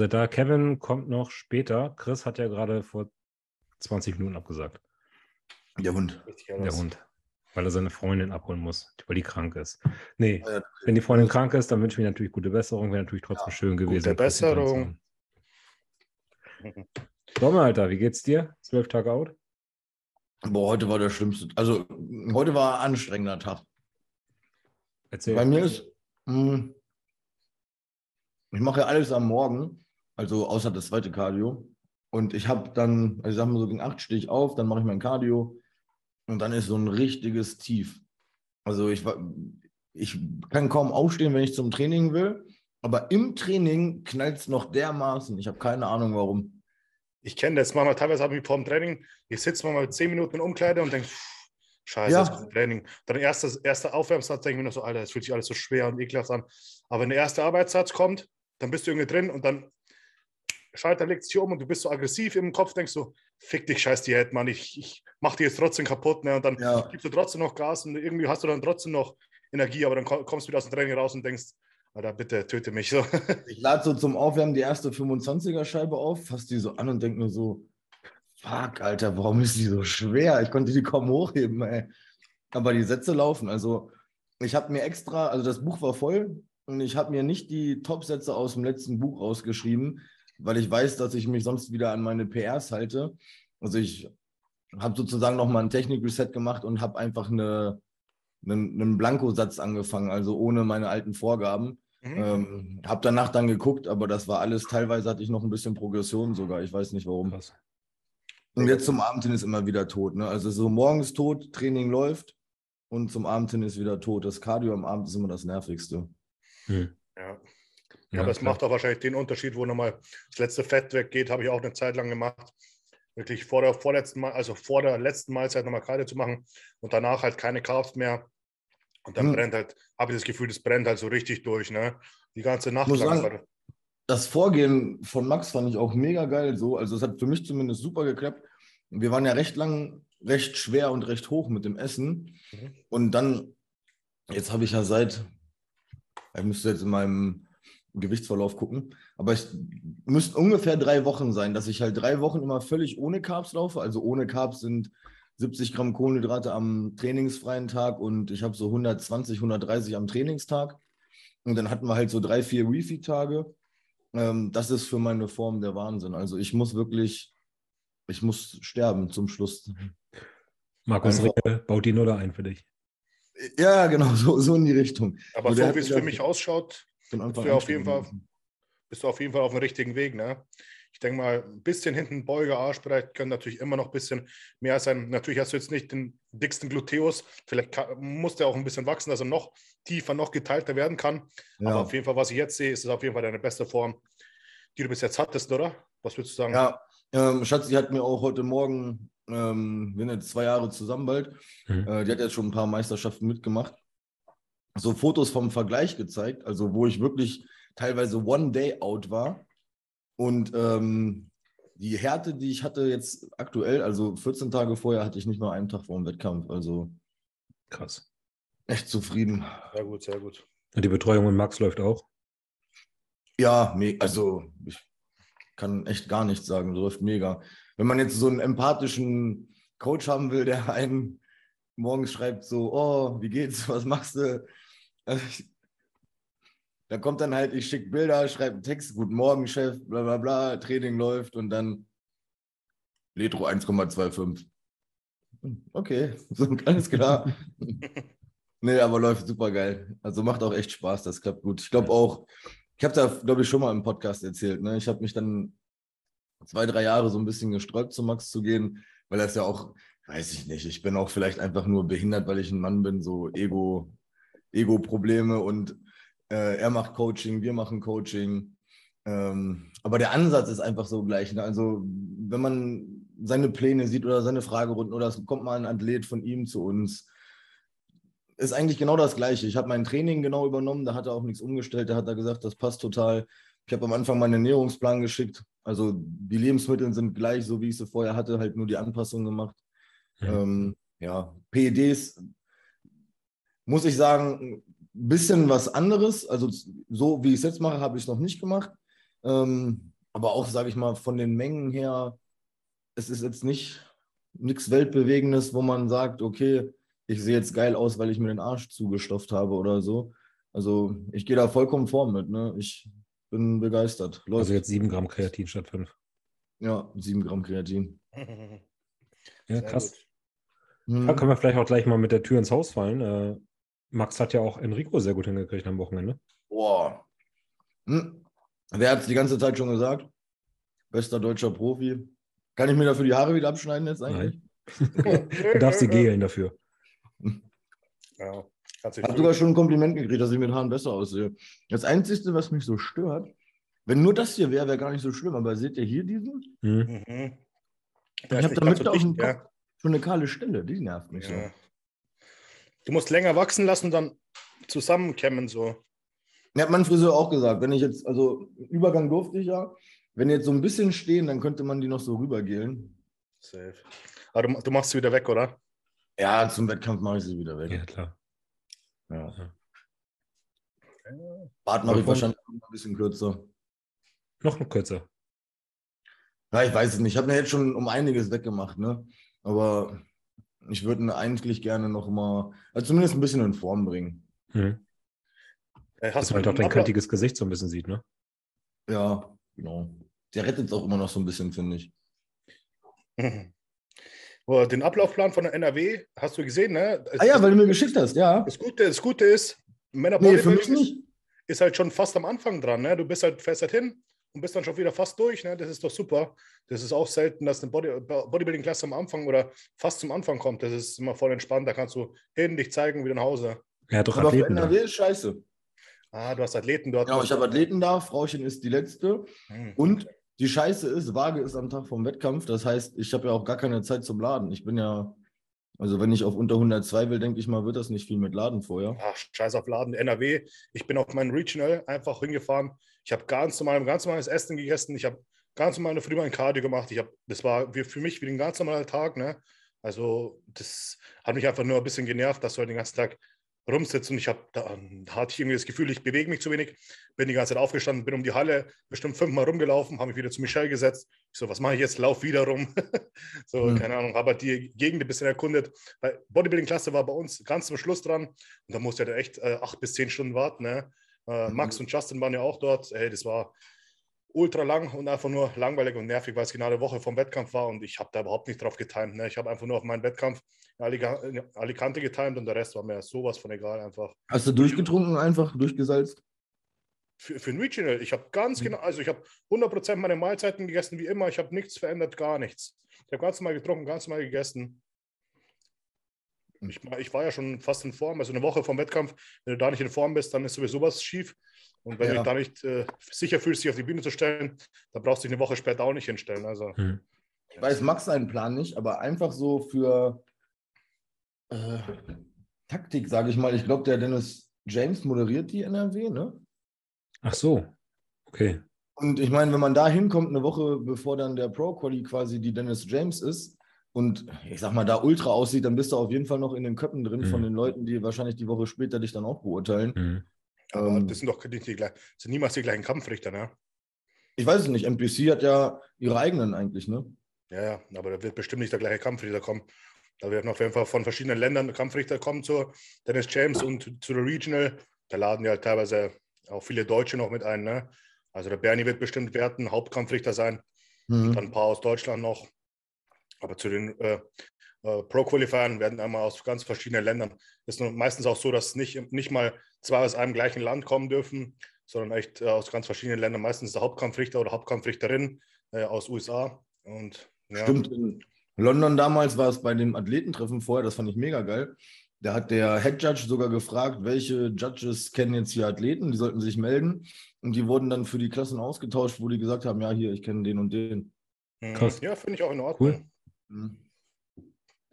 ihr beide seid da. Kevin kommt noch später. Chris hat ja gerade vor 20 Minuten abgesagt. Der Hund. Der Hund. Weil er seine Freundin abholen muss, weil die krank ist. Nee, ja, wenn die Freundin krank ist, dann wünsche ich mir natürlich gute Besserung. Wäre natürlich trotzdem ja, schön gewesen. Gute Besserung. Sommer, Alter, wie geht's dir? Zwölf Tage out? Boah, heute war der schlimmste. Also, heute war ein anstrengender Tag. Erzähl. Bei mir ist, mh, hm, ich mache alles am Morgen, also außer das zweite Cardio. Und ich habe dann, also ich sag mal so gegen acht stehe ich auf, dann mache ich mein Cardio und dann ist so ein richtiges Tief. Also ich, ich kann kaum aufstehen, wenn ich zum Training will, aber im Training knallt es noch dermaßen. Ich habe keine Ahnung warum. Ich kenne das. Manchmal teilweise habe ich vor dem Training, ich sitze mal zehn Minuten in Umkleide und denke, Scheiße, ja. das Training. Dann erster erste Aufwärmsatz denke ich mir noch so, Alter, das fühlt sich alles so schwer und ekelhaft an. Aber wenn der erste Arbeitssatz kommt, dann bist du irgendwie drin und dann Schalter legt sich um und du bist so aggressiv im Kopf, denkst du, fick dich, scheiß Diät, Mann, ich, ich mach dir jetzt trotzdem kaputt. Ne? Und dann ja. gibst du trotzdem noch Gas und irgendwie hast du dann trotzdem noch Energie, aber dann kommst du wieder aus dem Training raus und denkst, Alter, bitte töte mich. So. Ich lade so zum Aufwärmen die erste 25er-Scheibe auf, fass die so an und denke mir so, fuck, Alter, warum ist die so schwer? Ich konnte die kaum hochheben, ey. Aber die Sätze laufen. Also ich habe mir extra, also das Buch war voll, und ich habe mir nicht die Top-Sätze aus dem letzten Buch rausgeschrieben, weil ich weiß, dass ich mich sonst wieder an meine PRs halte. Also ich habe sozusagen nochmal ein Technik-Reset gemacht und habe einfach eine, einen, einen Blankosatz angefangen, also ohne meine alten Vorgaben. Mhm. Ähm, habe danach dann geguckt, aber das war alles, teilweise hatte ich noch ein bisschen Progression sogar, ich weiß nicht warum. Krass. Und jetzt zum Abend hin ist immer wieder tot. Ne? Also so morgens tot, Training läuft und zum Abend hin ist wieder tot. Das Cardio am Abend ist immer das Nervigste. Hm. Ja. Ja, aber es macht auch wahrscheinlich den Unterschied, wo nochmal das letzte Fett weggeht, habe ich auch eine Zeit lang gemacht. Wirklich vor der vorletzten Mal, also vor der letzten Mahlzeit nochmal Karte zu machen und danach halt keine Carbs mehr. Und dann hm. brennt halt, habe ich das Gefühl, das brennt halt so richtig durch, ne? Die ganze Nacht lang. Sagen, das Vorgehen von Max fand ich auch mega geil so. Also es hat für mich zumindest super geklappt. Wir waren ja recht lang, recht schwer und recht hoch mit dem Essen. Mhm. Und dann, jetzt habe ich ja seit ich müsste jetzt in meinem Gewichtsverlauf gucken. Aber es müssten ungefähr drei Wochen sein, dass ich halt drei Wochen immer völlig ohne Carbs laufe. Also ohne Carbs sind 70 Gramm Kohlenhydrate am trainingsfreien Tag und ich habe so 120, 130 am Trainingstag. Und dann hatten wir halt so drei, vier Refeed-Tage. Ähm, das ist für meine Form der Wahnsinn. Also ich muss wirklich, ich muss sterben zum Schluss. Markus Ricke baut die Nuller ein für dich. Ja, genau, so, so in die Richtung. Aber so, wie es für mich ausschaut, bist du, auf jeden Fall, bist du auf jeden Fall auf dem richtigen Weg. Ne? Ich denke mal, ein bisschen hinten Beuge, Arschbreit können natürlich immer noch ein bisschen mehr sein. Natürlich hast du jetzt nicht den dicksten Gluteus. Vielleicht kann, muss der auch ein bisschen wachsen, dass er noch tiefer, noch geteilter werden kann. Ja. Aber auf jeden Fall, was ich jetzt sehe, ist es auf jeden Fall deine beste Form, die du bis jetzt hattest, oder? Was würdest du sagen? Ja, ähm, Schatzi hat mir auch heute Morgen ähm, wir sind jetzt zwei Jahre zusammen bald. Mhm. Äh, die hat jetzt schon ein paar Meisterschaften mitgemacht. So Fotos vom Vergleich gezeigt, also wo ich wirklich teilweise One Day out war. Und ähm, die Härte, die ich hatte jetzt aktuell, also 14 Tage vorher, hatte ich nicht mal einen Tag vor dem Wettkampf. Also krass. Echt zufrieden. Sehr gut, sehr gut. Und die Betreuung mit Max läuft auch? Ja, also ich kann echt gar nichts sagen. Läuft mega wenn man jetzt so einen empathischen Coach haben will, der einen morgens schreibt so, oh, wie geht's, was machst du? Also ich, da kommt dann halt, ich schicke Bilder, schreibe einen Text, guten Morgen, Chef, bla bla bla, Training läuft und dann Letro 1,25. Okay, so, alles klar. nee, aber läuft super geil. Also macht auch echt Spaß, das klappt gut. Ich glaube auch, ich habe da, glaube ich, schon mal im Podcast erzählt. Ne? Ich habe mich dann zwei, drei Jahre so ein bisschen gesträubt, zu Max zu gehen, weil er ist ja auch, weiß ich nicht, ich bin auch vielleicht einfach nur behindert, weil ich ein Mann bin, so Ego, Ego-Probleme und äh, er macht Coaching, wir machen Coaching. Ähm, aber der Ansatz ist einfach so gleich. Ne? Also, wenn man seine Pläne sieht oder seine Fragerunden oder es kommt mal ein Athlet von ihm zu uns, ist eigentlich genau das Gleiche. Ich habe mein Training genau übernommen, da hat er auch nichts umgestellt, da hat er gesagt, das passt total. Ich habe am Anfang meinen Ernährungsplan geschickt. Also die Lebensmittel sind gleich, so wie ich sie vorher hatte, halt nur die Anpassung gemacht. Ja, ähm, ja. PEDs, muss ich sagen, ein bisschen was anderes. Also so wie ich es jetzt mache, habe ich es noch nicht gemacht. Ähm, aber auch, sage ich mal, von den Mengen her, es ist jetzt nicht nichts Weltbewegendes, wo man sagt, okay, ich sehe jetzt geil aus, weil ich mir den Arsch zugestopft habe oder so. Also ich gehe da vollkommen vor mit. Ne? Ich bin begeistert. Läuft. Also jetzt 7 Gramm Kreatin statt 5. Ja, 7 Gramm Kreatin. ja, krass. Hm. Da können wir vielleicht auch gleich mal mit der Tür ins Haus fallen. Max hat ja auch Enrico sehr gut hingekriegt am Wochenende. Boah. Hm. Wer hat es die ganze Zeit schon gesagt? Bester deutscher Profi. Kann ich mir dafür die Haare wieder abschneiden jetzt eigentlich? Nein. du darfst sie gelen dafür. Ja. Ich habe sogar schon ein Kompliment gekriegt, dass ich mit Haaren besser aussehe. Das Einzige, was mich so stört, wenn nur das hier wäre, wäre gar nicht so schlimm. Aber seht ihr hier diesen? Mhm. mhm. Ich habe damit so auf dem Kopf ja. schon eine kahle Stelle. Die nervt mich ja. so. Du musst länger wachsen lassen, dann zusammenkämmen so. Ja, hat mein Friseur auch gesagt. Wenn ich jetzt, also Übergang durfte ich ja. Wenn jetzt so ein bisschen stehen, dann könnte man die noch so rübergehen. Safe. Aber du, du machst sie wieder weg, oder? Ja, zum Wettkampf mache ich sie wieder weg. Ja, klar. Ja. Bart mache ich wahrscheinlich noch ein bisschen kürzer. Noch ein kürzer. Ja, ich weiß es nicht. Ich habe mir jetzt schon um einiges weggemacht, ne? Aber ich würde ihn eigentlich gerne noch mal, also zumindest ein bisschen in Form bringen. Hm. Äh, Dass man halt auch dein kantiges Gesicht so ein bisschen sieht, ne? Ja, genau. Der rettet es auch immer noch so ein bisschen, finde ich. Den Ablaufplan von der NRW hast du gesehen, ne? Ah ja, weil du mir geschickt hast, ja. Das Gute, das Gute ist, Männer nee, für mich nicht. ist halt schon fast am Anfang dran, ne? Du bist halt, fährst halt hin und bist dann schon wieder fast durch, ne? Das ist doch super. Das ist auch selten, dass eine Body, Bodybuilding-Klasse am Anfang oder fast zum Anfang kommt. Das ist immer voll entspannt. Da kannst du hin, dich zeigen, wieder nach Hause. Hat doch Aber Athleten. NRW ist scheiße. Ah, du hast Athleten dort. Genau, ich habe Athleten da. Frauchen ist die letzte. Hm. Und die Scheiße ist, Waage ist am Tag vom Wettkampf. Das heißt, ich habe ja auch gar keine Zeit zum Laden. Ich bin ja, also wenn ich auf unter 102 will, denke ich mal, wird das nicht viel mit Laden vorher. Ach, scheiß auf Laden. NRW. Ich bin auf meinen Regional einfach hingefahren. Ich habe ganz normal, ganz normales Essen gegessen. Ich habe ganz normal Früh mein Cardio gemacht. Ich habe, das war für mich wie ein ganz normaler Tag. Ne? Also das hat mich einfach nur ein bisschen genervt, dass du halt den ganzen Tag rumsitze und ich habe, da, da, hatte ich irgendwie das Gefühl, ich bewege mich zu wenig, bin die ganze Zeit aufgestanden, bin um die Halle bestimmt fünfmal rumgelaufen, habe mich wieder zu Michelle gesetzt. Ich so, was mache ich jetzt? Lauf wieder rum. so, mhm. keine Ahnung, habe halt die Gegend ein bisschen erkundet. Bodybuilding-Klasse war bei uns ganz zum Schluss dran und da musste er echt äh, acht bis zehn Stunden warten. Ne? Äh, mhm. Max und Justin waren ja auch dort. Hey, das war ultra lang und einfach nur langweilig und nervig, weil es genau eine Woche vom Wettkampf war und ich habe da überhaupt nicht drauf getimt. Ne? Ich habe einfach nur auf meinen Wettkampf in Alicante getimt und der Rest war mir sowas von egal einfach. Hast du durchgetrunken einfach, durchgesalzt? Für, für ein Regional, ich habe ganz mhm. genau, also ich habe 100% meine Mahlzeiten gegessen wie immer, ich habe nichts verändert, gar nichts. Ich habe ganz normal getrunken, ganz normal gegessen. Ich, ich, war ja schon fast in Form, also eine Woche vom Wettkampf, wenn du da nicht in Form bist, dann ist sowieso was schief. Und wenn ja. du dich da nicht äh, sicher fühlst, dich auf die Bühne zu stellen, dann brauchst du dich eine Woche später auch nicht hinstellen. Also, hm. Ich weiß Max seinen Plan nicht, aber einfach so für äh, Taktik, sage ich mal. Ich glaube, der Dennis James moderiert die NRW, ne? Ach so, okay. Und ich meine, wenn man da hinkommt, eine Woche bevor dann der Pro-Quali quasi die Dennis James ist und ich sag mal, da ultra aussieht, dann bist du auf jeden Fall noch in den Köpfen drin mhm. von den Leuten, die wahrscheinlich die Woche später dich dann auch beurteilen. Mhm. Aber ähm, das sind doch nicht die, sind niemals die gleichen Kampfrichter, ne? Ich weiß es nicht. NPC hat ja ihre eigenen eigentlich, ne? Ja, ja, aber da wird bestimmt nicht der gleiche Kampfrichter kommen. Da werden auf jeden Fall von verschiedenen Ländern Kampfrichter kommen zu Dennis James und zu der Regional. Da laden ja teilweise auch viele Deutsche noch mit ein. Ne? Also der Bernie wird bestimmt werten, Hauptkampfrichter sein. Mhm. Dann ein paar aus Deutschland noch. Aber zu den äh, äh, Pro-Qualifiern werden einmal aus ganz verschiedenen Ländern. Ist meistens auch so, dass nicht, nicht mal zwei aus einem gleichen Land kommen dürfen, sondern echt äh, aus ganz verschiedenen Ländern. Meistens der Hauptkampfrichter oder Hauptkampfrichterin äh, aus USA. Und, ja. Stimmt, in London damals war es bei dem Athletentreffen vorher, das fand ich mega geil. Da hat der Head Judge sogar gefragt, welche Judges kennen jetzt hier Athleten, die sollten sich melden. Und die wurden dann für die Klassen ausgetauscht, wo die gesagt haben, ja, hier, ich kenne den und den. Mhm. Krass. Ja, finde ich auch in Ordnung. Cool. Mhm.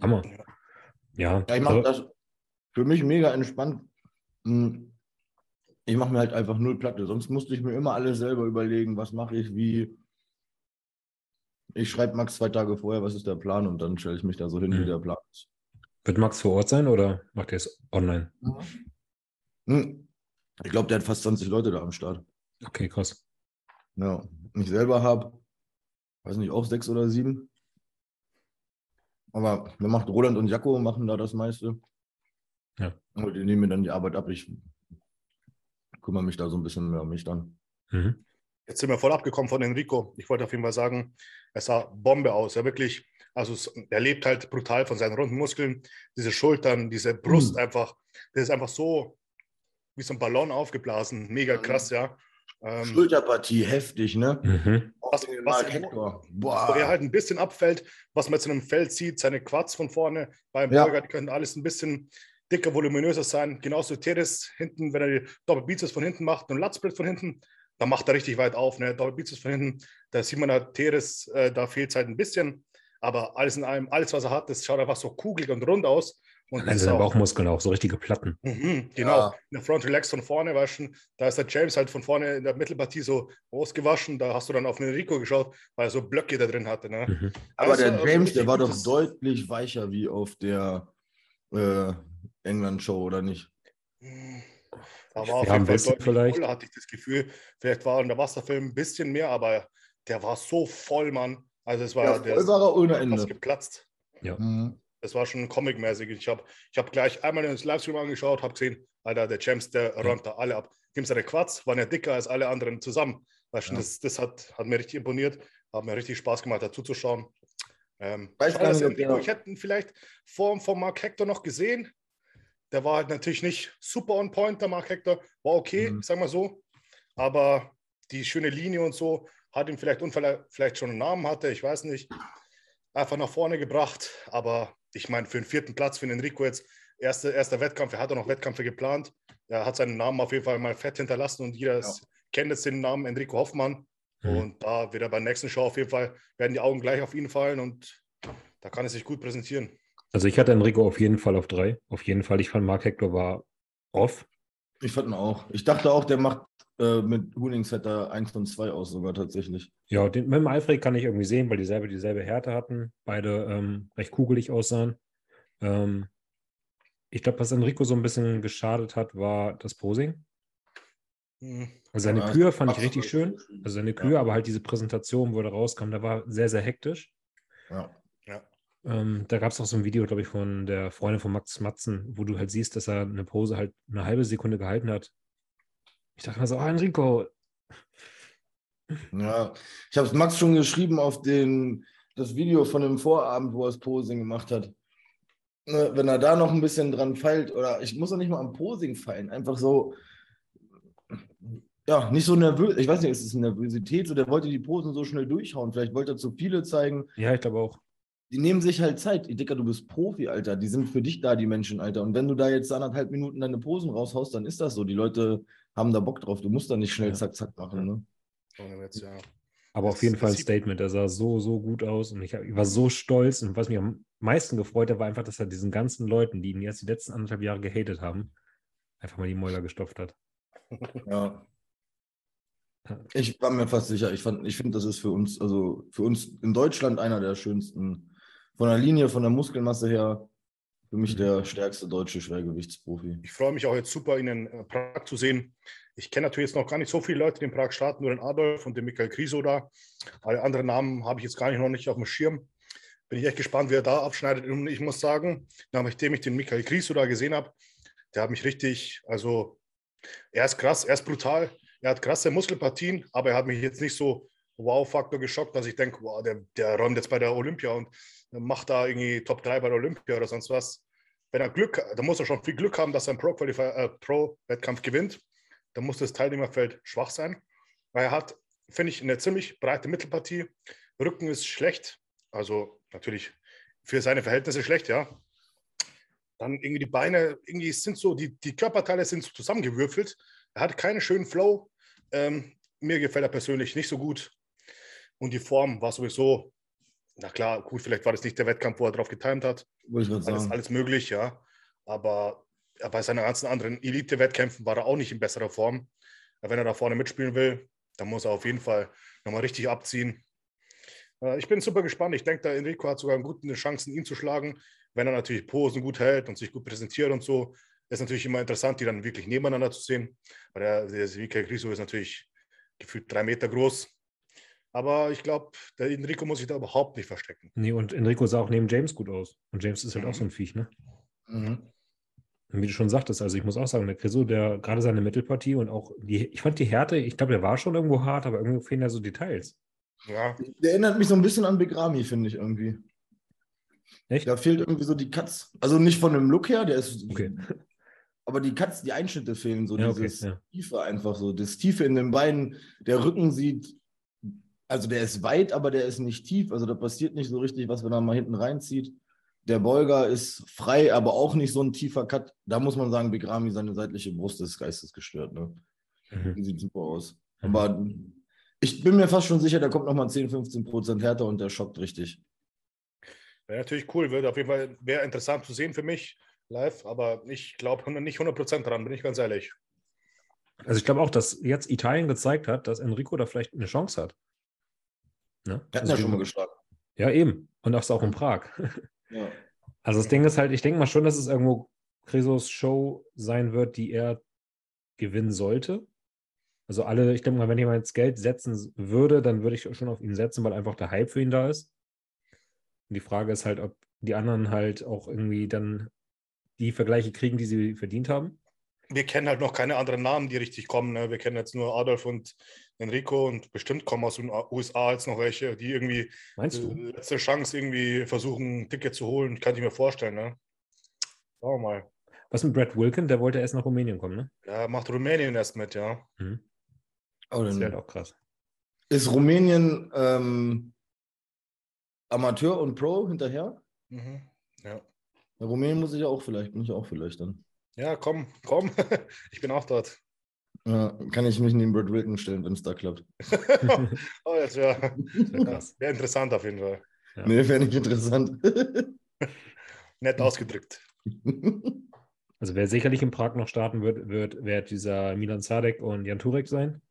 Hammer. Ja. ja ich mache das für mich mega entspannt. Hm. Ich mache mir halt einfach null Platte. Sonst musste ich mir immer alles selber überlegen, was mache ich, wie. Ich schreibe Max zwei Tage vorher, was ist der Plan und dann stelle ich mich da so hin, mhm. wie der Plan ist. Wird Max vor Ort sein oder macht er es online? Mhm. Ich glaube, der hat fast 20 Leute da am Start. Okay, krass. Ja, ich selber habe, weiß nicht, auch sechs oder sieben. Aber da macht Roland und Jaco machen da das meiste. Ja. Und die nehmen mir dann die Arbeit ab. Ich kümmere mich da so ein bisschen mehr um mich dann. Mhm. Jetzt sind wir voll abgekommen von Enrico. Ich wollte auf jeden Fall sagen, er sah Bombe aus. Er wirklich, also er lebt halt brutal von seinen runden Muskeln, diese Schultern, diese Brust mhm. einfach. Das ist einfach so wie so ein Ballon aufgeblasen. Mega krass, ja. Ähm, Schulterpartie, heftig, ne? Mhm. Was, was, Hector. Boah. Wo er halt ein bisschen abfällt, was man jetzt in einem Feld sieht, seine Quads von vorne beim ja. Burger, die können alles ein bisschen dicker, voluminöser sein. Genauso Teres hinten, wenn er die Doppelbizeps von hinten macht und Latzbrett von hinten, dann macht er richtig weit auf. Ne? Doppelbizeps von hinten, da sieht man halt Teres, äh, da fehlt es halt ein bisschen. Aber alles in allem, alles, was er hat, das schaut einfach so kugelig und rund aus. Und Nein, seine Bauchmuskeln auch, so richtige Platten. Mhm, genau. Ja. In der Front Relax von vorne waschen. Da ist der James halt von vorne in der Mittelpartie so ausgewaschen. Da hast du dann auf den Rico geschaut, weil er so Blöcke da drin hatte. Ne? Mhm. Aber also, der James, der war doch deutlich weicher wie auf der äh, England-Show, oder nicht? Da war auf jeden Fall deutlich vielleicht. voller, hatte ich das Gefühl. Vielleicht war in der Wasserfilm ein bisschen mehr, aber der war so voll, Mann. Also es war, ja, der war er ohne Ende. geplatzt. Ja. Mhm. Das war schon comic-mäßig. Ich habe ich hab gleich einmal ins Livestream angeschaut, habe gesehen, Alter, der Champs, der räumt da alle ab. Gibt seine Quads, waren ja dicker als alle anderen zusammen. Weißt ja. das, das hat, hat mir richtig imponiert, hat mir richtig Spaß gemacht, dazu zu schauen. Ähm, Weiß schade, nicht, Enrico, ich hätte ihn vielleicht vor, vor Mark Hector noch gesehen. Der war halt natürlich nicht super on point, der Mark Hector. War okay, mhm. sagen wir so. Aber die schöne Linie und so hat ihm vielleicht Unfall, vielleicht schon einen Namen hatte, ich weiß nicht. Einfach nach vorne gebracht. Aber ich meine, für den vierten Platz für den Enrico jetzt, erster, erster Wettkampf, er hat auch noch Wettkämpfe geplant. Er hat seinen Namen auf jeden Fall mal fett hinterlassen und jeder ja. kennt jetzt den Namen Enrico Hoffmann. Mhm. Und da wird er beim nächsten Show auf jeden Fall, werden die Augen gleich auf ihn fallen und da kann er sich gut präsentieren. Also ich hatte Enrico auf jeden Fall auf drei. Auf jeden Fall. Ich fand, Mark Hector war off. Ich fand ihn auch. Ich dachte auch, der macht äh, mit Huningsetter 1 und 2 aus sogar tatsächlich. Ja, den, mit dem Alfred kann ich irgendwie sehen, weil dieselbe dieselbe Härte hatten. Beide ähm, recht kugelig aussahen. Ähm, ich glaube, was Enrico so ein bisschen geschadet hat, war das Posing. Mhm. Also seine ja, Kühe fand ich richtig schön. Also seine Kühe, ja. aber halt diese Präsentation, wo er rauskam, da war sehr, sehr hektisch. Ja. ja. Ähm, da gab es auch so ein Video, glaube ich, von der Freundin von Max Matzen, wo du halt siehst, dass er eine Pose halt eine halbe Sekunde gehalten hat ich dachte mir so, oh, Enrico. Ja, ich habe es Max schon geschrieben auf den, das Video von dem Vorabend, wo er das Posing gemacht hat. Ne, wenn er da noch ein bisschen dran feilt, oder ich muss auch nicht mal am Posing feilen, einfach so, ja, nicht so nervös. Ich weiß nicht, ist es Nervosität? So, der wollte die Posen so schnell durchhauen. Vielleicht wollte er zu viele zeigen. Ja, ich glaube auch. Die nehmen sich halt Zeit. Dicker, du bist Profi, Alter. Die sind für dich da, die Menschen, Alter. Und wenn du da jetzt anderthalb Minuten deine Posen raushaust, dann ist das so. Die Leute haben da Bock drauf. Du musst da nicht schnell ja. zack, zack machen. Ne? Ja. Aber das, auf jeden Fall ein Statement. Er sah so, so gut aus und ich, ich, war so stolz. Und was mich am meisten gefreut hat, war einfach, dass er diesen ganzen Leuten, die ihn jetzt die letzten anderthalb Jahre gehatet haben, einfach mal die Mäuler gestopft hat. Ja. Ich war mir fast sicher. Ich, ich finde, das ist für uns, also für uns in Deutschland einer der schönsten. Von der Linie, von der Muskelmasse her, für mich mhm. der stärkste deutsche Schwergewichtsprofi. Ich freue mich auch jetzt super, ihn in äh, Prag zu sehen. Ich kenne natürlich jetzt noch gar nicht so viele Leute, die in Prag starten, nur den Adolf und den Michael Kriso da. Alle anderen Namen habe ich jetzt gar nicht noch nicht auf dem Schirm. Bin ich echt gespannt, wie er da abschneidet. Und ich muss sagen, nachdem ich den Michael Kriso da gesehen habe, der hat mich richtig, also er ist krass, er ist brutal, er hat krasse Muskelpartien, aber er hat mich jetzt nicht so Wow-Faktor geschockt, dass ich denke, wow, der, der räumt jetzt bei der Olympia und macht da irgendwie Top 3 bei der Olympia oder sonst was. Wenn er Glück, da muss er schon viel Glück haben, dass er einen Pro-Wettkampf äh, Pro gewinnt. Dann muss das Teilnehmerfeld schwach sein, weil er hat, finde ich, eine ziemlich breite Mittelpartie. Rücken ist schlecht, also natürlich für seine Verhältnisse schlecht, ja. Dann irgendwie die Beine, irgendwie sind so, die, die Körperteile sind so zusammengewürfelt. Er hat keinen schönen Flow. Ähm, mir gefällt er persönlich nicht so gut. Und die Form war sowieso na klar, gut, vielleicht war das nicht der Wettkampf, wo er drauf getimt hat. Wollte ich alles, alles möglich, ja. Aber bei seinen ganzen anderen Elite-Wettkämpfen war er auch nicht in besserer Form. Wenn er da vorne mitspielen will, dann muss er auf jeden Fall nochmal richtig abziehen. Äh, ich bin super gespannt. Ich denke, der Enrico hat sogar gute Chancen, ihn zu schlagen, wenn er natürlich Posen gut hält und sich gut präsentiert und so. Ist natürlich immer interessant, die dann wirklich nebeneinander zu sehen. Weil der, der Vika Griso ist natürlich gefühlt drei Meter groß. Aber ich glaube, der Enrico muss sich da überhaupt nicht verstecken. Nee, und Enrico sah auch neben James gut aus. Und James ist halt auch so ein Viech, ne? Mhm. Und wie du schon sagtest, also ich muss auch sagen, der Chriso, der gerade seine Mittelpartie und auch die, ich fand die Härte, ich glaube, der war schon irgendwo hart, aber irgendwie fehlen da so Details. Ja, Der erinnert mich so ein bisschen an Begrami, finde ich irgendwie. Echt? Da fehlt irgendwie so die Katz. Also nicht von dem Look her, der ist. Okay. Aber die Katz, die Einschnitte fehlen, so Ja, okay, dieses ja. Tiefe einfach so. Das Tiefe in den Beinen, der Rücken sieht, also der ist weit, aber der ist nicht tief. Also da passiert nicht so richtig, was wenn er mal hinten reinzieht. Der Beuger ist frei, aber auch nicht so ein tiefer Cut. Da muss man sagen, Begrami, seine seitliche Brust ist geistesgestört. Ne? Mhm. Die sieht super aus. Mhm. Aber ich bin mir fast schon sicher, der kommt nochmal 10, 15 Prozent härter und der schockt richtig. wäre natürlich cool, würde auf jeden Fall, wäre interessant zu sehen für mich live, aber ich glaube nicht 100% dran, bin ich ganz ehrlich. Also ich glaube auch, dass jetzt Italien gezeigt hat, dass Enrico da vielleicht eine Chance hat. Ne? Der hat Also ja schon mal geschlagen. Ja, eben. Und auch, auch in Prag. Ja. Also das Ding ist halt, ich denke mal schon, dass es irgendwo Chrysos Show sein wird, die er gewinnen sollte. Also alle, ich denke mal, wenn jemand jetzt Geld setzen würde, dann würde ich schon auf ihn setzen, weil einfach der Hype für ihn da ist. Und die Frage ist halt, ob die anderen halt auch irgendwie dann die Vergleiche kriegen, die sie verdient haben. Wir kennen halt noch keine anderen Namen, die richtig kommen. Ne? Wir kennen jetzt nur Adolf und Enrico und bestimmt kommen aus den USA jetzt noch welche, die irgendwie Meinst äh, du? letzte Chance irgendwie versuchen, ein Ticket zu holen. Kann ich mir vorstellen. Ne? Schauen wir mal. Was mit Brad Wilkin? Der wollte erst nach Rumänien kommen, ne? Ja, macht Rumänien erst mit, ja. Mhm. Aber Das wäre halt auch krass. ist Rumänien ähm, Amateur und Pro hinterher? Mhm. Ja. Ja, Rumänien muss ich ja auch vielleicht, bin ich auch vielleicht dann. ja, komm, komm. ich bin auch dort. Ja, kann ich mich neben Brad Wilton stellen, wenn es da klappt. oh, das wäre wär krass. wär interessant auf jeden Fall. Ja. Nee, wäre nicht interessant. Nett ausgedrückt. Also wer sicherlich in Prag noch starten wird, wird, wird dieser Milan Sadek und Jan Turek sein.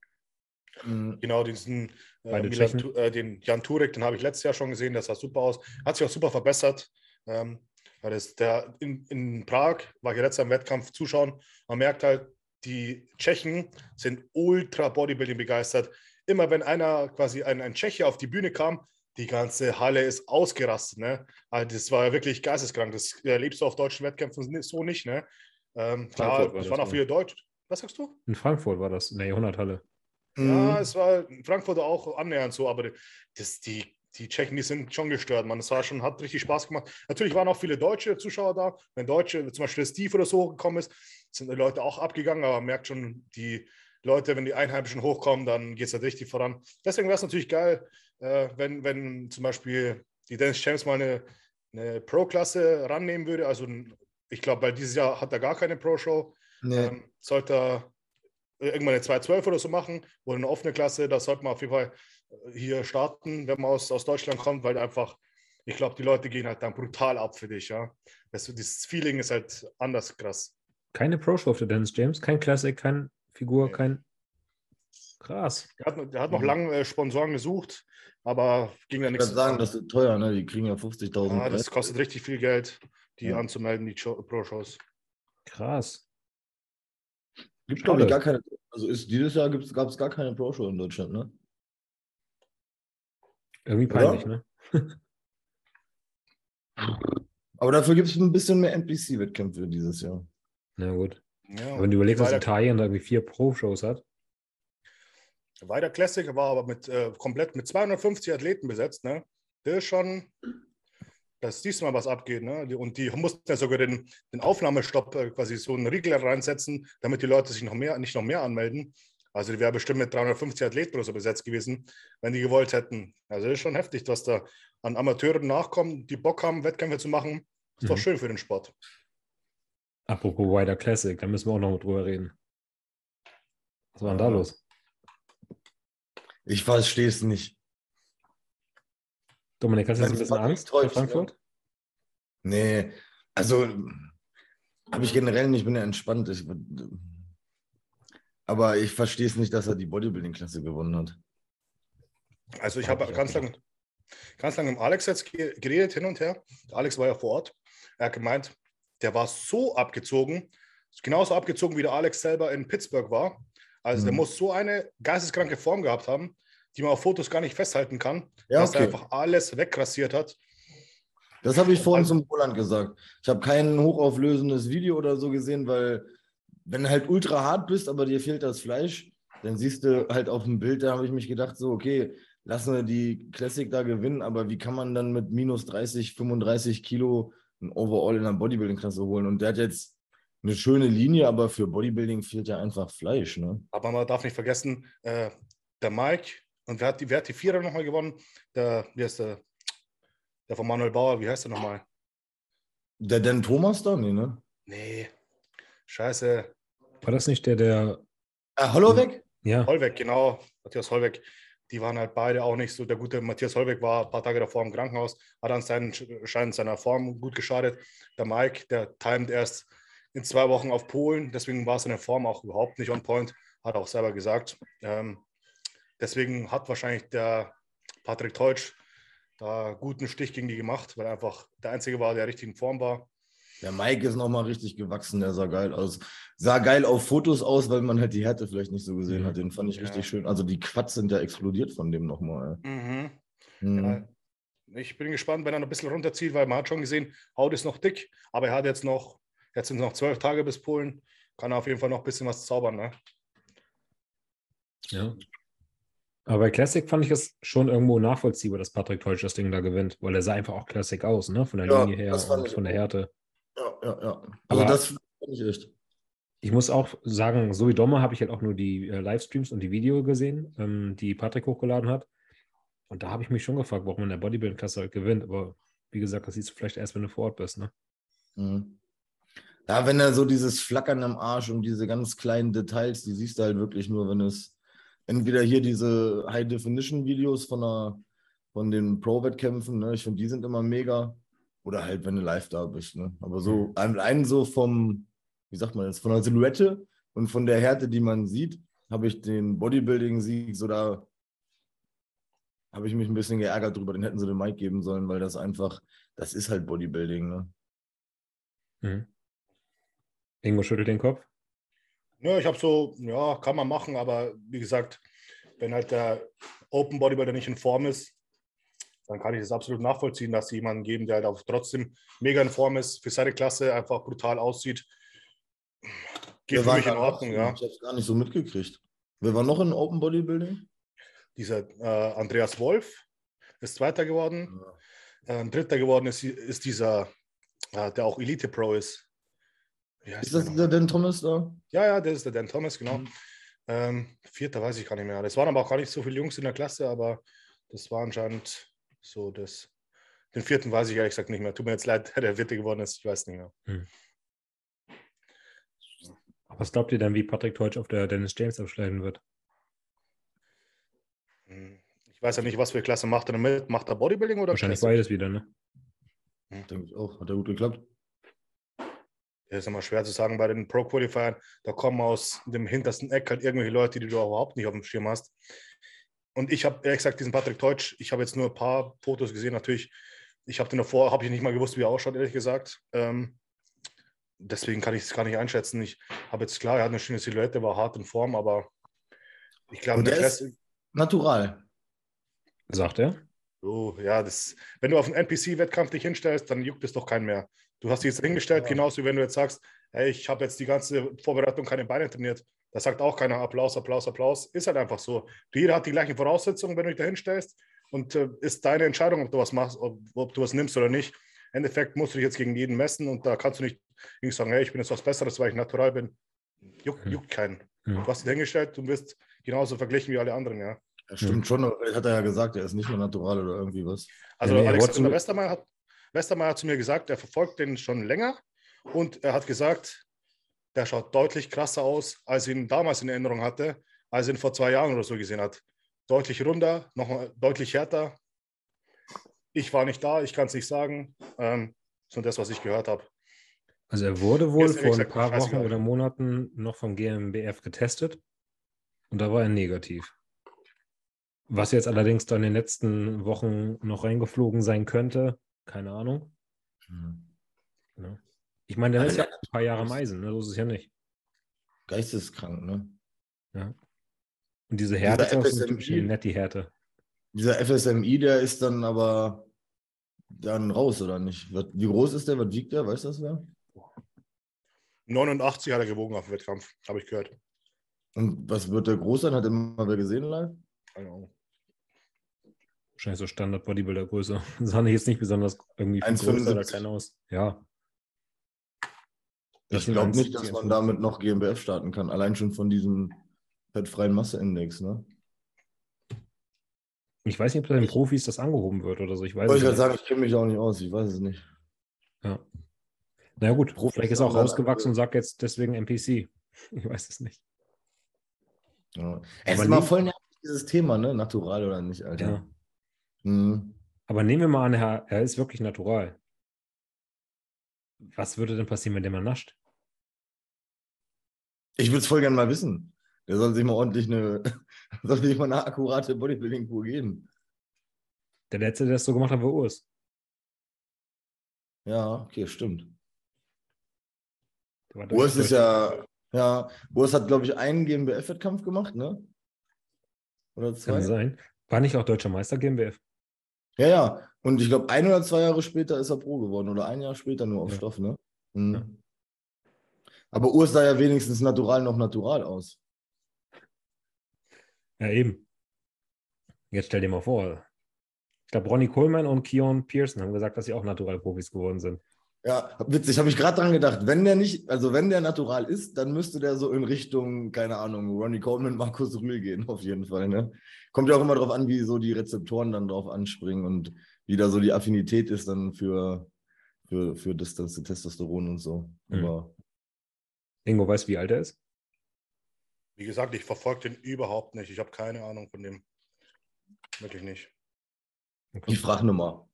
Mhm. Genau, diesen äh, Milan, äh, den Jan Turek, den habe ich letztes Jahr schon gesehen, das sah super aus. Hat sich auch super verbessert. Ähm, weil das, der, in, in Prag war ich letztes Jahr im Wettkampf zuschauen. Man merkt halt, die Tschechen sind ultra Bodybuilding begeistert. Immer wenn einer quasi ein, ein Tscheche auf die Bühne kam, die ganze Halle ist ausgerastet. Ne? Also das war ja wirklich geisteskrank. Das erlebst du auf deutschen Wettkämpfen so nicht. Ne? Ähm, klar, Frankfurt war es das waren auch viele Deutsche. Was sagst du? In Frankfurt war das, in der Jahrhunderthalle. Ja, Mhm. es war in Frankfurt auch annähernd so, aber das, die, die Tschechen, die sind schon gestört, man. Es war schon, hat richtig Spaß gemacht. Natürlich waren auch viele deutsche Zuschauer da. Wenn Deutsche, zum Beispiel Steve oder so hochgekommen ist, sind die Leute auch abgegangen, aber man merkt schon, die Leute, wenn die Einheimischen hochkommen, dann geht es halt richtig voran. Deswegen wäre es natürlich geil, äh, wenn, wenn zum Beispiel die Dennis Champs mal eine, eine Pro-Klasse rannehmen würde. Also ich glaube, weil dieses Jahr hat er gar keine Pro-Show. Nee. Ähm, sollte er irgendwann eine 212 oder so machen oder eine offene Klasse, das sollte man auf jeden Fall hier starten, wenn man aus, aus Deutschland kommt, weil einfach, ich glaube, die Leute gehen halt dann brutal ab für dich, ja. Das, dieses Feeling ist halt anders krass. Keine Pro-Show für Dennis James, kein Classic, kein Figur, Nee. kein. Krass. Der hat, der hat noch Mhm. lange äh, Sponsoren gesucht, aber ging da Ich nichts. kann sagen, das ist teuer, ne? Die kriegen ja 50.000. ja, das Preis. kostet richtig viel Geld, die Ja. anzumelden, die Show- Pro-Shows. Krass. Gibt, glaube ich, gar keine. Also ist, dieses Jahr gab es gar keine Pro-Show in Deutschland, ne? Irgendwie Oder? peinlich, ne? Aber dafür gibt es ein bisschen mehr NPC-Wettkämpfe dieses Jahr. Na gut. Ja. Aber wenn du überlegst, dass Italien da irgendwie vier Pro-Shows hat. Weiter Classic war aber mit, äh, komplett mit 250 Athleten besetzt. Ne? Das ist schon, das siehst du mal, was abgeht. Ne? Und die mussten ja sogar den, den Aufnahmestopp äh, quasi so einen Riegel reinsetzen, damit die Leute sich noch mehr, nicht noch mehr anmelden. Also die wäre bestimmt mit 350 Athleten oder so besetzt gewesen, wenn die gewollt hätten. Also das ist schon heftig, was da an Amateuren nachkommen, die Bock haben, Wettkämpfe zu machen. Ist doch Mhm. schön für den Sport. Apropos Wider Classic, da müssen wir auch noch drüber reden. Was war denn da los? Ich verstehe es nicht. Dominik, hast du jetzt ein bisschen Angst vor enttäuscht, Frankfurt? Nee, also habe ich generell nicht, bin ja entspannt. Ich, aber ich verstehe es nicht, dass er die Bodybuilding-Klasse gewonnen hat. Also ich Hab habe ganz lange ganz lange mit Alex jetzt ge- geredet, hin und her. Alex war ja vor Ort. Er hat gemeint, der war so abgezogen, genauso abgezogen, wie der Alex selber in Pittsburgh war. Also der Mhm. muss so eine geisteskranke Form gehabt haben, die man auf Fotos gar nicht festhalten kann, Ja, dass er okay. einfach alles wegrassiert hat. Das habe ich vorhin Also- zum Roland gesagt. Ich habe kein hochauflösendes Video oder so gesehen, weil wenn du halt ultra hart bist, aber dir fehlt das Fleisch, dann siehst du halt auf dem Bild, da habe ich mich gedacht, so, okay, lassen wir die Classic da gewinnen, aber wie kann man dann mit minus 30, 35 Kilo ein Overall in der Bodybuilding-Klasse holen? Und der hat jetzt eine schöne Linie, aber für Bodybuilding fehlt ja einfach Fleisch, ne? Aber man darf nicht vergessen, äh, der Mike, und wer hat die, wer hat die Vierer nochmal gewonnen? Der, wie heißt der? Der von Manuel Bauer, wie heißt der nochmal? Der Dan Thomas da? Nee, ne? Nee. Scheiße. War das nicht der, der. Äh, Holloweg? Ja, Holweg, genau. Matthias Holweg. Die waren halt beide auch nicht so. Der gute Matthias Holweg war ein paar Tage davor im Krankenhaus, hat an seinen Schein seiner Form gut geschadet. Der Mike, der timet erst in zwei Wochen auf Polen, deswegen war seine Form auch überhaupt nicht on point, hat er auch selber gesagt. Ähm, deswegen hat wahrscheinlich der Patrick Teutsch da guten Stich gegen die gemacht, weil er einfach der Einzige war, der richtig in Form war. Der Mike ist nochmal richtig gewachsen, der sah geil aus. Sah geil auf Fotos aus, weil man halt die Härte vielleicht nicht so gesehen Mhm. hat. Den fand ich Ja. richtig schön. Also die Quads sind ja explodiert von dem nochmal. Mhm. Mhm. Ja, ich bin gespannt, wenn er noch ein bisschen runterzieht, weil man hat schon gesehen, Haut ist noch dick, aber er hat jetzt noch, jetzt sind es noch zwölf Tage bis Polen, kann er auf jeden Fall noch ein bisschen was zaubern. Ne? ja. Aber bei Classic fand ich es schon irgendwo nachvollziehbar, dass Patrick Teutsch das Ding da gewinnt, weil er sah einfach auch Classic aus, ne? Von der Ja, Linie her und von der. Härte. Ja, ja, ja. Also Aber- das fand ich echt. Ich muss auch sagen, so wie Domme habe ich halt auch nur die äh, Livestreams und die Video gesehen, ähm, die Patrick hochgeladen hat. Und da habe ich mich schon gefragt, warum man in der Bodybuilding-Klasse halt gewinnt. Aber wie gesagt, das siehst du vielleicht erst, wenn du vor Ort bist. Ne? Mhm. Ja, wenn er so dieses Flackern am Arsch und diese ganz kleinen Details, die siehst du halt wirklich nur, wenn es entweder hier diese High-Definition-Videos von, der, von den Pro-Wettkämpfen, ne? ich finde, die sind immer mega. Oder halt, wenn du live da bist. Ne? Aber so, allein so vom, wie sagt man jetzt, von der Silhouette und von der Härte, die man sieht, habe ich den Bodybuilding-Sieg so da, habe ich mich ein bisschen geärgert drüber. Den hätten sie den Mike geben sollen, weil das einfach, das ist halt Bodybuilding. Ne? Mhm. Ingo schüttelt den Kopf. Ja, ich habe so, ja, kann man machen, aber wie gesagt, wenn halt der Open Bodybuilder nicht in Form ist, dann kann ich das absolut nachvollziehen, dass sie jemanden geben, der halt auch trotzdem mega in Form ist, für seine Klasse einfach brutal aussieht. Geht für mich in? Ordnung, ja. Ich habe es gar nicht so mitgekriegt. Wer war noch in Open Bodybuilding? Dieser äh, Andreas Wolf ist Zweiter geworden. Äh, Dritter geworden ist, ist dieser, äh, der auch Elite Pro ist. Ist das der der? Dan Thomas da? Ja, ja, das ist der Dan Thomas, genau. Mhm. Ähm, Vierter weiß ich gar nicht mehr. Das waren aber auch gar nicht so viele Jungs in der Klasse, aber das war anscheinend so das. Den vierten weiß ich ehrlich gesagt nicht mehr. Tut mir jetzt leid, der Vierte geworden ist. Ich weiß nicht mehr. Was glaubt ihr denn, wie Patrick Teutsch auf der Dennis James abschneiden wird? Hm, Ich weiß ja nicht, was für Klasse macht er damit. Macht er Bodybuilding oder Wahrscheinlich Classic? beides wieder, ne? Denke ich auch. Hat ja gut geklappt. Das ist immer schwer zu sagen bei den Pro-Qualifiern. Da kommen aus dem hintersten Eck halt irgendwelche Leute, die du überhaupt nicht auf dem Schirm hast. Und ich habe ehrlich gesagt diesen Patrick Teutsch, ich habe jetzt nur ein paar Fotos gesehen, natürlich. Ich habe den davor, habe ich nicht mal gewusst, wie er ausschaut, ehrlich gesagt. Ähm, deswegen kann ich es gar nicht einschätzen. Ich habe jetzt klar, er hat eine schöne Silhouette, war hart in Form, aber ich glaube, der der ist natural. Sagt er. oh, ja, das, wenn du auf einen NPC-Wettkampf dich hinstellst, dann juckt es doch keinen mehr. Du hast dich jetzt hingestellt, Ja. genauso wie wenn du jetzt sagst, hey, ich habe jetzt die ganze Vorbereitung keine Beine trainiert. Da sagt auch keiner Applaus, Applaus, Applaus. Ist halt einfach so. Jeder hat die gleichen Voraussetzungen, wenn du dich da hinstellst. Und äh, ist deine Entscheidung, ob du was machst, ob, ob du was nimmst oder nicht. Im Endeffekt musst du dich jetzt gegen jeden messen und da kannst du nicht irgendwie sagen, hey, ich bin jetzt was Besseres, weil ich natural bin. Juckt, juckt keinen. Hm. Du hast dich hingestellt und wirst genauso verglichen wie alle anderen, ja. Ja, stimmt schon, hat er ja gesagt, er ist nicht mehr natural oder irgendwie was. Also Ja, nee, er Alexander Westermeier hat, Westermeier hat zu mir gesagt, er verfolgt den schon länger und er hat gesagt, der schaut deutlich krasser aus, als ich ihn damals in Erinnerung hatte, als er ihn vor zwei Jahren oder so gesehen hat. Deutlich runder, noch deutlich härter. Ich war nicht da, ich kann es nicht sagen. Ähm, das ist das, was ich gehört habe. Also er wurde wohl ehrlich vor ein paar Wochen oder Monaten noch vom GmbF getestet und da war er negativ. Was jetzt allerdings da in den letzten Wochen noch reingeflogen sein könnte, keine Ahnung. Ja. Ich meine, der ist ja ein paar Jahre im Eisen, ne? so ist es ja nicht. Geisteskrank, ne? Ja. Und diese Härte ist Dieser auch so FSMI. typische Netty-Härte. Dieser FSMI, der ist dann aber dann raus, oder nicht? Wie groß ist der? Was wiegt der? Weißt du das wer? 89 hat er gewogen auf dem Wettkampf, habe ich gehört. Und was wird der groß sein? Hat immer wer gesehen live? Keine Ahnung. Wahrscheinlich so Standard-Bodybuilder-Größe. Sah jetzt nicht besonders irgendwie viel 1,75. größer oder klein aus. Ja. Ich glaube 1,70, nicht, dass man damit noch GmbF starten kann. Allein schon von diesem fettfreien Masseindex, ne? Ich weiß nicht, ob bei den Profis das angehoben wird oder so. Ich weiß Wollte es ich nicht. gerade sagen, ich kenne mich auch nicht aus, ich weiß es nicht. Ja. Naja, gut. Profis Vielleicht ist er auch rausgewachsen und sagt jetzt deswegen NPC. Ich weiß es nicht. Ja. Es ist immer nie- voll nervig, dieses Thema, ne? Natural oder nicht, Alter. Ja. Mhm. Aber nehmen wir mal an, er, er ist wirklich natural. Was würde denn passieren, wenn der mal nascht? Ich würde es voll gerne mal wissen. Der soll sich mal ordentlich eine, soll sich mal eine akkurate Bodybuilding-Kur geben. Der letzte, der das so gemacht hat, war Urs. Ja, okay, stimmt. Urs ist ja, ja, Urs hat, glaube ich, einen GmbF-Wettkampf gemacht, ne? Oder zwei? Kann sein. War nicht auch deutscher Meister GmbF? Ja, ja. Und ich glaube, ein oder zwei Jahre später ist er Pro geworden oder ein Jahr später nur auf Ja. Stoff, ne? Mhm. Ja. Aber Urs sah ja wenigstens natural noch natural aus. Ja, eben. Jetzt stell dir mal vor. Ich glaube, Ronnie Coleman und Keon Pearson haben gesagt, dass sie auch Naturalprofis geworden sind. Ja, witzig, habe ich gerade dran gedacht. Wenn der nicht, also wenn der natural ist, dann müsste der so in Richtung, keine Ahnung, Ronnie Coleman, Markus Rühl gehen, auf jeden Fall. Ne? Kommt ja auch immer darauf an, wie so die Rezeptoren dann drauf anspringen und wie da so die Affinität ist dann für, für, für das, das Testosteron und so. Mhm. Aber Ingo weiß, wie alt er ist? Wie gesagt, ich verfolge den überhaupt nicht. Ich habe keine Ahnung von dem. Wirklich nicht. ich frage nur mal.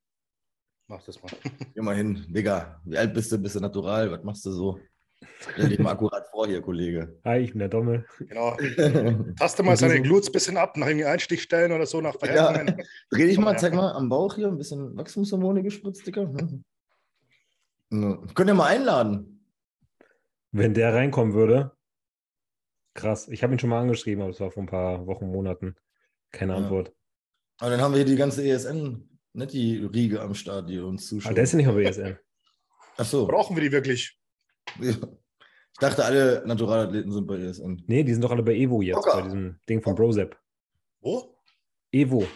Mach das mal. Geh mal hin. Digga, wie alt bist du? Bist du natural? Was machst du so? Stell dich mal akkurat vor hier, Kollege. Hi, ich bin der Dommel. Genau. Dreh Taste mal seine Glutes ein bisschen ab, nach irgendwie Einstichstellen oder so, nach Ja. Verhärtungen. dich mal, zeig mal am Bauch hier, ein bisschen Wachstumshormone gespritzt, Digga. Hm. Könnt ihr mal einladen? Wenn der reinkommen würde, krass. Ich habe ihn schon mal angeschrieben, aber es war vor ein paar Wochen, Monaten. Keine Ja. Antwort. Aber dann haben wir hier die ganze ESN, nicht die Riege am Start, die uns zuschaut. Aber der ist ja nicht bei ESN. Ach so. Brauchen wir die wirklich? Ja. Ich dachte, alle Naturalathleten sind bei ESN. Nee, die sind doch alle bei Evo jetzt, Locker. bei diesem Ding von Brozep. Wo? Evo.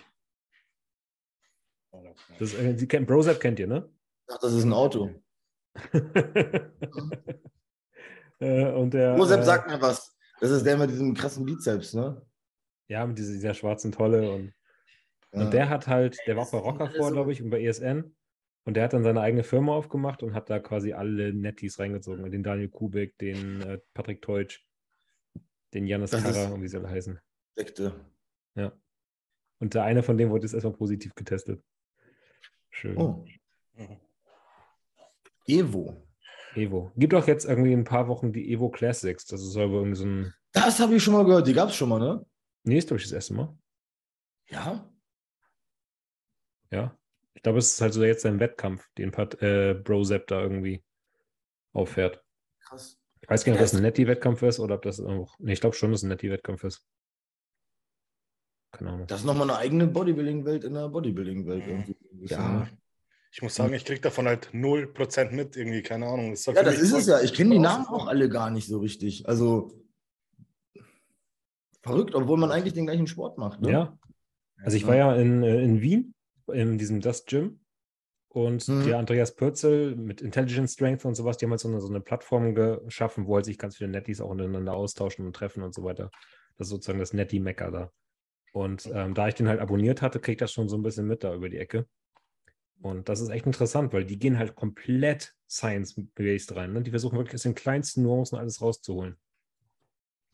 Das, äh, Sie kennt, Brozep kennt ihr, ne? Ich dachte, das ist ein Auto. äh, und der, Josep, äh, sag mir was. Das ist der mit diesem krassen Bizeps, ne? Ja, mit dieser, dieser schwarzen Tolle. Und, Ja. und der hat halt, der war auch bei Rocker vor, so- glaube ich, und bei ESN. Und der hat dann seine eigene Firma aufgemacht und hat da quasi alle Netties reingezogen. Den Daniel Kubik, den äh, Patrick Teutsch, den Janis Karrer und wie sie alle heißen. Sekte. Ja. Und der eine von denen wurde jetzt erstmal positiv getestet. Schön. Oh. Evo. Evo. Gibt auch jetzt irgendwie in ein paar Wochen die Evo Classics. Das ist aber irgendwie so ein. Das habe ich schon mal gehört. Die gab es schon mal, ne? Nee, ist, glaube ich, das erste Mal. Ja. Ja. Ich glaube, es ist halt so jetzt ein Wettkampf, den Pat, äh, Brozep da irgendwie auffährt. Krass. Ich weiß gar nicht, ob das ein Netty-Wettkampf ist oder ob das auch. Nee, ich glaube schon, dass es ein Netty-Wettkampf ist. Keine Ahnung. Das ist nochmal eine eigene Bodybuilding-Welt in der Bodybuilding-Welt. Irgendwie. Ja. Ich muss sagen, ich kriege davon halt 0% mit, irgendwie, keine Ahnung. Das Ja, das ist es ja. Ich kenne die Namen auch alle gar nicht so richtig. Also verrückt, obwohl man eigentlich den gleichen Sport macht. Ne? Ja. Also ich war ja in, äh, in Wien, in diesem Dust Gym. Und Mhm. der Andreas Pürzel mit Intelligent Strength und sowas, die haben halt so eine, so eine Plattform geschaffen, wo halt sich ganz viele Netties auch untereinander austauschen und treffen und so weiter. Das ist sozusagen das Netty-Mecker da. Und ähm, da ich den halt abonniert hatte, kriege ich das schon so ein bisschen mit da über die Ecke. Und das ist echt interessant, weil die gehen halt komplett Science-based rein. Ne? Die versuchen wirklich aus den kleinsten Nuancen alles rauszuholen.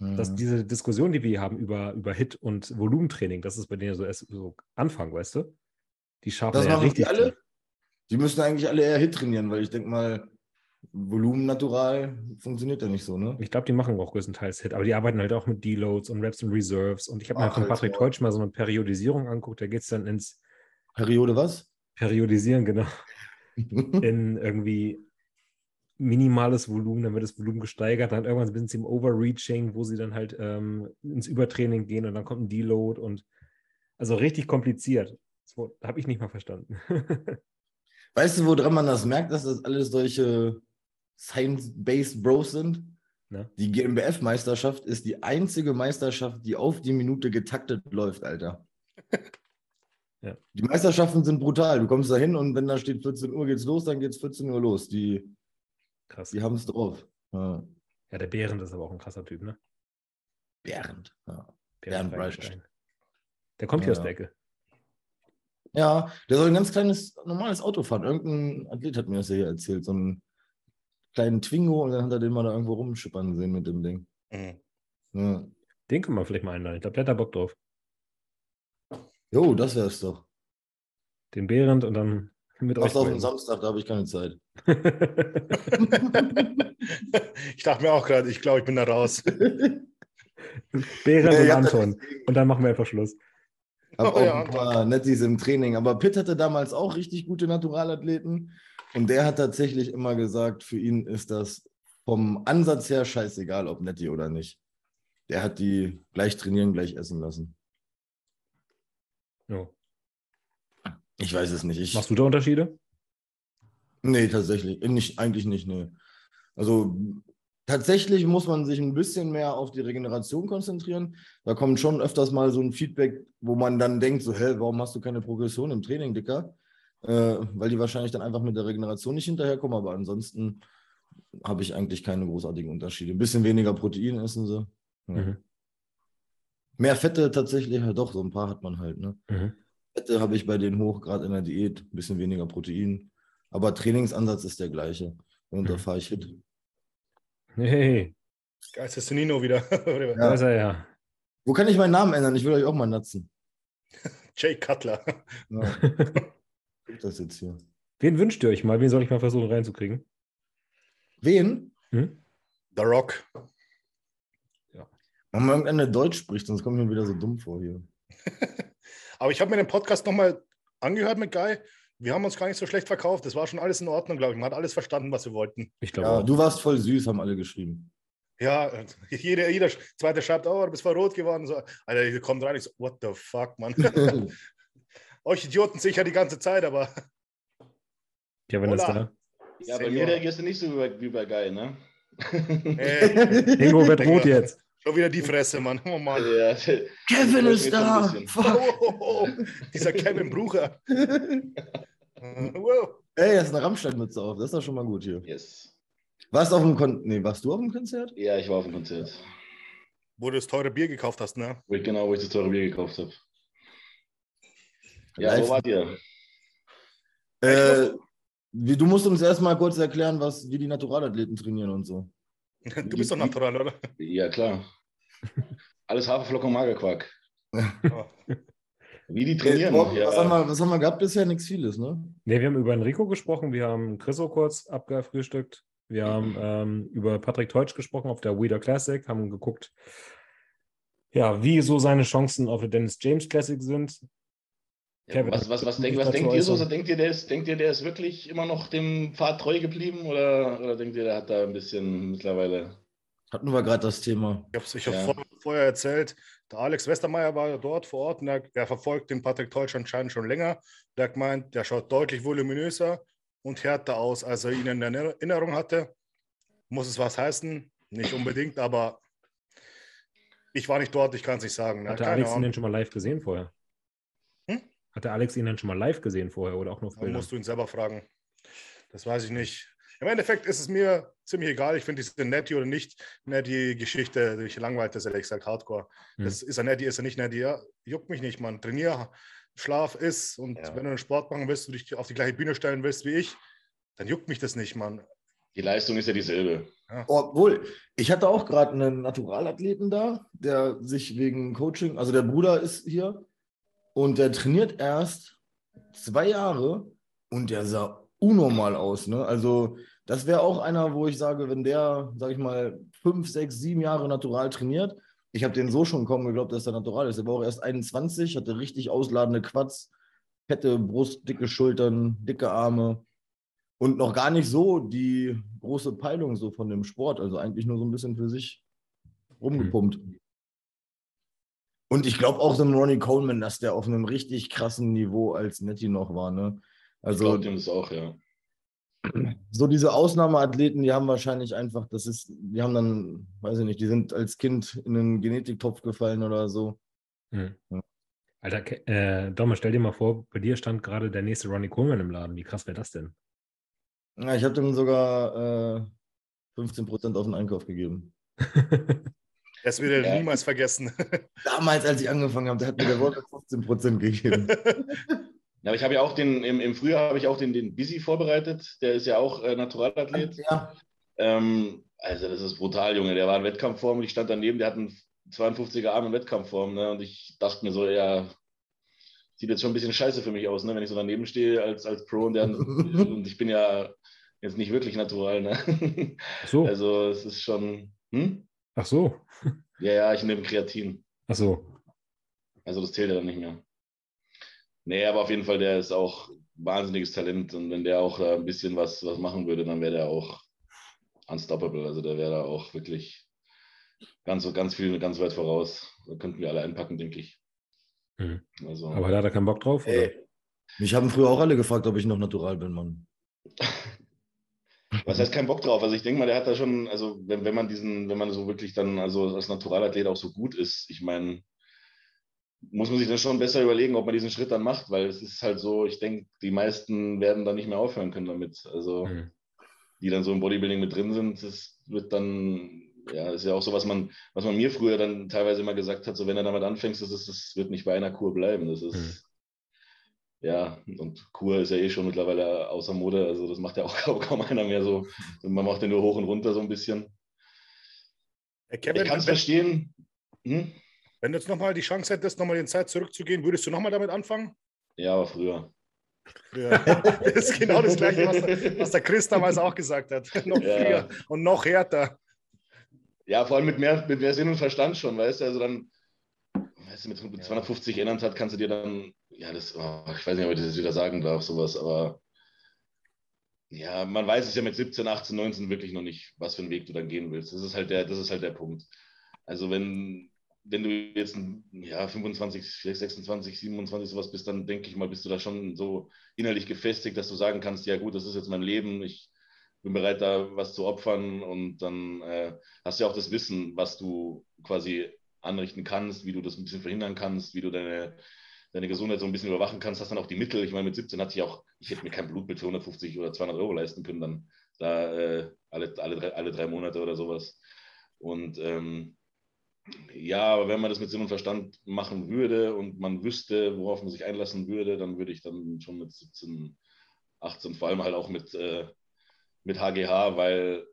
dass Mhm. diese Diskussion, die wir hier haben über, über Hit und Volumentraining, das ist bei denen so erst so Anfang, weißt du? Die schaffen Das ja richtig die alle? Die müssen eigentlich alle eher Hit trainieren, weil ich denke mal, Volumen natural funktioniert ja nicht so, ne? Ich glaube, die machen auch größtenteils Hit, aber die arbeiten halt auch mit Deloads und Reps und Reserves. Und ich habe mir von Patrick so. Teutsch mal so eine Periodisierung anguckt, da geht es dann ins Periode was? Periodisieren, genau, in irgendwie minimales Volumen, dann wird das Volumen gesteigert, dann irgendwann sind sie im Overreaching, wo sie dann halt ähm, ins Übertraining gehen und dann kommt ein Deload und also richtig kompliziert. Das habe ich nicht mal verstanden. weißt du, woran man das merkt, dass das alles solche Science-Based Bros sind? Ja. Die GmbF-Meisterschaft ist die einzige Meisterschaft, die auf die Minute getaktet läuft, Alter. Ja. Die Meisterschaften sind brutal. Du kommst da hin und wenn da steht 14 Uhr geht's los, dann geht's 14 Uhr los. Die, Krass. die haben es drauf. Ja. ja. der Behrend ist aber auch ein krasser Typ, ne? Behrend, ja. Behrend Breitstein. Der kommt hier aus der Ecke. Ja, der soll ein ganz kleines, normales Auto fahren. Irgendein Athlet hat mir das ja hier erzählt. So einen kleinen Twingo und dann hat er den mal da irgendwo rumschippern sehen mit dem Ding. Mhm. Ja. Den können wir vielleicht mal einladen. Ich glaube, der hat da Bock drauf. Jo, das wäre es doch. Den Behrend und dann mit Mach's euch. auf den Samstag, da habe ich keine Zeit. ich dachte mir auch gerade, ich glaube, ich bin da raus. Behrend und Anton. Und dann machen wir einfach Schluss. Hab oh, auch ja, ein paar Nettis im Training. Aber Pitt hatte damals auch richtig gute Naturalathleten. Und der hat tatsächlich immer gesagt, für ihn ist das vom Ansatz her scheißegal, ob Netti oder nicht. Der hat die gleich trainieren, gleich essen lassen. Ja. Ich weiß es nicht. Ich, Machst du da Unterschiede? Nee, tatsächlich. Nicht, eigentlich nicht, nee. Also tatsächlich muss man sich ein bisschen mehr auf die Regeneration konzentrieren. Da kommt schon öfters mal so ein Feedback, wo man dann denkt, so, hä, warum hast du keine Progression im Training, Dicker? Äh, weil die wahrscheinlich dann einfach mit der Regeneration nicht hinterherkommen, aber ansonsten habe ich eigentlich keine großartigen Unterschiede. Ein bisschen weniger Protein essen sie. Ja. Mhm. Mehr Fette tatsächlich, ja doch, so ein paar hat man halt. Ne? Mhm. Fette habe ich bei denen hoch, gerade in der Diät, ein bisschen weniger Protein. Aber Trainingsansatz ist der gleiche. Und mhm. da fahre ich hit. Hey. Geist ist Nino wieder. ja. Da ist er ja. Wo kann ich meinen Namen ändern? Ich will euch auch mal nutzen. Jay Cutler. Ja. das jetzt hier. Wen wünscht ihr euch mal? Wen soll ich mal versuchen reinzukriegen? Wen? Hm? The Rock. Wenn man irgendeine Deutsch spricht, sonst kommt mir wieder so dumm vor hier. Aber ich habe mir den Podcast nochmal angehört mit Guy. Wir haben uns gar nicht so schlecht verkauft. Das war schon alles in Ordnung, glaube ich. Man hat alles verstanden, was wir wollten. Ich glaube. Ja, du warst voll süß, haben alle geschrieben. Ja, jeder, jeder zweite schreibt, oh, du bist voll rot geworden. So, Alter, ihr kommt rein, ich so, what the fuck, Mann. Euch Idioten sicher die ganze Zeit, aber. Kevin ist da. Ja, bei mir reagierst du nicht so wie bei Guy, ne? Hey. Ingo wird rot jetzt. Schon wieder die Fresse, Mann. Oh Mann. Ja, Kevin ist da. Oh, oh, oh. Dieser Kevin Brucher. wow. Ey, er ist eine Rammstein-Mütze auf. Das ist doch schon mal gut hier. Yes. Warst du auf dem Kon nee, warst du auf dem Konzert? Ja, ich war auf dem Konzert. Wo du das teure Bier gekauft hast, ne? Wo ich, genau, wo ich das teure Bier gekauft habe. Ja, wo wart ihr? Äh, du musst uns erstmal kurz erklären, was, wie die Naturalathleten trainieren und so. Du bist doch natural, oder? Ja, klar. Alles Haferflocken und Magerquark. Wie die trainieren. was, ja. haben wir, was haben wir gehabt bisher? Nichts vieles, ne? Ne, wir haben über Enrico gesprochen, wir haben Chriso kurz abgefrühstückt, wir haben ähm, über Patrick Teutsch gesprochen auf der Weeder Classic, haben geguckt, ja, wie so seine Chancen auf der Dennis James Classic sind. Ja, was, was, was, denk, was denkt ihr so? Denkt ihr, der ist, denkt ihr, der ist wirklich immer noch dem Pfad treu geblieben oder, oder denkt ihr, der hat da ein bisschen mittlerweile. Hatten wir gerade das Thema. Ich habe es ja. vor, vorher erzählt, der Alex Westermeier war ja dort vor Ort und er, er verfolgt den Patrick Teutsch anscheinend schon länger. Der hat gemeint, der schaut deutlich voluminöser und härter aus, als er ihn in Erinnerung hatte. Muss es was heißen? Nicht unbedingt, aber ich war nicht dort, ich kann es nicht sagen. Ne? Hat der Alex ihn denn schon mal live gesehen vorher? Hat der Alex ihn dann schon mal live gesehen vorher oder auch nur auf Bildern? musst du ihn selber fragen. Das weiß ich nicht. Im Endeffekt ist es mir ziemlich egal. Ich finde diese Netty oder nicht Netty Geschichte, die langweilt das ehrlich gesagt hardcore. Hm. Das ist er Netty, ist er nicht Netty. Ja, juckt mich nicht, man. Trainier, Schlaf ist und ja. wenn du einen Sport machen willst, du dich auf die gleiche Bühne stellen willst wie ich, dann juckt mich das nicht, Mann. Die Leistung ist ja dieselbe. Ja. Obwohl, ich hatte auch gerade einen Naturalathleten da, der sich wegen Coaching, also der Bruder ist hier, und der trainiert erst zwei Jahre und der sah unnormal aus. Ne? Also, das wäre auch einer, wo ich sage, wenn der, sag ich mal, fünf, sechs, sieben Jahre natural trainiert, ich habe den so schon kaum geglaubt, dass er natural ist. Er war auch erst 21, hatte richtig ausladende Quads, fette Brust, dicke Schultern, dicke Arme. und noch gar nicht so die große Peilung so von dem Sport. Also eigentlich nur so ein bisschen für sich rumgepumpt. Und ich glaube auch so ein Ronnie Coleman, dass der auf einem richtig krassen Niveau als Nettie noch war. Ne? Also, ich glaube dem ist auch, ja. So diese Ausnahmeathleten, die haben wahrscheinlich einfach, das ist, die haben dann, weiß ich nicht, die sind als Kind in einen Genetiktopf gefallen oder so. Hm. Ja. Alter, äh, Dom, stell dir mal vor, bei dir stand gerade der nächste Ronnie Coleman im Laden. Wie krass wäre das denn? Ja, ich habe dem sogar äh, 15% auf den Einkauf gegeben. Das wird er ja. niemals vergessen. Damals, als ich angefangen habe, der hat mir der Wolke 15% gegeben. Ja, aber ich habe ja auch den, im, im Frühjahr habe ich auch den, den Busy vorbereitet. Der ist ja auch äh, Naturalathlet. Ja. Ähm, also, das ist brutal, Junge. Der war in Wettkampfform und ich stand daneben, der hat einen 52er Arm in Wettkampfform. Ne? Und ich dachte mir so, ja, sieht jetzt schon ein bisschen scheiße für mich aus, ne? wenn ich so daneben stehe als, als Pro und, der, und ich bin ja jetzt nicht wirklich natural. Ne? So. Also, es ist schon. Hm? Ach so. Ja, ja, ich nehme Kreatin. Ach so. Also das zählt ja dann nicht mehr. Nee, aber auf jeden Fall, der ist auch wahnsinniges Talent und wenn der auch ein bisschen was, was machen würde, dann wäre der auch unstoppable. Also der wäre da auch wirklich ganz, ganz viel, ganz weit voraus. Da könnten wir alle einpacken, denke ich. Mhm. Also, aber da hat er keinen Bock drauf? Ey, mich haben früher auch alle gefragt, ob ich noch natural bin, Mann. Was heißt kein Bock drauf? Also ich denke mal, der hat da schon, also wenn, wenn man diesen, wenn man so wirklich dann, also als Naturalathlet auch so gut ist, ich meine, muss man sich dann schon besser überlegen, ob man diesen Schritt dann macht, weil es ist halt so, ich denke, die meisten werden dann nicht mehr aufhören können damit. Also mhm. die dann so im Bodybuilding mit drin sind, das wird dann, ja, ist ja auch so, was man, was man mir früher dann teilweise immer gesagt hat, so wenn du damit anfängst, das, ist, das wird nicht bei einer Kur bleiben. Das ist, mhm ja, und Kur ist ja eh schon mittlerweile außer Mode, also das macht ja auch kaum einer mehr so. Man macht ja nur hoch und runter so ein bisschen. Kevin, ich kann es verstehen. Hm? Wenn du jetzt nochmal die Chance hättest, nochmal in Zeit zurückzugehen, würdest du nochmal damit anfangen? Ja, aber früher. Ja, das ist genau das Gleiche, was der, was der Chris damals auch gesagt hat. noch ja. früher und noch härter. Ja, vor allem mit mehr, mit mehr Sinn und Verstand schon, weißt du? Also dann, weißt du, mit 250 ja. Innern hat, kannst du dir dann ja, das, oh, ich weiß nicht, ob ich das jetzt wieder sagen darf, sowas, aber ja, man weiß es ja mit 17, 18, 19 wirklich noch nicht, was für einen Weg du dann gehen willst. Das ist halt der, das ist halt der Punkt. Also wenn, wenn du jetzt ja, 25, vielleicht 26, 27 sowas bist, dann denke ich mal, bist du da schon so innerlich gefestigt, dass du sagen kannst, ja gut, das ist jetzt mein Leben, ich bin bereit, da was zu opfern und dann äh, hast du ja auch das Wissen, was du quasi anrichten kannst, wie du das ein bisschen verhindern kannst, wie du deine deine Gesundheit so ein bisschen überwachen kannst, hast dann auch die Mittel. Ich meine, mit 17 hatte ich auch, ich hätte mir kein Blutbild für 150 oder 200 Euro leisten können, dann da äh, alle, alle, alle drei Monate oder sowas. Und ähm, ja, aber wenn man das mit Sinn und Verstand machen würde und man wüsste, worauf man sich einlassen würde, dann würde ich dann schon mit 17, 18, vor allem halt auch mit, äh, mit HGH, weil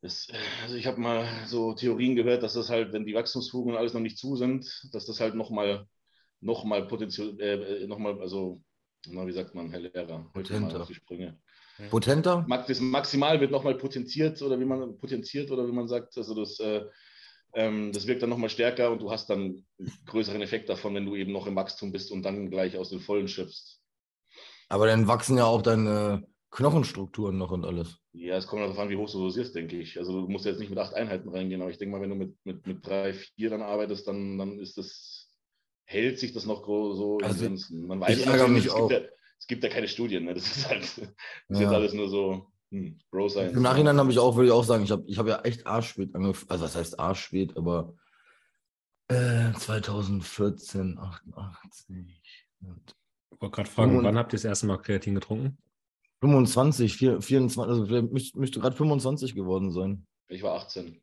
das, also ich habe mal so Theorien gehört, dass das halt, wenn die Wachstumsfugen und alles noch nicht zu sind, dass das halt nochmal nochmal potenziell, äh, äh nochmal, also, na, wie sagt man, Herr Lehrer? Potenter. Die Sprünge. Potenter? Das Maximal wird nochmal potenziert oder wie man potenziert oder wie man sagt, also das, äh, ähm, das wirkt dann nochmal stärker und du hast dann größeren Effekt davon, wenn du eben noch im Wachstum bist und dann gleich aus den Vollen schöpfst. Aber dann wachsen ja auch deine Knochenstrukturen noch und alles. Ja, es kommt darauf an, wie hoch du dosierst, denke ich. Also du musst jetzt nicht mit acht Einheiten reingehen, aber ich denke mal, wenn du mit, mit, mit drei, vier dann arbeitest, dann, dann ist das hält sich das noch so also, in Man weiß ich ärgere mich es auch. Gibt ja, es gibt ja keine Studien, ne? das ist halt das ist ja. jetzt alles nur so hm, Bro Science. Im Nachhinein habe ich auch, würde ich auch sagen, ich habe ich hab ja echt arschspät angefangen, also was heißt arschspät, aber äh, 2014, 88. Ich wollte gerade fragen, wann habt ihr das erste Mal Kreatin getrunken? 25, 24, also vielleicht müsste, müsste gerade 25 geworden sein. Ich war 18.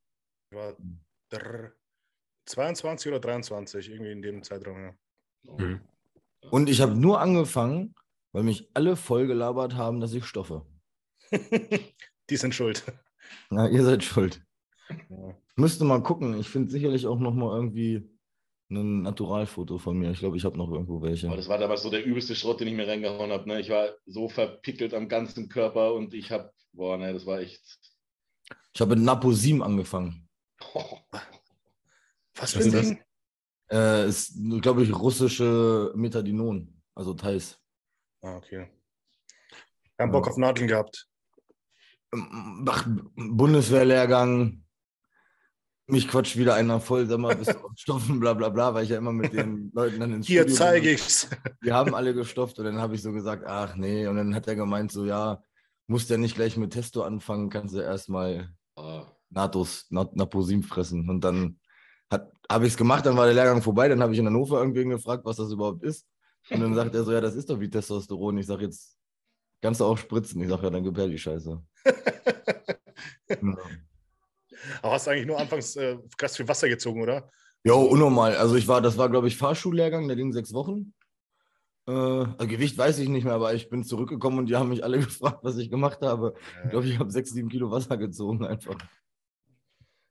Ich war 22 oder 23, irgendwie in dem Zeitraum, ja. Mhm. Und ich habe nur angefangen, weil mich alle vollgelabert haben, dass ich stoffe. Die sind schuld. Na, ihr seid schuld. Ja. Müsste mal gucken. Ich finde sicherlich auch noch mal irgendwie ein Naturalfoto von mir. Ich glaube, ich habe noch irgendwo welche. Aber das war damals so der übelste Schrott, den ich mir reingehauen habe. Ne? Ich war so verpickelt am ganzen Körper und ich habe, boah, ne, das war echt. Ich habe mit Naposim angefangen. Was für ein Ding? Äh, ist, glaube ich, russische Metadinon, also Thais. Ah, okay. Keinen Bock Ja. auf Nadeln gehabt. Ach, Bundeswehrlehrgang, mich quatscht wieder einer voll, sag mal, bist du Stoffen, bla bla bla, weil ich ja immer mit den Leuten dann ins Hier Studio zeige bin. ich's. Wir haben alle gestopft und dann habe ich so gesagt, ach nee, und dann hat er gemeint, so ja, musst ja nicht gleich mit Testo anfangen, kannst du erstmal Ah, Natos, Nat Naposim fressen. Und dann habe ich es gemacht, dann war der Lehrgang vorbei, dann habe ich in Hannover irgendwen gefragt, was das überhaupt ist. Und dann sagt er so, ja, das ist doch wie Testosteron. Ich sage jetzt, kannst du auch spritzen? Ich sage, ja, dann gib her die Scheiße. Ja. Aber hast du eigentlich nur anfangs äh, krass viel Wasser gezogen, oder? Jo, unnormal. Also ich war, das war, glaube ich, Fahrschullehrgang, der ging sechs Wochen. Äh, also Gewicht weiß ich nicht mehr, aber ich bin zurückgekommen und die haben mich alle gefragt, was ich gemacht habe. Ich glaube, ich habe sechs, sieben Kilo Wasser gezogen einfach.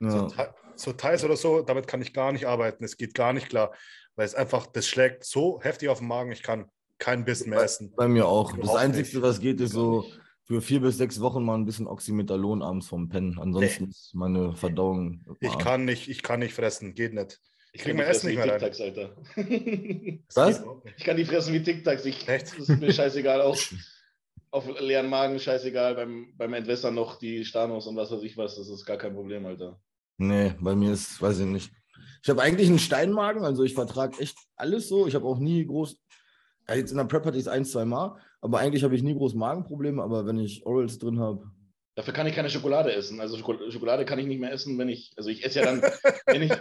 Ja. So, so Thais oder so, damit kann ich gar nicht arbeiten. Es geht gar nicht klar, weil es einfach, das schlägt so heftig auf den Magen, ich kann keinen Bissen mehr essen. Bei mir auch. Das Einzige, nicht. was geht, ist so für vier bis sechs Wochen mal ein bisschen Oxymetallon abends vom Pennen. Ansonsten ist meine Verdauung. Ich Arsch. kann nicht, ich kann nicht fressen, geht nicht. ich krieg kann mein Essen nicht wie mehr rein. Alter. Was? Ich kann die fressen wie Tic-Tacs. Ich, Echt? Das ist mir scheißegal. Auch auf leeren Magen scheißegal. Beim, beim Entwässern noch die Stanos und was weiß ich was. Das ist gar kein Problem, Alter. Nee, bei mir ist, weiß ich nicht. Ich habe eigentlich einen Steinmagen, also ich vertrage echt alles so. Ich habe auch nie groß. Ja, jetzt in der Prep hatte ich es ein, zwei Mal, aber eigentlich habe ich nie groß Magenprobleme. Aber wenn ich Orals drin habe, Dafür kann ich keine Schokolade essen. Also Schoko- Schokolade kann ich nicht mehr essen, wenn ich, also ich esse ja dann, wenn ich,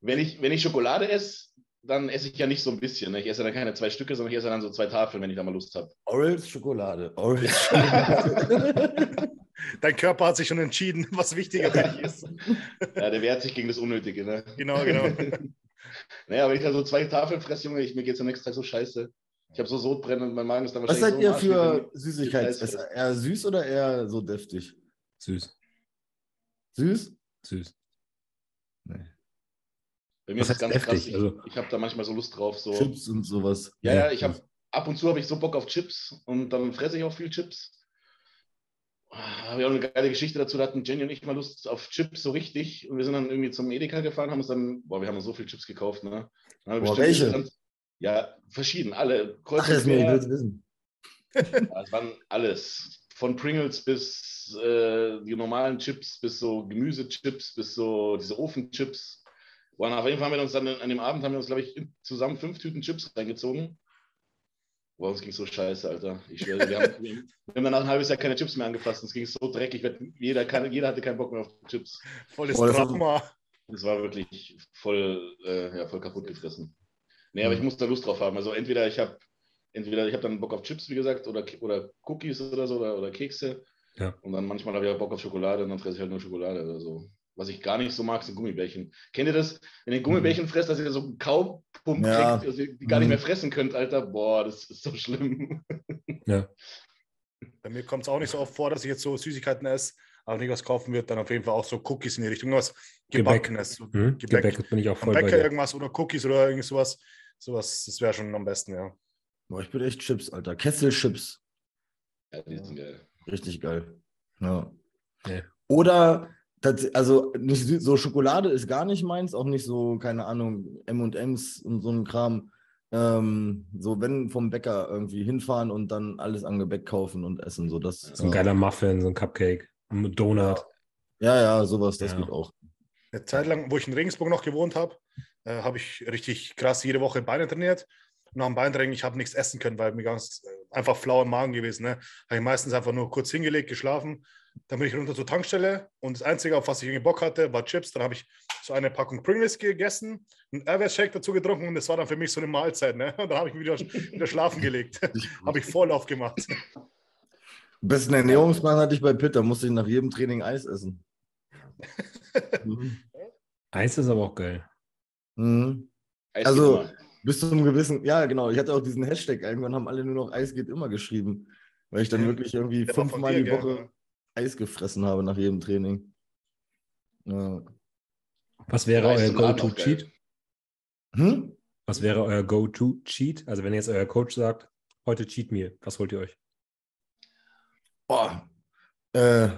wenn ich, wenn ich Schokolade esse, dann esse ich ja nicht so ein bisschen. Ne? Ich esse dann keine zwei Stücke, sondern ich esse dann so zwei Tafeln, wenn ich da mal Lust habe. Orals Schokolade. Orals Schokolade. Dein Körper hat sich schon entschieden, was wichtiger für dich ist. Ja, der wehrt sich gegen das Unnötige. Ne? Genau, genau. naja, aber ich da so zwei Tafeln fresse, Junge, ich, mir geht es am nächsten Tag so scheiße. Ich habe so Sodbrennen und mein Magen ist dann Was wahrscheinlich seid so ihr für wenn-. Ist eher süß oder eher so deftig? Süß. Süß? Süß. Nee. Bei mir Was ist es heißt ganz deftig? krass. Ich, Also- ich habe da manchmal so Lust drauf. So. Chips und sowas. Ja, ja, ich habe ab und zu habe ich so Bock auf Chips und dann fresse ich auch viel Chips. Ah, Habe ich auch eine geile Geschichte dazu, da hatten Jenny und ich mal Lust auf Chips so richtig und wir sind dann irgendwie zum Edeka gefahren, haben uns dann, boah, wir haben so viel Chips gekauft, ne? Dann Boah, welche? insgesamt- ja, verschieden, alle. Kreuz Ach, ist mir, ich wissen. Ja, es waren alles. Von Pringles bis äh, die normalen Chips, bis so Gemüsechips, bis so diese Ofenchips. Boah, und auf jeden Fall haben wir uns dann an dem Abend, haben wir uns, glaube ich, zusammen fünf Tüten Chips reingezogen. Boah, uns ging so scheiße, Alter. Ich schwöre, wir haben, wir haben danach ein halbes Jahr keine Chips mehr angefasst. Uns ging so dreckig. Jeder, keine, jeder hatte keinen Bock mehr auf Chips. Volles Boah, Trauma. Das war wirklich voll, äh, ja, voll kaputt gefressen. Nee, aber Mhm. ich muss da Lust drauf haben. Also entweder ich habe entweder ich habe dann Bock auf Chips, wie gesagt, oder, oder Cookies oder so oder, oder Kekse. Ja. Und dann manchmal habe ich auch Bock auf Schokolade und dann fresse ich halt nur Schokolade oder so. Was ich gar nicht so mag, sind Gummibärchen. Kennt ihr das? Wenn ihr Gummibärchen fresst, dass ihr so einen Kaupump Ja. kriegt, dass ihr die gar nicht Mhm. mehr fressen könnt, Alter. Boah, das ist so schlimm. Ja. Bei mir kommt es auch nicht so oft vor, dass ich jetzt so Süßigkeiten esse, aber nicht was kaufen wird, dann auf jeden Fall auch so Cookies in die Richtung, was Gebäck. Gebackenes. So Hm? Gebäck. Gebäck bin ich auch voll bei Bäcker dir. irgendwas oder Cookies oder irgend sowas. Sowas, das wäre schon am besten, ja. Boah, ich bin echt Chips, Alter. Kesselchips. Ja, die sind geil. Richtig geil. Ja. Nee. Oder, also nicht so Schokolade ist gar nicht meins, auch nicht so, keine Ahnung, M&M's und so ein Kram. Ähm, so, wenn vom Bäcker irgendwie hinfahren und dann alles an Gebäck kaufen und essen, so das. So ein ja. geiler Muffin, so ein Cupcake, ein Donut. Ja, ja, sowas, das Ja. geht auch. Eine Zeit lang, wo ich in Regensburg noch gewohnt habe, äh, habe ich richtig krass jede Woche Beine trainiert. Und nach dem Beintraining, ich habe nichts essen können, weil mir ganz äh, einfach flau im Magen gewesen. Ne? Habe ich meistens einfach nur kurz hingelegt, geschlafen. Dann bin ich runter zur Tankstelle und das Einzige, auf was ich irgendwie Bock hatte, war Chips. Dann habe ich so eine Packung Pringles gegessen, einen Airways-Shake dazu getrunken und das war dann für mich so eine Mahlzeit. Ne? Und dann habe ich mich wieder, wieder schlafen gelegt. habe ich Vorlauf gemacht. Besten Ernährungsplan hatte ich bei Pitt, da musste ich nach jedem Training Eis essen. mhm. Eis ist aber auch geil. Mhm. Eis Also-. Bis zu einem gewissen, ja genau, ich hatte auch diesen Hashtag, irgendwann haben alle nur noch Eis geht immer geschrieben, weil ich dann wirklich irgendwie fünfmal die? Woche Eis gefressen habe nach jedem Training. Ja. Was wäre Eis euer Go-To-Cheat? Hm? Was wäre euer Go-To-Cheat? Also wenn jetzt euer Coach sagt, heute Cheat Meal, was holt ihr euch? Boah. Äh,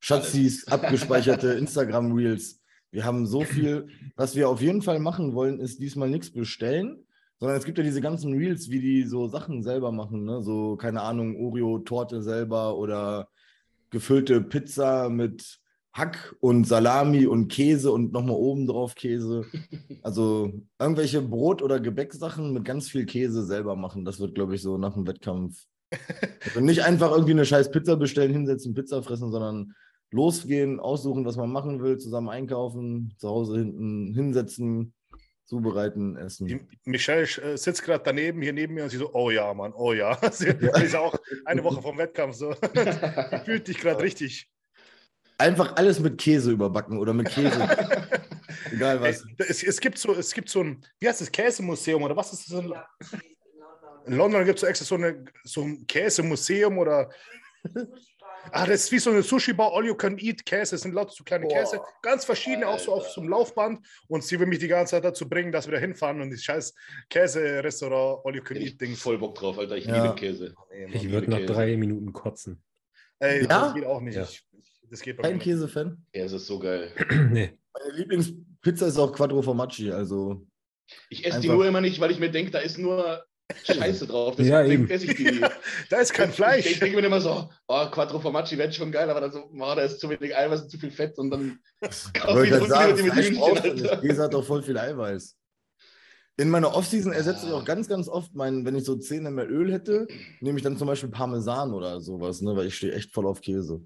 Schatzis, abgespeicherte Instagram-Reels. Wir haben so viel, was wir auf jeden Fall machen wollen, ist diesmal nichts bestellen, sondern es gibt ja diese ganzen Reels, wie die so Sachen selber machen, ne? So, keine Ahnung, Oreo-Torte selber oder gefüllte Pizza mit Hack und Salami und Käse und nochmal oben drauf Käse. Also irgendwelche Brot- oder Gebäcksachen mit ganz viel Käse selber machen. Das wird, glaube ich, so nach dem Wettkampf. Also nicht einfach irgendwie eine scheiß Pizza bestellen, hinsetzen, Pizza fressen, sondern losgehen, aussuchen, was man machen will, zusammen einkaufen, zu Hause hinten hinsetzen, zubereiten, essen. Die Michelle äh, sitzt gerade daneben, hier neben mir und sie so, oh ja, Mann, oh ja. Sie ist auch eine Woche vom Wettkampf so. Die fühlt dich gerade richtig. Einfach alles mit Käse überbacken oder mit Käse. Egal was. Es, es, gibt so, es gibt so ein, wie heißt das, Käsemuseum oder was ist das? In London gibt es so extra so, eine, so ein Käsemuseum oder. Ah, das ist wie so eine Sushi-Bar, all you can eat Käse. Es sind lauter so kleine Boah. Käse, ganz verschiedene, auch so auf so einem Laufband. Und sie will mich die ganze Zeit dazu bringen, dass wir da hinfahren und die scheiß Käse-Restaurant, all you can eat ich Dings. voll Bock drauf, Alter. Ich Ja. liebe Käse. Ich würde nach Käse. drei Minuten kotzen. Ey, Ja? das geht auch nicht. Ja. Ich, das geht bei Kein. Käsefan. Käse ist so geil. nee. Meine Lieblingspizza ist auch Quattro Formaggi, also Ich esse die nur immer nicht, weil ich mir denke, da ist nur Scheiße drauf. Ja, Deswegen eben. esse ich die nie. Da ist kein Ich, Fleisch. ich denke mir immer so, oh, Quattro Formaggi wäre schon geil, aber dann so, oh, da ist zu wenig Eiweiß und zu viel Fett und dann kaufe Ich ich gerade sagen, die mit Hühnchen. Käse hat doch voll viel Eiweiß. In meiner Offseason ersetze ich Ja. auch ganz, ganz oft, mein, wenn ich so 10 mehr Öl hätte, nehme ich dann zum Beispiel Parmesan oder sowas, ne, weil ich stehe echt voll auf Käse.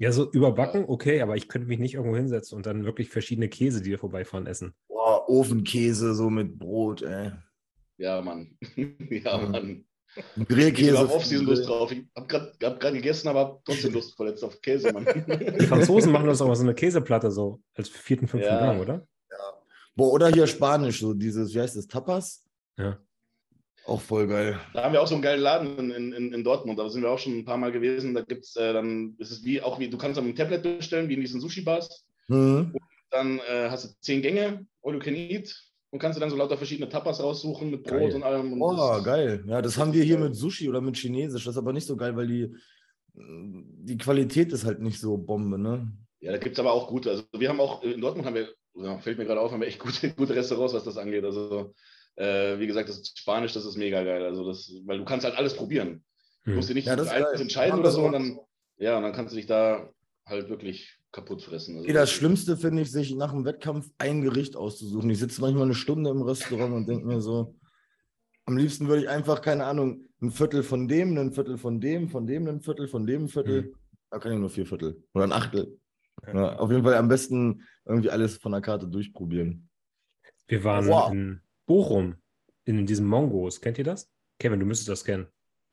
Ja, so überbacken, okay, aber ich könnte mich nicht irgendwo hinsetzen und dann wirklich verschiedene Käse, die hier vorbeifahren, essen. Boah, Ofenkäse so mit Brot, ey. Ja, Mann. ja, Mhm. Mann. Ich Grillkäse. habe Off-Season Lust drauf. Ich habe gerade hab grad gegessen, aber hab trotzdem Lust verletzt auf Käse, Mann. Die Franzosen machen das auch so eine Käseplatte so als vierten, fünften Ja. Gang, oder? Boah, oder hier Spanisch, so dieses, wie heißt das, Tapas? Ja. Auch voll geil. Da haben wir auch so einen geilen Laden in, in, in Dortmund, da sind wir auch schon ein paar Mal gewesen. Da gibt es äh, dann, ist es wie, auch wie, du kannst am Tablet bestellen, wie in diesen Sushi-Bars. Hm. Dann äh, hast du zehn Gänge, all you can eat. Und kannst du dann so lauter verschiedene Tapas raussuchen mit Brot Geil. und allem. Und Oh, geil. Ja, das haben wir hier mit Sushi oder mit Chinesisch. Das ist aber nicht so geil, weil die, die Qualität ist halt nicht so Bombe, ne? Ja, da gibt es aber auch gute. Also wir haben auch, in Dortmund haben wir, ja, fällt mir gerade auf, haben wir echt gute, gute Restaurants, was das angeht. Also äh, wie gesagt, das Spanisch, das ist mega geil. Also das, weil du kannst halt alles probieren. Du Hm. musst dich nicht Ja, entscheiden oder so. Und dann, ja, und dann kannst du dich da halt wirklich kaputt fressen. Also das Schlimmste finde ich, sich nach dem Wettkampf ein Gericht auszusuchen. Ich sitze manchmal eine Stunde im Restaurant und denke mir so, am liebsten würde ich einfach, keine Ahnung, ein Viertel von dem, ein Viertel von dem, von dem ein Viertel, von dem ein Viertel. Da kann ich nur vier Viertel oder ein Achtel. Ja, auf jeden Fall am besten irgendwie alles von der Karte durchprobieren. Wir waren Wow. in Bochum in diesem Mongos. Kennt ihr das? Kevin, du müsstest das kennen.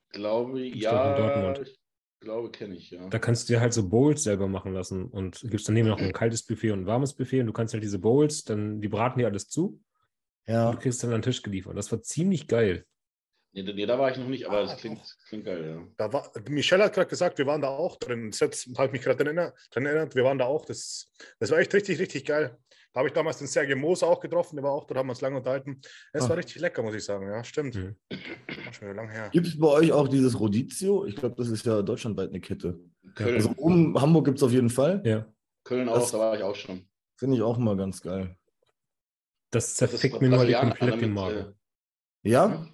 glaube ich, in ja, Dortmund. Glaube, kenne ich, ja. Da kannst du dir halt so Bowls selber machen lassen und gibt es daneben noch ein kaltes Buffet und ein warmes Buffet und du kannst halt diese Bowls, dann die braten dir alles zu und Ja. du kriegst dann an den Tisch geliefert. Das war ziemlich geil. Nee, nee, da war ich noch nicht, aber das klingt, klingt geil, ja. Da war, Michelle hat gerade gesagt, wir waren da auch drin. Das habe ich mich gerade dran erinnert, erinnert. Wir waren da auch. Das, das war echt richtig, richtig geil. Da habe ich damals den Sergei Moos auch getroffen. Der war auch dort, haben wir uns lange unterhalten. Es Ah. war richtig lecker, muss ich sagen. Ja, stimmt. Mhm. War Schon wieder lang her. Gibt es bei euch auch dieses Rodizio? Ich glaube, das ist ja deutschlandweit eine Kette. Köln, Also oben Hamburg gibt es auf jeden Fall. Ja. Köln auch, das- da war ich auch schon. Finde ich auch immer ganz geil. Das zerfickt mir mal die Brasilianer komplett den mit, Magen. Ja?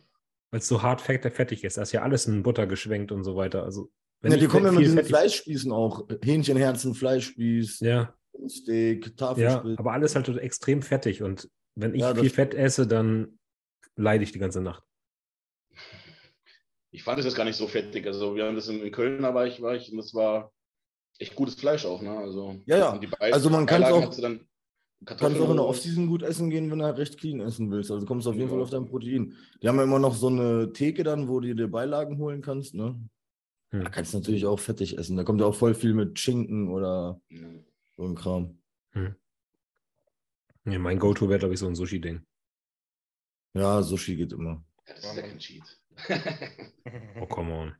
Weil es so hart fett, fettig ist. Da ist ja alles in Butter geschwenkt und so weiter. Also, wenn ja die kommen ja mit diesen Fleischspießen auch. Hähnchenherzen, Fleischspieß, Ja, Steak, ja, Tafelspitz. aber alles halt extrem fettig. Und wenn ich Ja, viel. Fett esse, dann leide ich die ganze Nacht. Ich fand es jetzt gar nicht so fettig. Also wir haben das in, in Köln, aber ich war ich und das war echt gutes Fleisch auch, ne? Also, Ja, ja. Beil- Also man Beilagen auch- dann kannst auch in der Offseason gut essen gehen, wenn du halt recht clean essen willst. Also kommst du auf jeden Ja. Fall auf dein Protein. Die haben ja immer noch so eine Theke dann, wo du dir Beilagen holen kannst. Ne? Hm. Da kannst du natürlich auch fettig essen. Da kommt ja auch voll viel mit Schinken oder Ja. So ein Kram. Ja, mein Go-To wäre, glaube ich, so ein Sushi-Ding. Ja, Sushi geht immer. Ja, das ist ja kein Cheat. Oh, come on.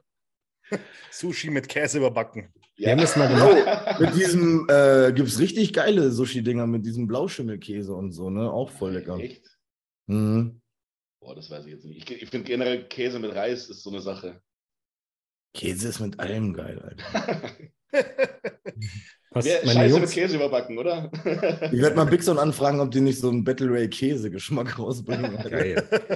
Sushi mit Käse überbacken. Wir haben das mal gemacht. mit diesem äh, gibt es richtig geile Sushi-Dinger mit diesem Blauschimmelkäse und so, ne? Auch voll lecker. Echt? Mhm. Boah, das weiß ich jetzt nicht. Ich, ich finde generell Käse mit Reis ist so eine Sache. Käse ist mit allem geil, Alter. Was Wer, meine Scheiße Jungs, mit Käse überbacken, oder? Ich werde mal Bixon anfragen, ob die nicht so einen Battle Ray Käse-Geschmack rausbringen. Geil. Ja.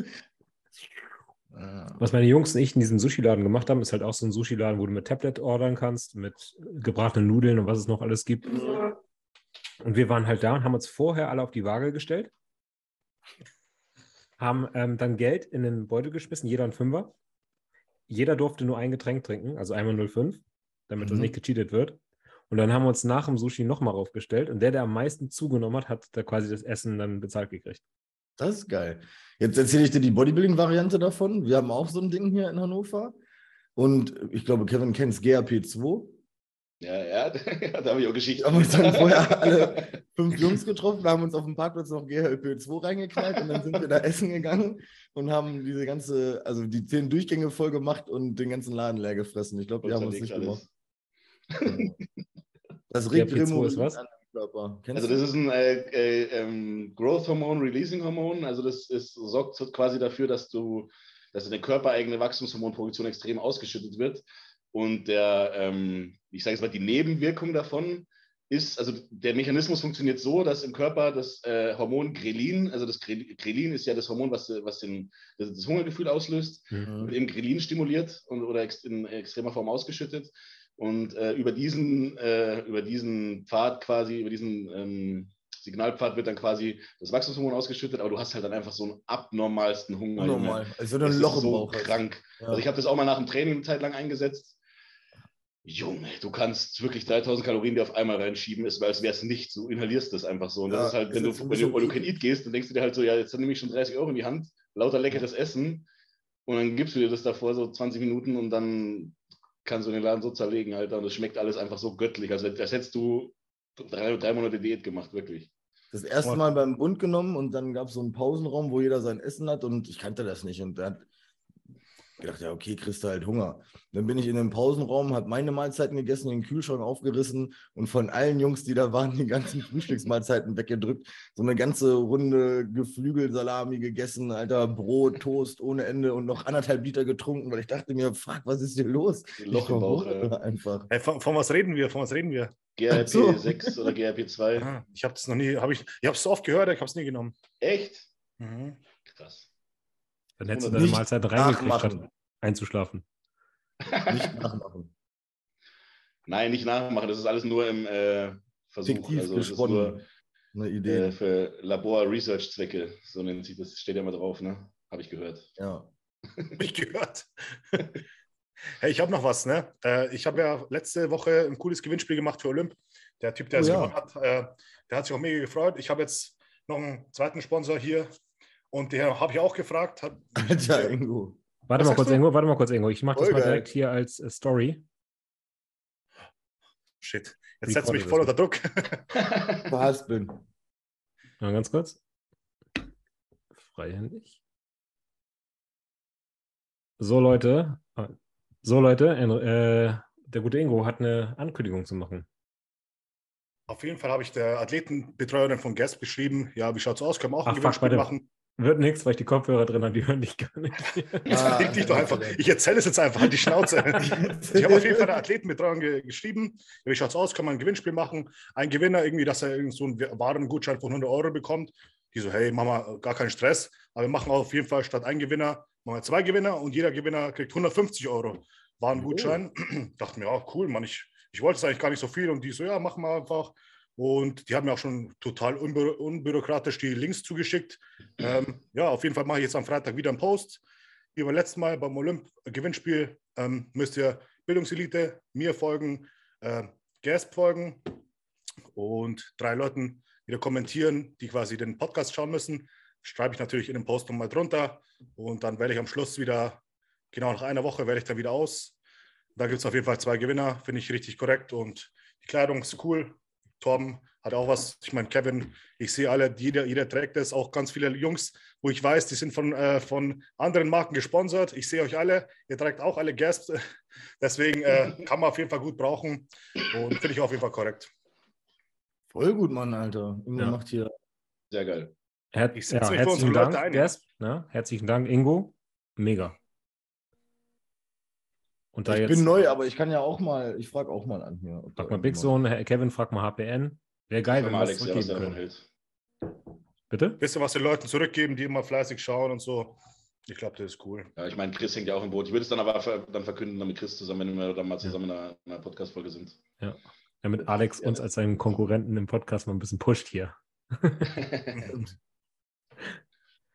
Was meine Jungs und ich in diesem Sushi-Laden gemacht haben, ist halt auch so ein Sushi-Laden, wo du mit Tablet ordern kannst, mit gebratenen Nudeln und was es noch alles gibt. Und wir waren halt da und haben uns vorher alle auf die Waage gestellt, haben ähm, dann Geld in den Beutel geschmissen, jeder ein Fünfer. Jeder durfte nur ein Getränk trinken, also einmal 0,5, damit das Mhm. nicht gecheatet wird. Und dann haben wir uns nach dem Sushi nochmal raufgestellt und der, der am meisten zugenommen hat, hat da quasi das Essen dann bezahlt gekriegt. Das ist geil. Jetzt erzähle ich dir die Bodybuilding-Variante davon. Wir haben auch so ein Ding hier in Hannover. Und ich glaube, Kevin kennt GRP 2. Ja, ja, da habe ich auch Geschichten. Wir haben uns dann vorher alle fünf Jungs getroffen, wir haben uns auf dem Parkplatz noch GHLP 2 reingeknallt und dann sind wir da essen gegangen und haben diese ganze, also die zehn Durchgänge voll gemacht und den ganzen Laden leer gefressen. Ich glaube, die haben uns nicht Zerlegt gemacht. Das GHP2 regt ist was? an den Körper. Kennst Also das ist ein äh, äh, ähm, Growth Hormon, Releasing Hormon. Also das ist, sorgt so quasi dafür, dass du, dass deine körpereigene Wachstumshormonproduktion extrem ausgeschüttet wird. Und der, ähm, ich sage jetzt mal, die Nebenwirkung davon ist, also der Mechanismus funktioniert so, dass im Körper das äh, Hormon Grelin, also das Gre- Grelin ist ja das Hormon, was, was den, das, das Hungergefühl auslöst, Mhm. wird eben Grelin stimuliert und, oder ex, in extremer Form ausgeschüttet. Und äh, über, diesen, äh, über diesen Pfad quasi, über diesen ähm, Signalpfad wird dann quasi das Wachstumshormon ausgeschüttet, aber du hast halt dann einfach so einen abnormalsten Hunger. Normal. Als würde Das ein ist Loch im so Bauch. hast. krank. Ja. Also ich habe das auch mal nach dem Training eine Zeit lang eingesetzt. Junge, du kannst wirklich 3000 Kalorien dir auf einmal reinschieben, ist, als wäre es nichts. Du inhalierst das einfach so. Und das Ja, ist halt, ist wenn du, wenn du bisschen all you can eklig. eat gehst, dann denkst du dir halt so, ja, jetzt nehme ich schon 30 Euro in die Hand, lauter leckeres Essen. Und dann gibst du dir das davor so 20 Minuten und dann kannst du den Laden so zerlegen, Alter. Und es schmeckt alles einfach so göttlich. Also als hättest du drei, drei Monate Diät gemacht, wirklich. Das erste Mal beim Bund genommen und dann gab es so einen Pausenraum, wo jeder sein Essen hat und ich kannte das nicht. Und da hat gedacht, ja, okay, kriegst du halt Hunger. Dann bin ich in den Pausenraum, habe meine Mahlzeiten gegessen, den Kühlschrank aufgerissen und von allen Jungs, die da waren, die ganzen Frühstücksmahlzeiten weggedrückt. So eine ganze Runde Geflügelsalami gegessen, alter Brot, Toast ohne Ende und noch anderthalb Liter getrunken, weil ich dachte mir, fuck, was ist hier los? Loch im Bauch. einfach. Hey, von, von was reden wir? Von was reden wir? GRP so. 6 oder GRP 2. Ah, ich habe das noch nie, habe ich, ich habe es so oft gehört, ich habe es nie genommen. Echt? Mhm. Krass. Dann hättest du deine Mahlzeiten reingekriegt, statt einzuschlafen. Nicht nachmachen. Nein, nicht nachmachen. Das ist alles nur im äh, Versuch. Fiktiv also das ist gesponnen. nur Eine Idee. äh, für Labor-Research-Zwecke. So nennt sich das. Steht ja mal drauf, ne? Habe ich gehört. Ja. Hab ich gehört. hey, ich habe noch was, ne? Äh, ich habe ja letzte Woche ein cooles Gewinnspiel gemacht für Olymp. Der Typ, der Oh es ja. gewonnen hat, äh, der hat sich auch mega gefreut. Ich habe jetzt noch einen zweiten Sponsor hier und der habe ich auch gefragt. Hat, Alter, Ingo. Warte Was mal kurz, du? Ingo, warte mal kurz, Ingo. Ich mache das mal direkt hier als äh, Story. Shit, Wie jetzt setzt du mich voll unter Druck. Verhaspeln. Mal ganz kurz. Freihändig. So, Leute. So, Leute. äh, der gute Ingo hat eine Ankündigung zu machen. Auf jeden Fall habe ich der Athletenbetreuerin von Gasp geschrieben, ja, wie schaut es aus? Können wir auch ein Ach, fuck, Gewinnspiel machen? Wird nichts, weil ich die Kopfhörer drin habe, die hören dich gar nicht. Ah, leg dich doch einfach. Ich erzähle es jetzt einfach, halt die Schnauze. Ich habe auf jeden Fall der Athletenbetreuung ge geschrieben. Wie schaut es aus? Kann man ein Gewinnspiel machen? Ein Gewinner, irgendwie, dass er irgend so einen Warengutschein von 100 Euro bekommt. Die so, hey, machen wir gar keinen Stress. Aber wir machen auf jeden Fall statt ein Gewinner, machen wir zwei Gewinner und jeder Gewinner kriegt 150 Euro Warengutschein. Dachte mir, ja, cool, Mann, ich, ich wollte es eigentlich gar nicht so viel. Und die so, ja, machen wir einfach. Und die haben mir auch schon total unbü unbürokratisch die Links zugeschickt. Ähm, ja, auf jeden Fall mache ich jetzt am Freitag wieder einen Post. Wie beim letzten Mal beim Olymp-Gewinnspiel ähm, müsst ihr Bildungselite, mir folgen, äh, Gasp folgen und drei Leuten wieder kommentieren, die quasi den Podcast schauen müssen. Schreibe ich natürlich in den Post nochmal drunter und dann wähle ich am Schluss wieder, genau nach einer Woche wähle ich dann wieder aus. Da gibt es auf jeden Fall zwei Gewinner, finde ich richtig korrekt und die Kleidung ist cool. Torben hat auch was. Ich meine, Kevin, ich sehe alle, jeder, jeder trägt es, auch ganz viele Jungs, wo ich weiß, die sind von, äh, von anderen Marken gesponsert. Ich sehe euch alle, ihr trägt auch alle Gasps. Deswegen äh, kann man auf jeden Fall gut brauchen und finde ich auf jeden Fall korrekt. Voll gut, Mann, Alter. Ingo Ja. macht hier. Sehr geil. Her Ich ja, herzlichen Dank. Gasp, ne? Herzlichen Dank, Ingo. Mega. Und da ich jetzt, bin neu, aber ich kann ja auch mal, ich frage auch mal an hier. frag mal Big Zone, Herr Kevin, frag mal HPN. Wäre geil, wenn wir Alex, das ja, zurückgeben davon können. hält. Bitte? Bisschen was den Leuten zurückgeben, die immer fleißig schauen und so. Ich glaube, das ist cool. Ja, ich meine, Chris hängt ja auch im Boot. Ich würde es dann aber ver dann verkünden, dann mit Chris zusammen, wenn wir dann mal zusammen in einer, in einer Podcast-Folge sind. Damit Alex uns als seinen Konkurrenten im Podcast mal ein bisschen pusht hier.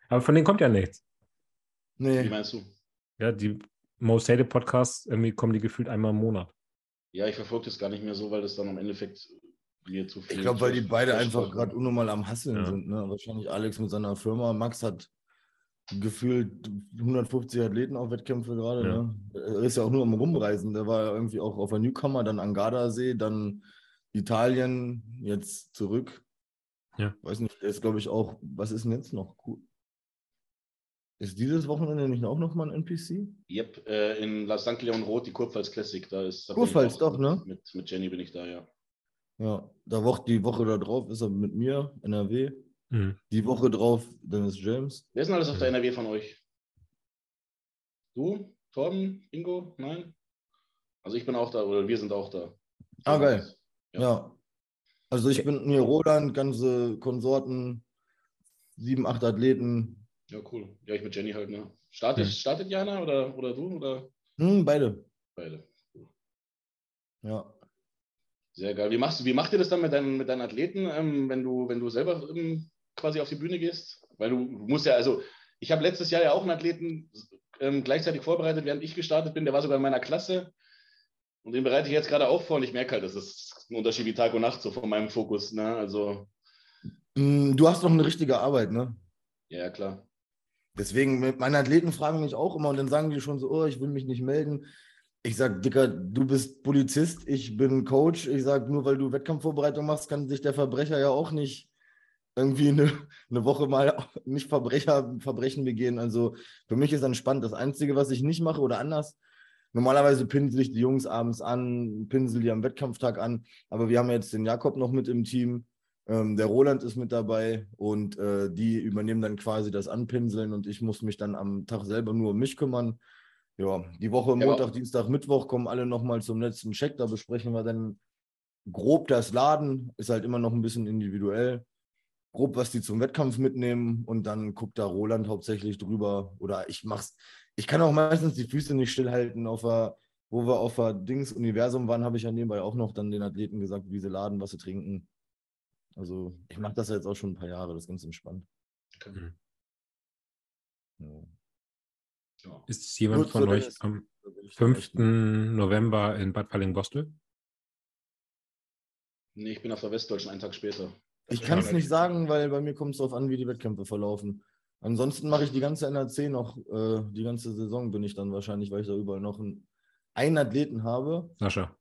Aber von denen kommt ja nichts. Wie Nee, meinst du? Ja, die Most Hated Podcasts, irgendwie kommen die gefühlt einmal im Monat. Ja, ich verfolge das gar nicht mehr so, weil das dann im Endeffekt mir zu viel. ich glaube, weil die beide einfach gerade unnormal am Hasseln Ja. sind. Ne? Wahrscheinlich Alex mit seiner Firma. Max hat gefühlt 150 Athleten auf Wettkämpfe gerade. Ja. Ne? Er ist ja auch nur am Rumreisen. Der war ja irgendwie auch auf der Newcomer, dann an Gardasee, dann Italien, jetzt zurück. Ja. Weiß nicht, der ist, glaube ich, auch, was ist denn jetzt noch? Ist dieses Wochenende nicht auch nochmal ein NPC? Yep, äh, in La St. Leon Roth, die Kurpfalz Classic. Da ist, da Kurpfalz, doch, ne? Mit, mit Jenny bin ich da, ja. Ja, da Woche, die Woche da drauf ist er mit mir, NRW. Mhm. Die Woche drauf, dann ist James. Wer ist denn alles auf der NRW von euch? Du, Torben, Ingo? Nein? Also ich bin auch da, oder wir sind auch da. Ah, geil. Ja. Ja. Also ich bin hier Roland, ganze Konsorten, sieben, acht Athleten. Ja, cool. Ja, ich mit Jenny halt, ne? Startet, Hm. startet Jana oder, oder du oder Hm, beide. beide? Ja. Sehr geil. Wie machst wie macht ihr das dann mit deinen, mit deinen Athleten, ähm, wenn du, wenn du selber ähm, quasi auf die Bühne gehst? Weil du musst ja, also ich habe letztes Jahr ja auch einen Athleten ähm, gleichzeitig vorbereitet, während ich gestartet bin. Der war sogar in meiner Klasse. Und den bereite ich jetzt gerade auch vor und ich merke halt, das ist ein Unterschied wie Tag und Nacht, so von meinem Fokus. Ne? Also, Hm, Du hast doch eine richtige Arbeit, ne? ja, klar. Deswegen, meine Athleten fragen mich auch immer und dann sagen die schon so, oh, ich will mich nicht melden. Ich sage, Dicker, du bist Polizist, ich bin Coach. Ich sage, nur weil du Wettkampfvorbereitung machst, kann sich der Verbrecher ja auch nicht irgendwie eine, eine Woche mal nicht Verbrecher, Verbrechen begehen. Also für mich ist entspannt. Das Einzige, was ich nicht mache oder anders, normalerweise pinsel ich die Jungs abends an, pinsel die am Wettkampftag an. Aber wir haben jetzt den Jakob noch mit im Team. Ähm, der Roland ist mit dabei und äh, die übernehmen dann quasi das Anpinseln und ich muss mich dann am Tag selber nur um mich kümmern. Ja, die Woche Ja, Montag, Dienstag, Mittwoch kommen alle nochmal zum letzten Check. Da besprechen wir dann grob das Laden. Ist halt immer noch ein bisschen individuell. Grob, was die zum Wettkampf mitnehmen und dann guckt da Roland hauptsächlich drüber. Oder ich mach's. Ich kann auch meistens die Füße nicht stillhalten. Auf der, wo wir auf der Dings Universum waren, habe ich ja nebenbei auch noch dann den Athleten gesagt, wie sie laden, was sie trinken. Also ich mache das ja jetzt auch schon ein paar Jahre, das ist ganz entspannt. Mhm. Ja. Ist jemand Gut, von so, euch am Da will ich dann 5. echt nicht- November in Bad Falling-Bostel? Nee, ich bin auf der Westdeutschen einen Tag später. Ich kann es nicht sagen, weil bei mir kommt es darauf an, wie die Wettkämpfe verlaufen. Ansonsten mache ich die ganze NRC noch, äh, die ganze Saison bin ich dann wahrscheinlich, weil ich da überall noch einen, einen Athleten habe. Sascha.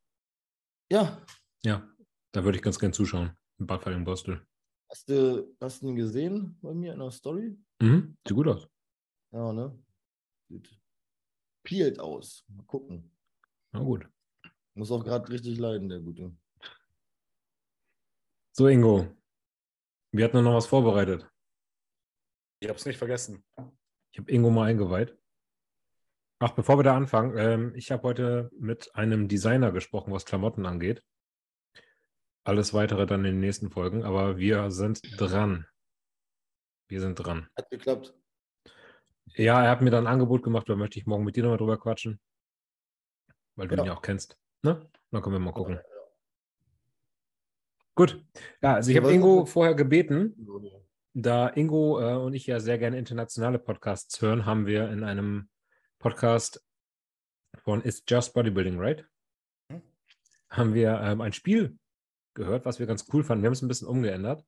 Ja, Ja, da würde ich ganz gern zuschauen. In Bad Falling-Bostel. hast du, hast du ihn gesehen bei mir in der Story? Mhm, sieht gut aus. Ja, ne? Sieht peelt aus. Mal gucken. Na gut. Muss auch gerade richtig leiden, der Gute. So, Ingo. Wir hatten noch was vorbereitet. Ich habe es nicht vergessen. Ich habe Ingo mal eingeweiht. Ach, bevor wir da anfangen, ähm, ich habe heute mit einem Designer gesprochen, was Klamotten angeht. Alles weitere dann in den nächsten Folgen, aber wir sind dran. Wir sind dran. Hat geklappt. Ja, er hat mir dann ein Angebot gemacht, da möchte ich morgen mit dir nochmal drüber quatschen. Weil du Ja. ihn ja auch kennst. Ne? Dann können wir mal gucken. Gut. Ja, also ich habe Ingo vorher gebeten, da Ingo äh, und ich ja sehr gerne internationale Podcasts hören, haben wir in einem Podcast von It's Just Bodybuilding, right? Mhm. Haben wir ähm, ein Spiel gehört, was wir ganz cool fanden. Wir haben es ein bisschen umgeändert.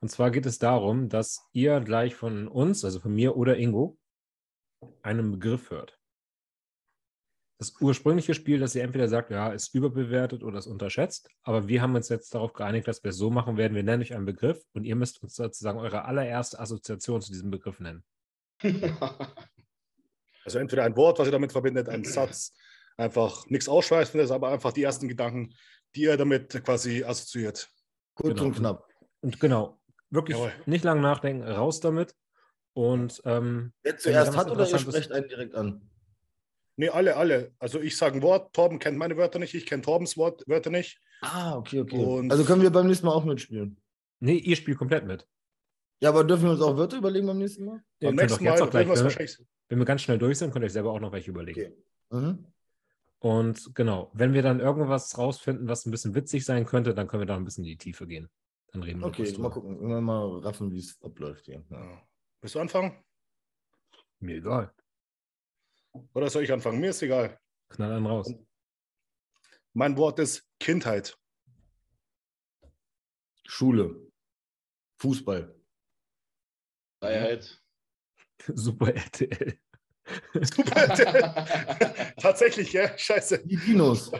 Und zwar geht es darum, dass ihr gleich von uns, also von mir oder Ingo, einen Begriff hört. Das ursprüngliche Spiel, dass ihr entweder sagt, ja, ist überbewertet oder ist unterschätzt, aber wir haben uns jetzt darauf geeinigt, dass wir es so machen werden. Wir nennen euch einen Begriff und ihr müsst uns sozusagen eure allererste Assoziation zu diesem Begriff nennen. Also entweder ein Wort, was ihr damit verbindet, ein Satz, einfach nichts Ausschweifendes, aber einfach die ersten Gedanken, die ihr damit quasi assoziiert. Kurz Genau. und knapp. Und genau, wirklich Jawohl. nicht lang nachdenken, raus damit. Und ähm, Wer zuerst hat oder ihr sprecht einen direkt an? Nee, alle, alle. Also ich sage ein Wort, Torben kennt meine Wörter nicht, ich kenne Torbens Wort, Wörter nicht. Ah, okay, okay. Und- also können wir beim nächsten Mal auch mitspielen. Nee, ihr spielt komplett mit. Ja, aber dürfen wir uns auch Wörter überlegen beim nächsten Mal? Ihr Beim könnt nächsten Mal auch gleich, wir wenn, wahrscheinlich. wenn wir ganz schnell durch sind, könnt ihr euch selber auch noch welche überlegen. Okay. Mhm. Und genau, wenn wir dann irgendwas rausfinden, was ein bisschen witzig sein könnte, dann können wir da ein bisschen in die Tiefe gehen. Dann reden wir Okay, kurz mal drüber. gucken. Irgendwann mal raffen, wie es abläuft hier. Ja. Ja. Willst du anfangen? Mir egal. Oder soll ich anfangen? Mir ist egal. Knall einen raus. Mein Wort ist Kindheit. Schule. Fußball. Freiheit. Super RTL. Super. Tatsächlich, ja? Scheiße. Die Dinos.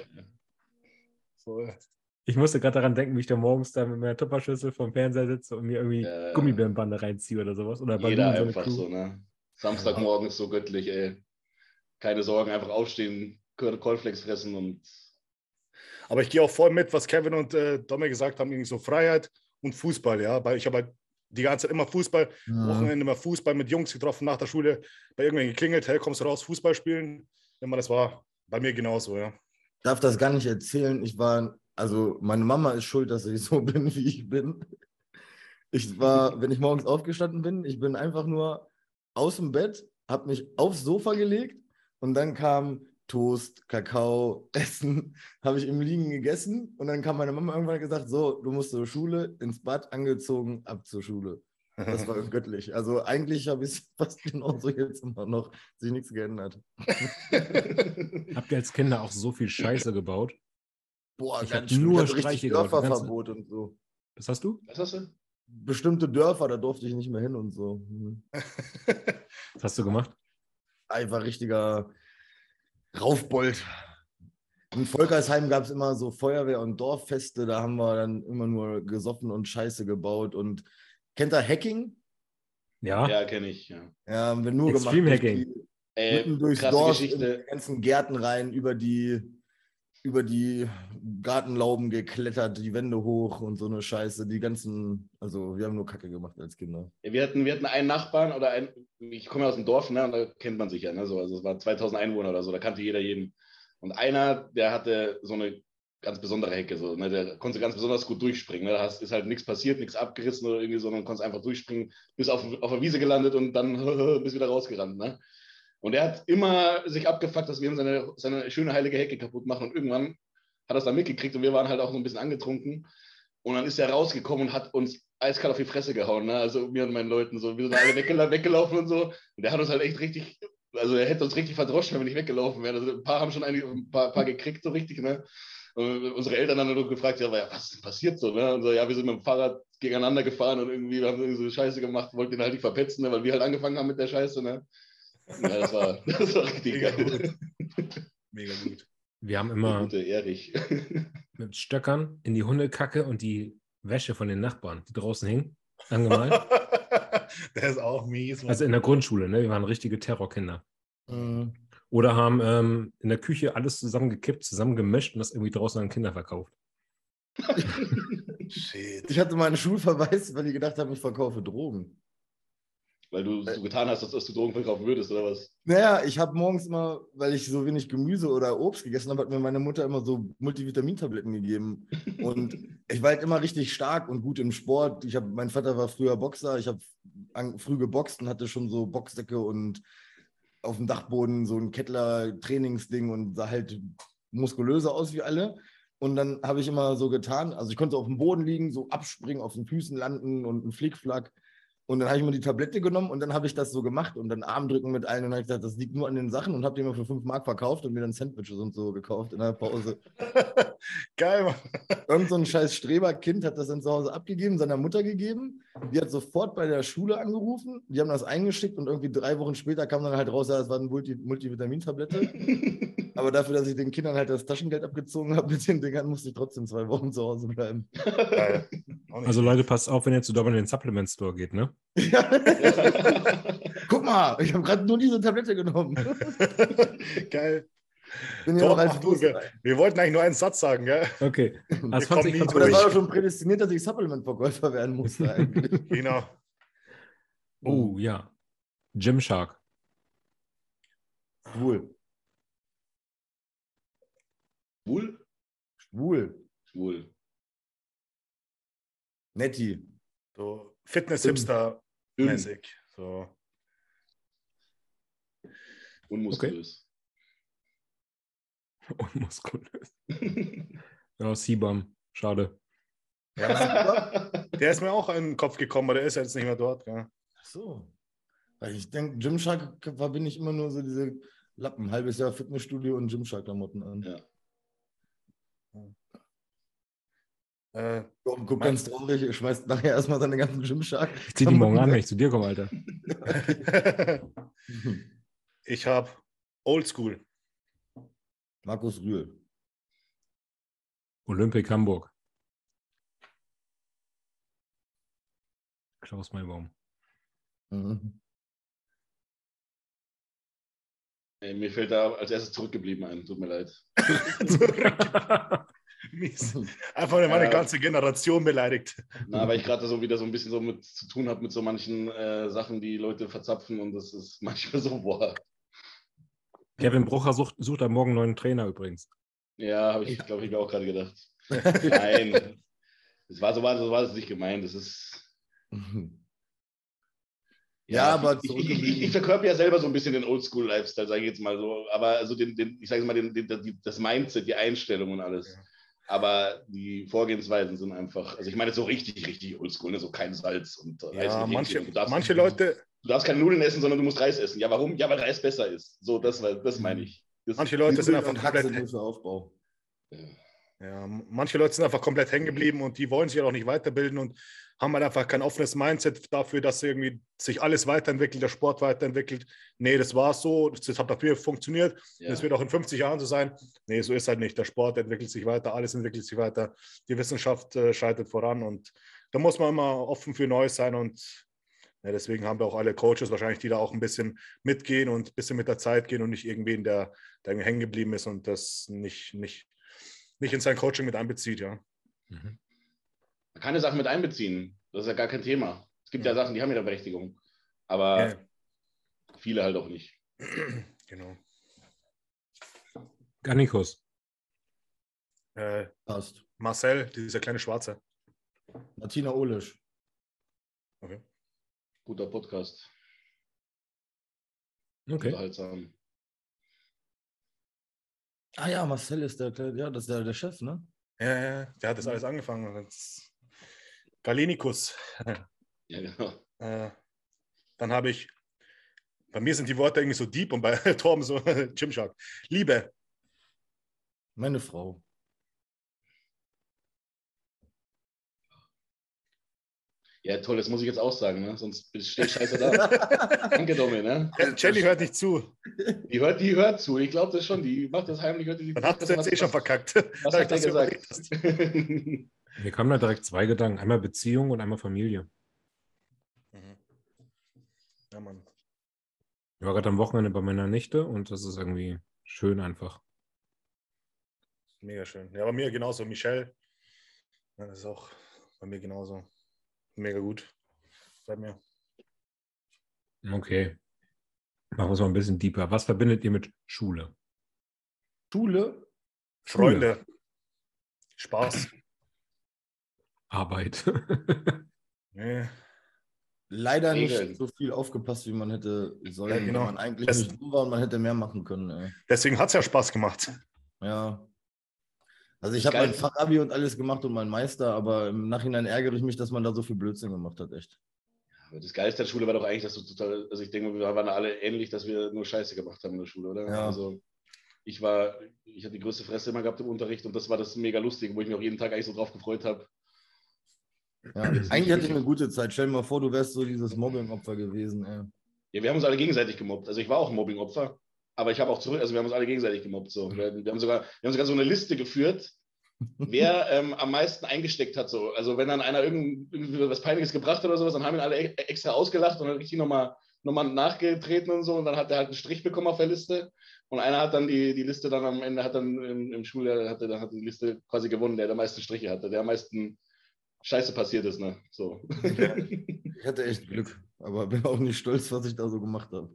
So, Ich musste gerade daran denken, wie ich da morgens da mit meiner Tupperschüssel vom Fernseher sitze und mir irgendwie Ja. Gummibärenbande reinziehe oder sowas. Oder Jeder eine einfach Crew. so, ne? Samstagmorgen ist so göttlich, ey. Keine Sorgen, einfach aufstehen, Cornflakes fressen und Aber ich gehe auch voll mit, was Kevin und äh, Domme gesagt haben, irgendwie so Freiheit und Fußball, ja. Weil ich habe halt die ganze Zeit immer Fußball, Ja. Wochenende immer Fußball mit Jungs getroffen nach der Schule, bei irgendwen geklingelt, hey, kommst du raus, Fußball spielen? Immer das war bei mir genauso, ja. darf das gar nicht erzählen. Ich war, also meine Mama ist schuld, dass ich so bin, wie ich bin. Ich war, wenn ich morgens aufgestanden bin, ich bin einfach nur aus dem Bett, habe mich aufs Sofa gelegt und dann kam Toast, Kakao, Essen, habe ich im Liegen gegessen und dann kam meine Mama irgendwann gesagt, so, du musst zur Schule, ins Bad angezogen, ab zur Schule. Das war göttlich. Also eigentlich habe ich es fast genauso jetzt immer noch, sich nichts geändert. Habt ihr als Kinder auch so viel Scheiße gebaut? Boah, Ich ganz nur richtig Streiche Dörferverbot und so. Was hast du? was hast du? Bestimmte Dörfer, da durfte ich nicht mehr hin und so. Mhm. Was hast du gemacht? Einfach richtiger Raufbold. In Volkersheim gab es immer so Feuerwehr- und Dorffeste, da haben wir dann immer nur gesoffen und Scheiße gebaut. Und kennt ihr Hacking? Ja. Ja, kenne ich, ja. Ja, haben wir nur Extreme gemacht. Hacking. durch die- Ey, Mitten durchs Dorf, in Geschichte. die ganzen Gärten rein, über die, über die Gartenlauben geklettert, die Wände hoch und so eine Scheiße. Die ganzen, also wir haben nur Kacke gemacht als Kinder. Wir hatten, wir hatten einen Nachbarn oder ein, ich komme ja aus dem Dorf, ne, und da kennt man sich ja, ne, so, also es waren 2000 Einwohner oder so, da kannte jeder jeden. Und einer, der hatte so eine ganz besondere Hecke, so, ne, der konnte ganz besonders gut durchspringen. Ne, da ist halt nichts passiert, nichts abgerissen oder irgendwie, sondern konntest einfach durchspringen, bis auf, auf der Wiese gelandet und dann bis wieder rausgerannt. Ne? Und er hat immer sich abgefuckt, dass wir ihm seine, seine schöne heilige Hecke kaputt machen und irgendwann hat er es dann mitgekriegt und wir waren halt auch so ein bisschen angetrunken. Und dann ist er rausgekommen und hat uns eiskalt auf die Fresse gehauen. Ne? Also mir und meinen Leuten so. Wir sind alle weggela weggelaufen und so. Und der hat uns halt echt richtig, also er hätte uns richtig verdroschen, wenn wir nicht weggelaufen wären. Also ein paar haben schon einige, ein paar, paar gekriegt, so richtig, ne? Und unsere Eltern haben dann gefragt, ja, was ist denn passiert so, ne? Und so, ja, wir sind mit dem Fahrrad gegeneinander gefahren und irgendwie haben irgendwie so Scheiße gemacht, wollten ihn halt nicht verpetzen, ne? weil wir halt angefangen haben mit der Scheiße, ne? Ja, das war, das war richtig Mega geil. Mega gut. Wir haben immer gute Erich. mit Stöckern in die Hundekacke und die Wäsche von den Nachbarn, die draußen hing, angemalt. der ist auch mies. Mann. also in der Grundschule, ne? Wir waren richtige Terrorkinder. Mhm. Oder haben ähm, in der Küche alles zusammengekippt, zusammengemischt und das irgendwie draußen an Kinder verkauft. Shit. Ich hatte meinen Schulverweis, weil die gedacht haben, ich verkaufe Drogen. Weil du so getan hast, als dass du Drogen verkaufen würdest, oder was? Naja, ich habe morgens immer, weil ich so wenig Gemüse oder Obst gegessen habe, hat mir meine Mutter immer so Multivitamintabletten gegeben. Und ich war halt immer richtig stark und gut im Sport. Ich hab, mein Vater war früher Boxer. Ich habe früh geboxt und hatte schon so Boxsäcke und auf dem Dachboden so ein Kettler-Trainingsding und sah halt muskulöser aus wie alle. Und dann habe ich immer so getan, also ich konnte auf dem Boden liegen, so abspringen, auf den Füßen landen und einen Flickflack. Und dann habe ich mir die Tablette genommen und dann habe ich das so gemacht und dann Armdrücken mit allen und habe gesagt, das liegt nur an den Sachen und habe die immer für 5 Mark verkauft und mir dann Sandwiches und so gekauft in der Pause. Geil, Mann. Irgend so ein scheiß Streberkind hat das dann zu Hause abgegeben, seiner Mutter gegeben. Die hat sofort bei der Schule angerufen, die haben das eingeschickt und irgendwie drei Wochen später kam dann halt raus, ja, das war eine Multi Multivitamintablette. Aber dafür, dass ich den Kindern halt das Taschengeld abgezogen habe mit den Dingern, musste ich trotzdem zwei Wochen zu Hause bleiben. Geil. Also Leute, passt auf, wenn ihr zu Double in den Supplement Store geht, ne? Guck mal, ich habe gerade nur diese Tablette genommen. Geil. Bin ja mach du, gell. Wir wollten eigentlich nur einen Satz sagen, gell? Okay. Das Aber das war doch schon prädestiniert, dass ich Supplement-Verkäufer werden musste eigentlich. Genau. Oh ja. Gymshark. Cool. Schwul? Schwul. Schwul. Netti. So Fitness-Hipster-mäßig. So. Unmuskulös. Unmuskulös. Ja, Sibam. Schade. Der ist mir auch in den Kopf gekommen, aber der ist jetzt nicht mehr dort. Gell? Ach so. Weil ich denke, Gymshark verbinde ich immer nur so diese Lappen, halbes Jahr Fitnessstudio und Gymshark-Klamotten an. Ja. Äh, Guck, ganz traurig, schmeißt nachher erstmal seine ganzen Gymshark. Ich zieh die morgen an, wenn ich zu dir komme, Alter. ich habe Oldschool. Markus Rühl. Olympic Hamburg. Klaus Maybaum. Mhm. Ey, mir fällt da als erstes zurückgeblieben ein. Tut mir leid. Mies. Einfach meine Ja. ganze Generation beleidigt. Na, weil ich gerade so wieder so ein bisschen so mit zu tun habe mit so manchen äh, Sachen, die Leute verzapfen und das ist manchmal so, boah. Kevin Brucher sucht, sucht am Morgen einen neuen Trainer übrigens. Ja, habe ich, glaube ich, mir auch gerade gedacht. Nein. Das war so war, so war das nicht gemeint. Das ist. Ja, aber ich, ich, ich, ich verkörper ja selber so ein bisschen den Oldschool-Lifestyle, sage ich jetzt mal so. Aber also den, den ich sage mal, den, den, das Mindset, die Einstellung und alles. Ja. Aber die Vorgehensweisen sind einfach, also ich meine so richtig, richtig oldschool, ne? so kein Salz und äh, Ja, manche, manche Leute, Du darfst keine Nudeln essen, sondern du musst Reis essen. Ja, warum? Ja, weil Reis besser ist. So, das, das meine ich. Das, manche Leute sind einfach komplett, Aufbau. ja, manche Leute sind einfach komplett hängen geblieben und die wollen sich auch nicht weiterbilden und haben halt einfach kein offenes Mindset dafür, dass irgendwie sich alles weiterentwickelt, der Sport weiterentwickelt. Nee, das war so, das hat dafür funktioniert. ja. Das wird auch in 50 Jahren so sein. Nee, so ist halt nicht. Der Sport entwickelt sich weiter, alles entwickelt sich weiter. Die Wissenschaft äh, schreitet voran und da muss man immer offen für Neues sein und ja, deswegen haben wir auch alle Coaches wahrscheinlich, die da auch ein bisschen mitgehen und ein bisschen mit der Zeit gehen und nicht irgendwen, der, der irgendwie hängen geblieben ist und das nicht, nicht, nicht in sein Coaching mit einbezieht, ja. Mhm. Man kann ja Sachen mit einbeziehen. Das ist ja gar kein Thema. Es gibt ja, Sachen, die haben ja Berechtigung. Aber Ja, viele halt auch nicht. genau. Garnikus. Äh, Passt. Marcel, dieser kleine Schwarze. Martina Olisch. Okay. Guter Podcast. Okay. Unterhaltsam. Ah ja, Marcel ist der, ja, das ist der, der Chef, ne? Ja, ja, der hat das alles angefangen. Galenikus. Ja, genau. Äh, dann habe ich, bei mir sind die Worte irgendwie so deep und bei Torben so Gymshark. Liebe. Meine Frau. Ja, toll, das muss ich jetzt auch sagen, ne? sonst stehe ich scheiße da. Danke, Domi, ne? Jelly hört nicht zu. Die hört, die hört zu. Ich glaube das schon. Die macht das heimlich. Hört die, Dann hast du jetzt eh schon verkackt. Was hat er gesagt? Mir kamen da direkt zwei Gedanken. Einmal Beziehung und einmal Familie. Mhm. Ja, Mann. Ich war gerade am Wochenende bei meiner Nichte und das ist irgendwie schön einfach. Mega schön. Ja, bei mir genauso. Michelle. Das ist auch bei mir genauso. Mega gut. Bei mir. Okay. Machen wir es mal ein bisschen deeper. Was verbindet ihr mit Schule? Schule. Freunde. Spaß. Arbeit. Nee. Leider Regeln. nicht so viel aufgepasst, wie man hätte sollen. Ja, genau. Man eigentlich Das- nicht war und man hätte mehr machen können. Ey. Deswegen hat es ja Spaß gemacht. Ja. Also ich habe mein Fachabi und alles gemacht und mein Meister, aber im Nachhinein ärgere ich mich, dass man da so viel Blödsinn gemacht hat, echt. Aber das Geilste der Schule war doch eigentlich, dass du total, also ich denke, wir waren alle ähnlich, dass wir nur Scheiße gemacht haben in der Schule, oder? Ja. Also ich war, ich hatte die größte Fresse immer gehabt im Unterricht und das war das mega lustige, wo ich mich auch jeden Tag eigentlich so drauf gefreut habe. Ja. Eigentlich hatte ich eine gute Zeit. Stell dir mal vor, du wärst so dieses Mobbing-Opfer gewesen. Ey. Ja, wir haben uns alle gegenseitig gemobbt. Also ich war auch ein Mobbing-Opfer, aber ich habe auch zurück, also wir haben uns alle gegenseitig gemobbt. So. Wir, wir, haben sogar, wir haben sogar so eine Liste geführt, wer ähm, am meisten eingesteckt hat. So. Also wenn dann einer irgend, irgendwie was Peinliches gebracht hat oder sowas, dann haben ihn alle e- extra ausgelacht und dann richtig nochmal noch mal nachgetreten und so und dann hat er halt einen Strich bekommen auf der Liste und einer hat dann die, die Liste dann am Ende, hat dann im, im Schuljahr, hat, er- dann hat die Liste quasi gewonnen, der der meisten Striche hatte, der am meisten Scheiße passiert ist. Ne? So. Ich hatte echt Glück, aber bin auch nicht stolz, was ich da so gemacht habe.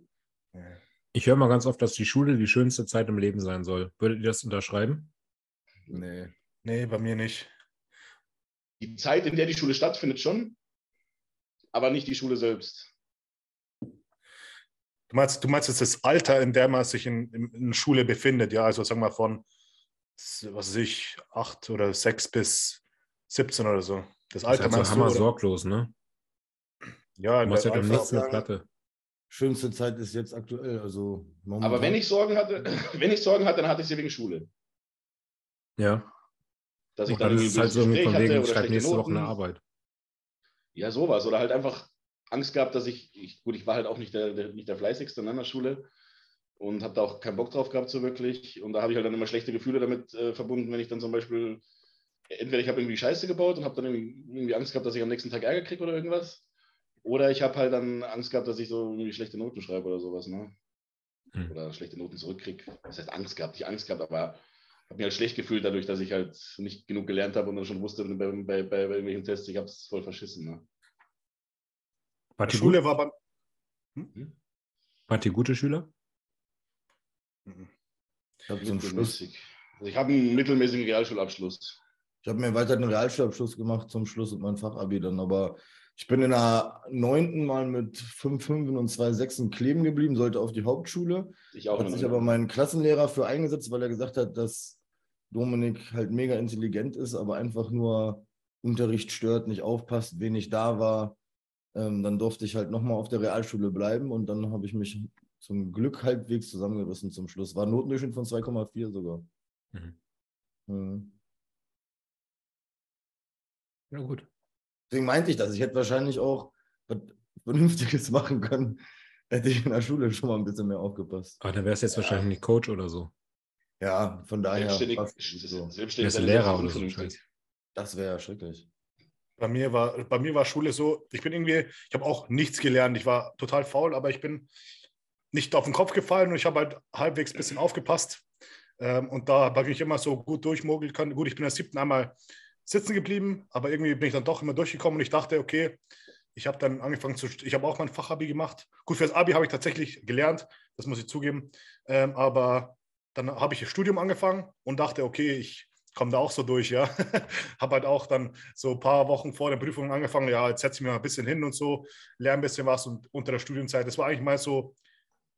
Ich höre mal ganz oft, dass die Schule die schönste Zeit im Leben sein soll. Würdet ihr das unterschreiben? Nee. Nee, bei mir nicht. Die Zeit, in der die Schule stattfindet, schon, aber nicht die Schule selbst. Du meinst, du meinst jetzt das Alter, in dem man sich in, in, in Schule befindet, ja? Also sagen wir von, was weiß ich, acht oder sechs bis 17 oder so. Das Das Alter ist halt meinst so du? hammer oder? sorglos, ne? Ja, Du machst ja nichts sagen- Platte. Schönste Zeit ist jetzt aktuell. Also momentan. Aber wenn ich Sorgen hatte, wenn ich Sorgen hatte, dann hatte ich sie wegen Schule. Ja. Dass ich Und dann ist es halt so irgendwie Gespräch von hatte wegen, ich schreibe nächste Woche eine. Arbeit. Ja, sowas. Oder halt einfach Angst gehabt, dass ich, ich gut, ich war halt auch nicht der, der, nicht der Fleißigste in einer Schule und habe da auch keinen Bock drauf gehabt so wirklich. Und da habe ich halt dann immer schlechte Gefühle damit äh, verbunden, wenn ich dann zum Beispiel, entweder ich habe irgendwie Scheiße gebaut und habe dann irgendwie, irgendwie Angst gehabt, dass ich am nächsten Tag Ärger kriege oder irgendwas. Oder ich habe halt dann Angst gehabt, dass ich so irgendwie schlechte Noten schreibe oder sowas, ne? Hm. Oder schlechte Noten zurückkriege. Das heißt Angst gehabt, nicht Angst gehabt, aber habe mich halt schlecht gefühlt dadurch, dass ich halt nicht genug gelernt habe und dann schon wusste bei, bei, bei, bei irgendwelchen Tests, ich habe es voll verschissen. Ne? Wart Die Schule gut? war beim. Wart ihr gute Schüler? Ich habe zum Schluss, Mittelmäßig. Also ich habe einen mittelmäßigen Realschulabschluss. ich habe mir weiter einen Realschulabschluss gemacht zum Schluss und mein Fachabi dann, aber ich bin in der neunten mal mit fünf Fünfen und zwei Sechsen kleben geblieben, sollte auf die Hauptschule. Ich auch Hat sich aber mein Klassenlehrer für eingesetzt, weil er gesagt hat, dass Dominik halt mega intelligent ist, aber einfach nur Unterricht stört, nicht aufpasst, wenig da war. Ähm, dann durfte ich halt nochmal auf der Realschule bleiben und dann habe ich mich zum Glück halbwegs zusammengerissen zum Schluss. War ein Notendurchschnitt von 2,4 sogar. Mhm. Mhm. Ja, gut. Deswegen meinte ich das. Ich hätte wahrscheinlich auch was Vernünftiges machen können, hätte ich in der Schule schon mal ein bisschen mehr aufgepasst. Aber dann wärst du jetzt Ja. wahrscheinlich nicht Coach oder so. Ja, von daher. Selbstständig, so. selbstständig Wärst du sein Lehrer oder so. Das wäre ja schrecklich. Bei mir war, bei mir war Schule so, ich bin irgendwie, ich habe auch nichts gelernt. Ich war total faul, aber ich bin nicht auf den Kopf gefallen und ich habe halt halbwegs ein bisschen aufgepasst. Ähm, und da habe ich immer so gut durchmogeln können. Gut, ich bin als siebten einmal sitzen geblieben, aber irgendwie bin ich dann doch immer durchgekommen und ich dachte, okay, ich habe dann angefangen zu, ich habe auch mein Fachabi gemacht. Gut, fürs Abi habe ich tatsächlich gelernt, das muss ich zugeben. Ähm, aber dann habe ich das Studium angefangen und dachte, okay, ich komme da auch so durch, ja. habe halt auch dann so ein paar Wochen vor der Prüfung angefangen, ja, jetzt setze ich mich mal ein bisschen hin und so, lerne ein bisschen was und unter der Studienzeit, das war eigentlich mal so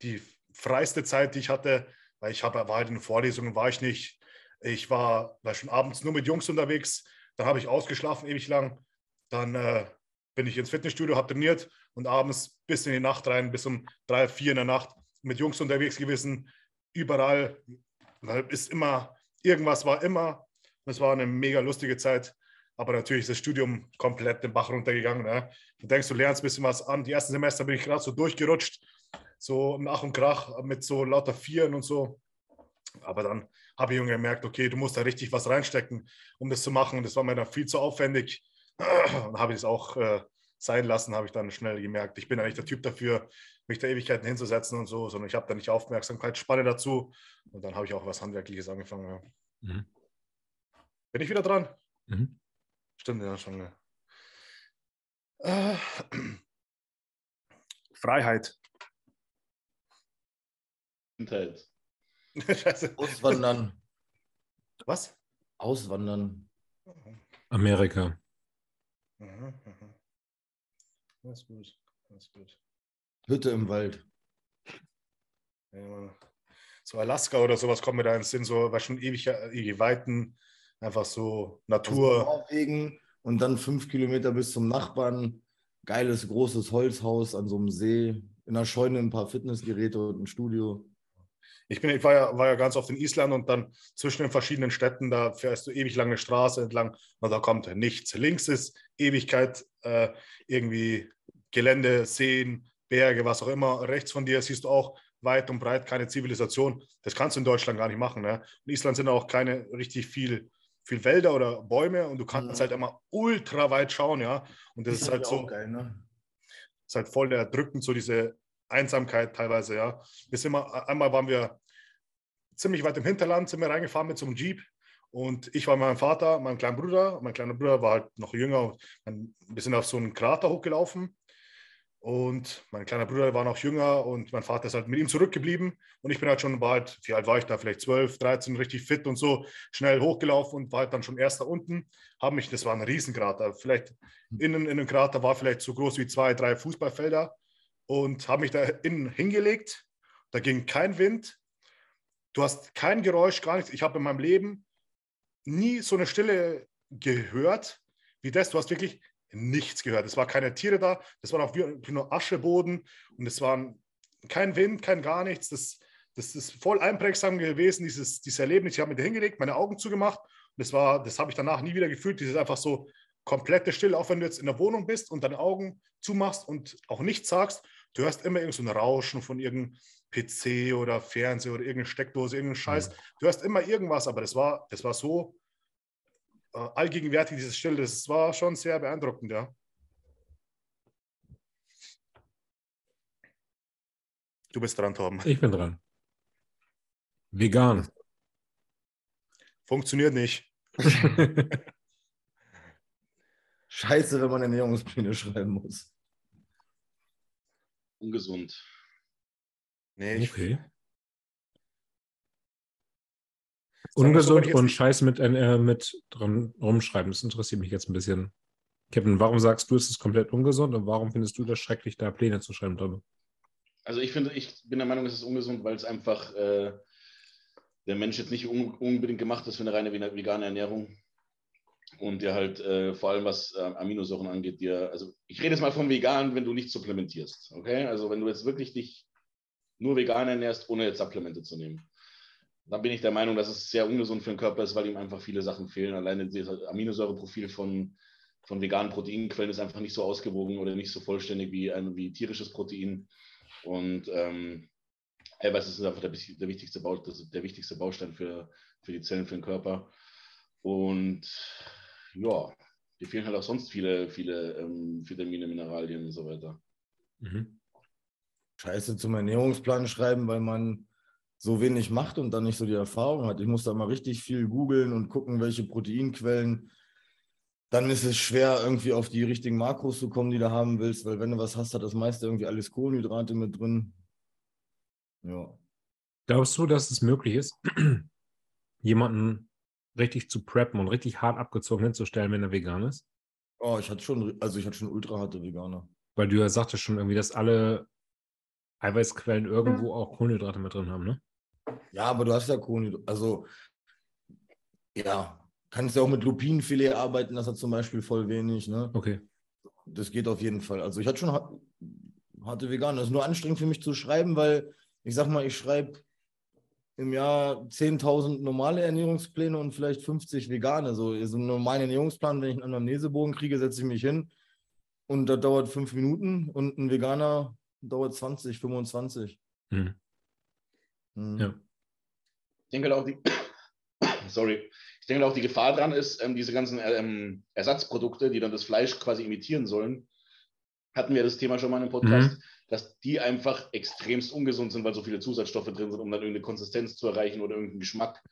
die freiste Zeit, die ich hatte, weil ich habe, war halt in Vorlesungen, war ich nicht. Ich war, war schon abends nur mit Jungs unterwegs, dann habe ich ausgeschlafen ewig lang, dann äh, bin ich ins Fitnessstudio, habe trainiert und abends bis in die Nacht rein, bis um drei, vier in der Nacht mit Jungs unterwegs gewesen, überall. Ist immer, irgendwas war immer. Es war eine mega lustige Zeit. Aber natürlich ist das Studium komplett den Bach runtergegangen. Ne? Du denkst, du lernst ein bisschen was an. Die ersten Semester bin ich gerade so durchgerutscht, so nach und krach mit so lauter Vieren und so. Aber dann habe ich irgendwie gemerkt, okay, du musst da richtig was reinstecken, um das zu machen. Und das war mir dann viel zu aufwendig. Und habe ich es auch äh, sein lassen, habe ich dann schnell gemerkt. Ich bin eigentlich der Typ dafür, mich da Ewigkeiten hinzusetzen und so, sondern ich habe da nicht Aufmerksamkeitsspanne dazu. Und dann habe ich auch was Handwerkliches angefangen. Ja. Mhm. Bin ich wieder dran? Mhm. Stimmt, ja, schon. Ja. Äh, Freiheit. Kindheit. Scheiße. Auswandern. Was? Auswandern. Amerika. Mhm, mhm. Das ist gut. Das ist gut. Hütte im Wald. Ja, so Alaska oder sowas kommt mir da ins Sinn, so war schon ewig, ewig Weiten, einfach so Natur. Norwegen und dann fünf Kilometer bis zum Nachbarn. Geiles, großes Holzhaus an so einem See. In der Scheune ein paar Fitnessgeräte und ein Studio. Ich, bin, ich war, ja, war ja ganz oft in Island und dann zwischen den verschiedenen Städten, da fährst du ewig lange Straße entlang und da kommt nichts. Links ist Ewigkeit, äh, irgendwie Gelände, Seen, Berge, was auch immer. Rechts von dir siehst du auch weit und breit keine Zivilisation. Das kannst du in Deutschland gar nicht machen. Ne? In Island sind auch keine richtig viel, viel Wälder oder Bäume und du kannst Mhm. halt immer ultra weit schauen, ja. Und das ist halt so geil, ne? ist halt voll erdrückend, so diese Einsamkeit teilweise, ja. Wir sind mal, einmal waren wir ziemlich weit im Hinterland, sind wir reingefahren mit so einem Jeep und ich war mit meinem Vater, meinem kleinen Bruder, mein kleiner Bruder war halt noch jünger wir sind auf so einen Krater hochgelaufen Und mein kleiner Bruder war noch jünger und mein Vater ist halt mit ihm zurückgeblieben. Und ich bin halt schon, halt, wie alt war ich da? Vielleicht 12, 13, richtig fit und so, schnell hochgelaufen und war halt dann schon erster unten. Habe mich, das war ein Riesenkrater. Vielleicht innen in einem Krater war vielleicht so groß wie zwei, drei Fußballfelder. Und habe mich da innen hingelegt. Da ging kein Wind. Du hast kein Geräusch, gar nichts. Ich habe in meinem Leben nie so eine Stille gehört wie das. Du hast wirklich nichts gehört. Es waren keine Tiere da, das war auch nur Ascheboden und es war kein Wind, kein gar nichts. Das, das ist voll einprägsam gewesen, dieses, dieses Erlebnis. Ich habe mir da hingelegt, meine Augen zugemacht und das war, das habe ich danach nie wieder gefühlt. Dieses einfach so komplette Stille, auch wenn du jetzt in der Wohnung bist und deine Augen zumachst und auch nichts sagst, du hörst immer irgend so ein Rauschen von irgendeinem PC oder Fernseher oder irgendeine Steckdose, irgendeinen Scheiß. Ja. Du hörst immer irgendwas, aber das war, das war so äh, allgegenwärtig, dieses Stille. Das war schon sehr beeindruckend, ja. Du bist dran, Torben. Ich bin dran. Vegan. Funktioniert nicht. Scheiße, wenn man Ernährungspläne schreiben muss. Ungesund. Nee, okay. Ungesund und Scheiß mit, äh, mit dran rumschreiben. Das interessiert mich jetzt ein bisschen. Kevin, warum sagst du, es ist komplett ungesund und warum findest du das schrecklich, da Pläne zu schreiben darüber? Also ich finde, ich bin der Meinung, es ist ungesund, weil es einfach äh, der Mensch jetzt nicht un unbedingt gemacht ist für eine reine vegane Ernährung. Und der halt äh, vor allem was äh, Aminosäuren angeht, dir, also ich rede jetzt mal von vegan, wenn du nicht supplementierst. Okay? Also wenn du jetzt wirklich dich nur vegan ernährst, ohne jetzt Supplemente zu nehmen da bin ich der Meinung, dass es sehr ungesund für den Körper ist, weil ihm einfach viele Sachen fehlen. Alleine das Aminosäureprofil von, von veganen Proteinquellen ist einfach nicht so ausgewogen oder nicht so vollständig wie, ein, wie tierisches Protein. Und ähm, Eiweiß ist einfach der, der, wichtigste Bau, der wichtigste Baustein für, für die Zellen, für den Körper. Und ja, dir fehlen halt auch sonst viele, viele ähm, Vitamine, Mineralien und so weiter. Mhm. Scheiße zum Ernährungsplan schreiben, weil man so wenig macht und dann nicht so die Erfahrung hat. Ich muss da mal richtig viel googeln und gucken, welche Proteinquellen. Dann ist es schwer, irgendwie auf die richtigen Makros zu kommen, die du haben willst, weil wenn du was hast, hat das meiste irgendwie alles Kohlenhydrate mit drin. Ja. Glaubst du, dass es möglich ist, jemanden richtig zu preppen und richtig hart abgezogen hinzustellen, wenn er vegan ist? Oh, ich hatte schon, also ich hatte schon ultra harte Veganer. Weil du ja sagtest schon irgendwie, dass alle Eiweißquellen irgendwo auch Kohlenhydrate mit drin haben, ne? Ja, aber du hast ja Kohlenhydrate. Also, ja, kannst ja auch mit Lupinenfilet arbeiten, das hat zum Beispiel voll wenig, ne? Okay. Das geht auf jeden Fall. Also, ich hatte schon harte Veganer. Das ist nur anstrengend für mich zu schreiben, weil ich sag mal, ich schreibe im Jahr 10.000 normale Ernährungspläne und vielleicht 50 vegane. So, so einen normalen Ernährungsplan, wenn ich einen Anamnesebogen kriege, setze ich mich hin und das dauert fünf Minuten und ein Veganer dauert 20, 25. Hm. Hm. Ja. Ich denke auch die, sorry, ich denke auch die Gefahr dran ist, ähm, diese ganzen ähm, Ersatzprodukte, die dann das Fleisch quasi imitieren sollen, hatten wir das Thema schon mal im Podcast, mhm. Dass die einfach extremst ungesund sind, weil so viele Zusatzstoffe drin sind, um dann irgendeine Konsistenz zu erreichen oder irgendeinen Geschmack.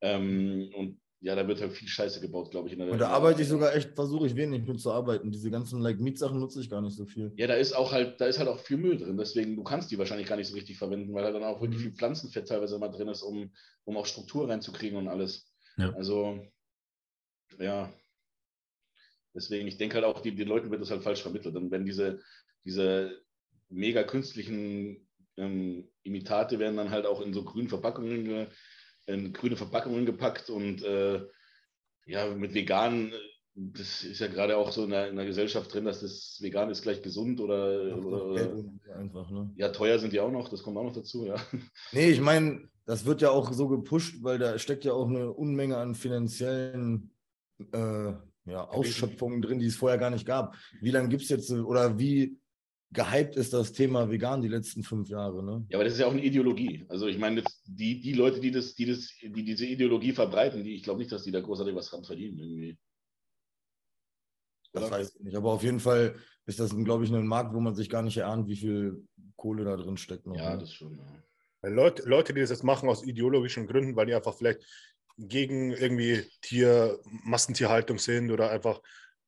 Ähm, und ja, da wird halt viel Scheiße gebaut, glaube ich. und da arbeite ich sogar echt, versuche ich wenig mit zu arbeiten. Diese ganzen like Meat-Sachen nutze ich gar nicht so viel. Ja, da ist auch halt, da ist halt auch viel Müll drin. Deswegen, du kannst die wahrscheinlich gar nicht so richtig verwenden, weil da dann auch wirklich mhm. viel Pflanzenfett teilweise immer drin ist, um, um auch Struktur reinzukriegen und alles. Ja. Also, ja. Deswegen, ich denke halt auch, die, den Leuten wird das halt falsch vermittelt. Und wenn diese, diese mega künstlichen ähm, Imitate werden dann halt auch in so grünen Verpackungen in grüne Verpackungen gepackt und äh, ja, mit vegan, das ist ja gerade auch so in der, in der, Gesellschaft drin, dass das vegan ist gleich gesund oder, oder einfach, ne? ja, teuer sind die auch noch, das kommt auch noch dazu, ja. Nee, ich meine, das wird ja auch so gepusht, weil da steckt ja auch eine Unmenge an finanziellen äh, ja, Ausschöpfungen drin, die es vorher gar nicht gab. Wie lange gibt es jetzt oder wie gehypt ist das Thema vegan die letzten fünf Jahre. Ne? Ja, aber das ist ja auch eine Ideologie. Also ich meine, die, die Leute, die, das, die, das, die diese Ideologie verbreiten, die, ich glaube nicht, dass die da großartig was dran verdienen irgendwie. Das weiß ich nicht. Aber auf jeden Fall ist das, glaube ich, ein Markt, wo man sich gar nicht erahnt, wie viel Kohle da drin steckt. Noch, ja, ne? das schon. Ja. Leute, Leute, die das jetzt machen aus ideologischen Gründen, weil die einfach vielleicht gegen irgendwie Tier, Massentierhaltung sind oder einfach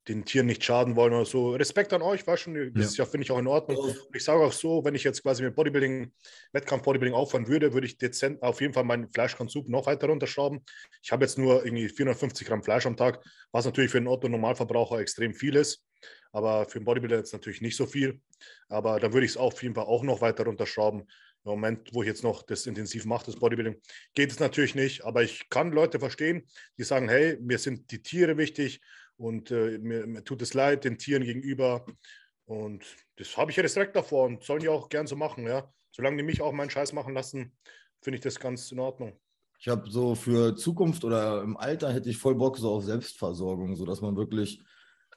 den Tieren nicht schaden wollen oder so. Respekt an euch, war schon, das Ja. ist ja, finde ich, auch in Ordnung. Ich sage auch so, wenn ich jetzt quasi mit Bodybuilding, Wettkampf-Bodybuilding aufhören würde, würde ich dezent auf jeden Fall meinen Fleischkonsum noch weiter runterschrauben. Ich habe jetzt nur irgendwie 450 Gramm Fleisch am Tag, was natürlich für einen Otto-Normalverbraucher extrem viel ist, aber für einen Bodybuilder jetzt natürlich nicht so viel. Aber da würde ich es auf jeden Fall auch noch weiter runterschrauben. Im Moment, wo ich jetzt noch das intensiv mache, das Bodybuilding, geht es natürlich nicht. Aber ich kann Leute verstehen, die sagen, hey, mir sind die Tiere wichtig und äh, mir, mir tut es leid den Tieren gegenüber. Und das habe ich ja Respekt davor und sollen die auch gern so machen, ja. Solange die mich auch meinen Scheiß machen lassen, finde ich das ganz in Ordnung. Ich habe so für Zukunft oder im Alter hätte ich voll Bock so auf Selbstversorgung, so dass man wirklich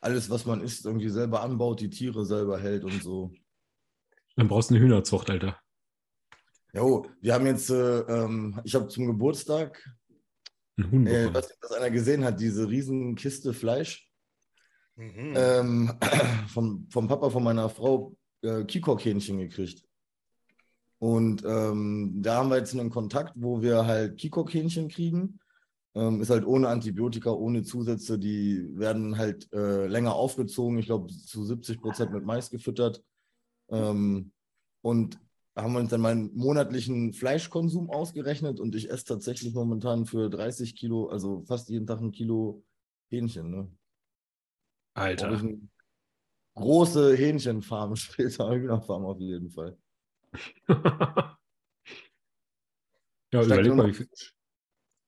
alles, was man isst, irgendwie selber anbaut, die Tiere selber hält und so. Dann brauchst du eine Hühnerzucht, Alter. Jo, wir haben jetzt, äh, ähm, ich habe zum Geburtstag, Ein Huhn äh, was, was einer gesehen hat, diese riesen Kiste Fleisch Mhm. ähm, vom, vom Papa von meiner Frau äh, Kikok-Hähnchen gekriegt. Und ähm, da haben wir jetzt einen Kontakt, wo wir halt Kikok-Hähnchen kriegen. Ähm, ist halt ohne Antibiotika, ohne Zusätze. Die werden halt äh, länger aufgezogen. Ich glaube, zu 70 Prozent mit Mais gefüttert. Ähm, und haben wir uns dann meinen monatlichen Fleischkonsum ausgerechnet und ich esse tatsächlich momentan für 30 Kilo, also fast jeden Tag ein Kilo Hähnchen. Ne? Alter. große Hähnchenfarm später, Hühnerfarm auf jeden Fall. ja, Steigt überleg mal, wie viel,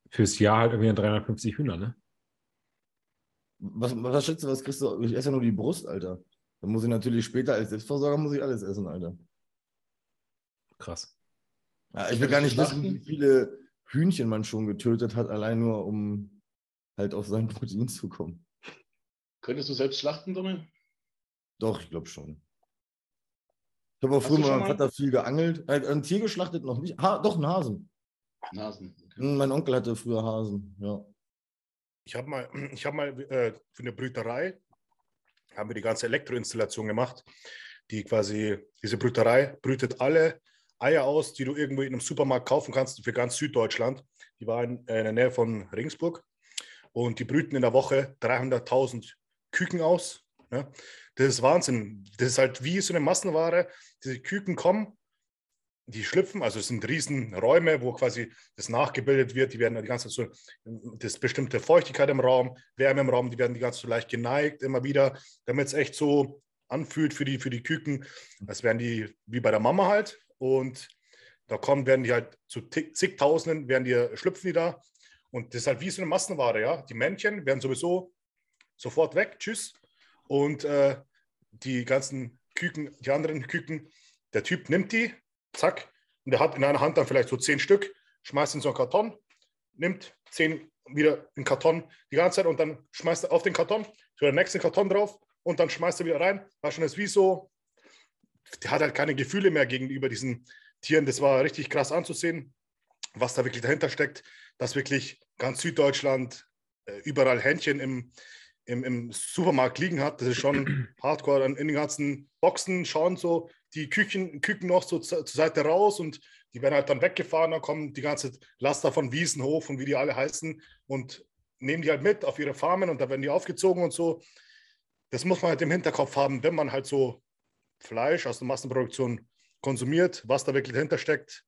fürs Jahr halt irgendwie 350 Hühner, ne? Was, was schätzt du, was kriegst du? Ich esse ja nur die Brust, Alter. Dann muss ich natürlich später als Selbstversorger muss ich alles essen, Alter. Krass. Ja, ich will gar nicht wissen, wie viele Hühnchen man schon getötet hat, allein nur um halt auf sein Protein zu kommen. Könntest du selbst schlachten, Dommel? Doch, ich glaube schon. Ich habe auch Hast früher schon meinem mal- Vater viel geangelt. Äh, ein Tier geschlachtet noch nicht. Ha, doch, ein Hasen. Nasen. Okay. Hm, Mein Onkel hatte früher Hasen, ja. Ich habe mal, ich hab mal äh, für eine Brüterei, haben wir die ganze Elektroinstallation gemacht, die quasi, diese Brüterei brütet alle Eier aus, die du irgendwo in einem Supermarkt kaufen kannst für ganz Süddeutschland. Die war in, der Nähe von Regensburg und die brüten in der Woche 300.000 Küken aus. Ne? Das ist Wahnsinn. Das ist halt wie so eine Massenware. Diese Küken kommen, die schlüpfen, also es sind riesen Räume, wo quasi das nachgebildet wird. Die werden die ganze Zeit so, das bestimmte Feuchtigkeit im Raum, Wärme im Raum, die werden die ganze Zeit so leicht geneigt immer wieder, damit es echt so anfühlt für die, für die Küken, als wären die wie bei der Mama halt. Und da kommen, werden die halt zu zig- zigtausenden, werden die, schlüpfen die da. Und das ist halt wie so eine Massenware, ja. Die Männchen werden sowieso sofort weg, tschüss. Und äh, die ganzen Küken, die anderen Küken, der Typ nimmt die, zack, und der hat in einer Hand dann vielleicht so zehn Stück, schmeißt in so einen Karton, nimmt zehn wieder in den Karton die ganze Zeit und dann schmeißt er auf den Karton, so der nächste Karton drauf und dann schmeißt er wieder rein. War schon das wie so, der hat halt keine Gefühle mehr gegenüber diesen Tieren. Das war richtig krass anzusehen, was da wirklich dahinter steckt, dass wirklich ganz Süddeutschland äh, überall Händchen im, im, im Supermarkt liegen hat. Das ist schon hardcore. Dann in den ganzen Boxen schauen so die Küken, Küken noch so zur, zur Seite raus und die werden halt dann weggefahren. Dann kommen die ganze Laster von Wiesenhof und wie die alle heißen und nehmen die halt mit auf ihre Farmen und da werden die aufgezogen und so. Das muss man halt im Hinterkopf haben, wenn man halt so Fleisch aus der Massenproduktion konsumiert, was da wirklich dahinter steckt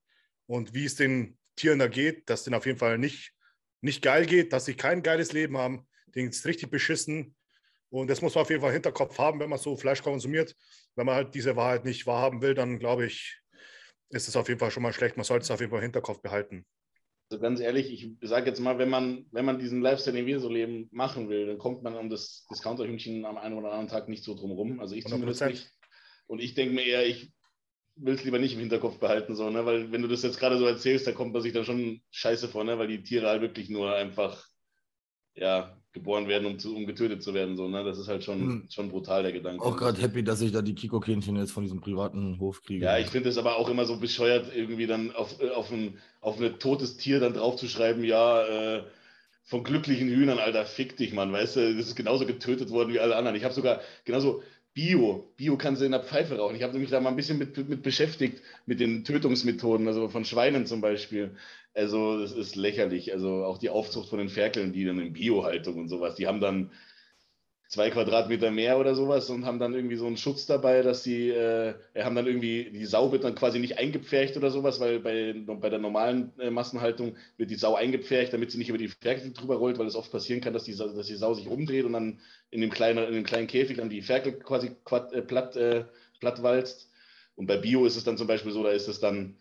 und wie es den Tieren da geht, dass denen auf jeden Fall nicht, nicht geil geht, dass sie kein geiles Leben haben, denen ist richtig beschissen. Und das muss man auf jeden Fall Hinterkopf haben, wenn man so Fleisch konsumiert. Wenn man halt diese Wahrheit nicht wahrhaben will, dann glaube ich, ist es auf jeden Fall schon mal schlecht. Man sollte es auf jeden Fall im Hinterkopf behalten. Also ganz ehrlich, ich sage jetzt mal, wenn man, wenn man diesen Lifestyle, den wir so leben, machen will, dann kommt man um das Discounterhühnchen am einen oder anderen Tag nicht so drum rum. Also ich zumindest 100%. nicht. Und ich denke mir eher, ich will es lieber nicht im Hinterkopf behalten, so, ne? weil wenn du das jetzt gerade so erzählst, da kommt man sich dann schon scheiße vor, ne? weil die Tiere halt wirklich nur einfach ja, geboren werden, um, zu, um getötet zu werden. So, ne? Das ist halt schon, Hm. schon brutal, der Gedanke. Auch gerade happy, dass ich da die Kiko-Kindchen jetzt von diesem privaten Hof kriege. Ja, ich finde es aber auch immer so bescheuert, irgendwie dann auf, äh, auf, ein, auf ein totes Tier dann draufzuschreiben, ja, äh, von glücklichen Hühnern, Alter, fick dich, Mann, weißt du, das ist genauso getötet worden wie alle anderen. Ich habe sogar genauso Bio, Bio kannst du in der Pfeife rauchen. Ich habe mich da mal ein bisschen mit, mit beschäftigt, mit den Tötungsmethoden, also von Schweinen zum Beispiel. Also das ist lächerlich. Also auch die Aufzucht von den Ferkeln, die dann in Biohaltung und sowas, die haben dann zwei Quadratmeter mehr oder sowas und haben dann irgendwie so einen Schutz dabei, dass sie, äh, haben dann irgendwie, die Sau wird dann quasi nicht eingepfercht oder sowas, weil bei, bei der normalen äh, Massenhaltung wird die Sau eingepfercht, damit sie nicht über die Ferkel drüber rollt, weil es oft passieren kann, dass die, dass die Sau sich umdreht und dann in dem kleinen, in dem kleinen Käfig dann die Ferkel quasi quad, äh, platt, äh, platt walzt. Und bei Bio ist es dann zum Beispiel so, da ist es dann,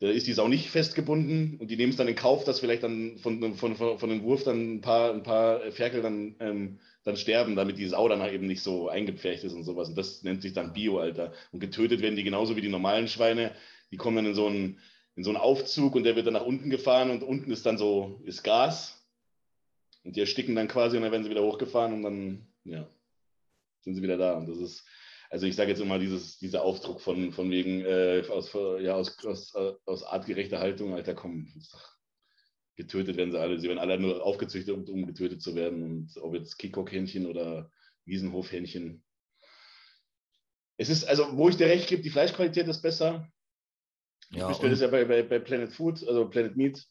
da ist die Sau nicht festgebunden und die nehmen es dann in Kauf, dass vielleicht dann von, von, von, von dem Wurf dann ein paar, ein paar Ferkel dann ähm, dann sterben, damit die Sau dann halt eben nicht so eingepfercht ist und sowas. Und das nennt sich dann Bio, Alter. Und getötet werden die genauso wie die normalen Schweine. Die kommen dann in so einen, in so einen Aufzug und der wird dann nach unten gefahren und unten ist dann so, ist Gas. Und die ersticken dann quasi und dann werden sie wieder hochgefahren und dann, ja, sind sie wieder da. Und das ist, also ich sage jetzt immer dieses, dieser Aufdruck von, von wegen, äh, aus, ja, aus, aus, aus artgerechter Haltung, Alter, komm, ist doch, getötet werden sie alle. Sie werden alle nur aufgezüchtet, um, um getötet zu werden. Und ob jetzt Kikok-Hähnchen oder Wiesenhof-Hähnchen. Es ist, also, wo ich dir recht gebe, die Fleischqualität ist besser. Ja, ich bestelle das ja bei, bei, bei, Planet Food, also Planet Meat.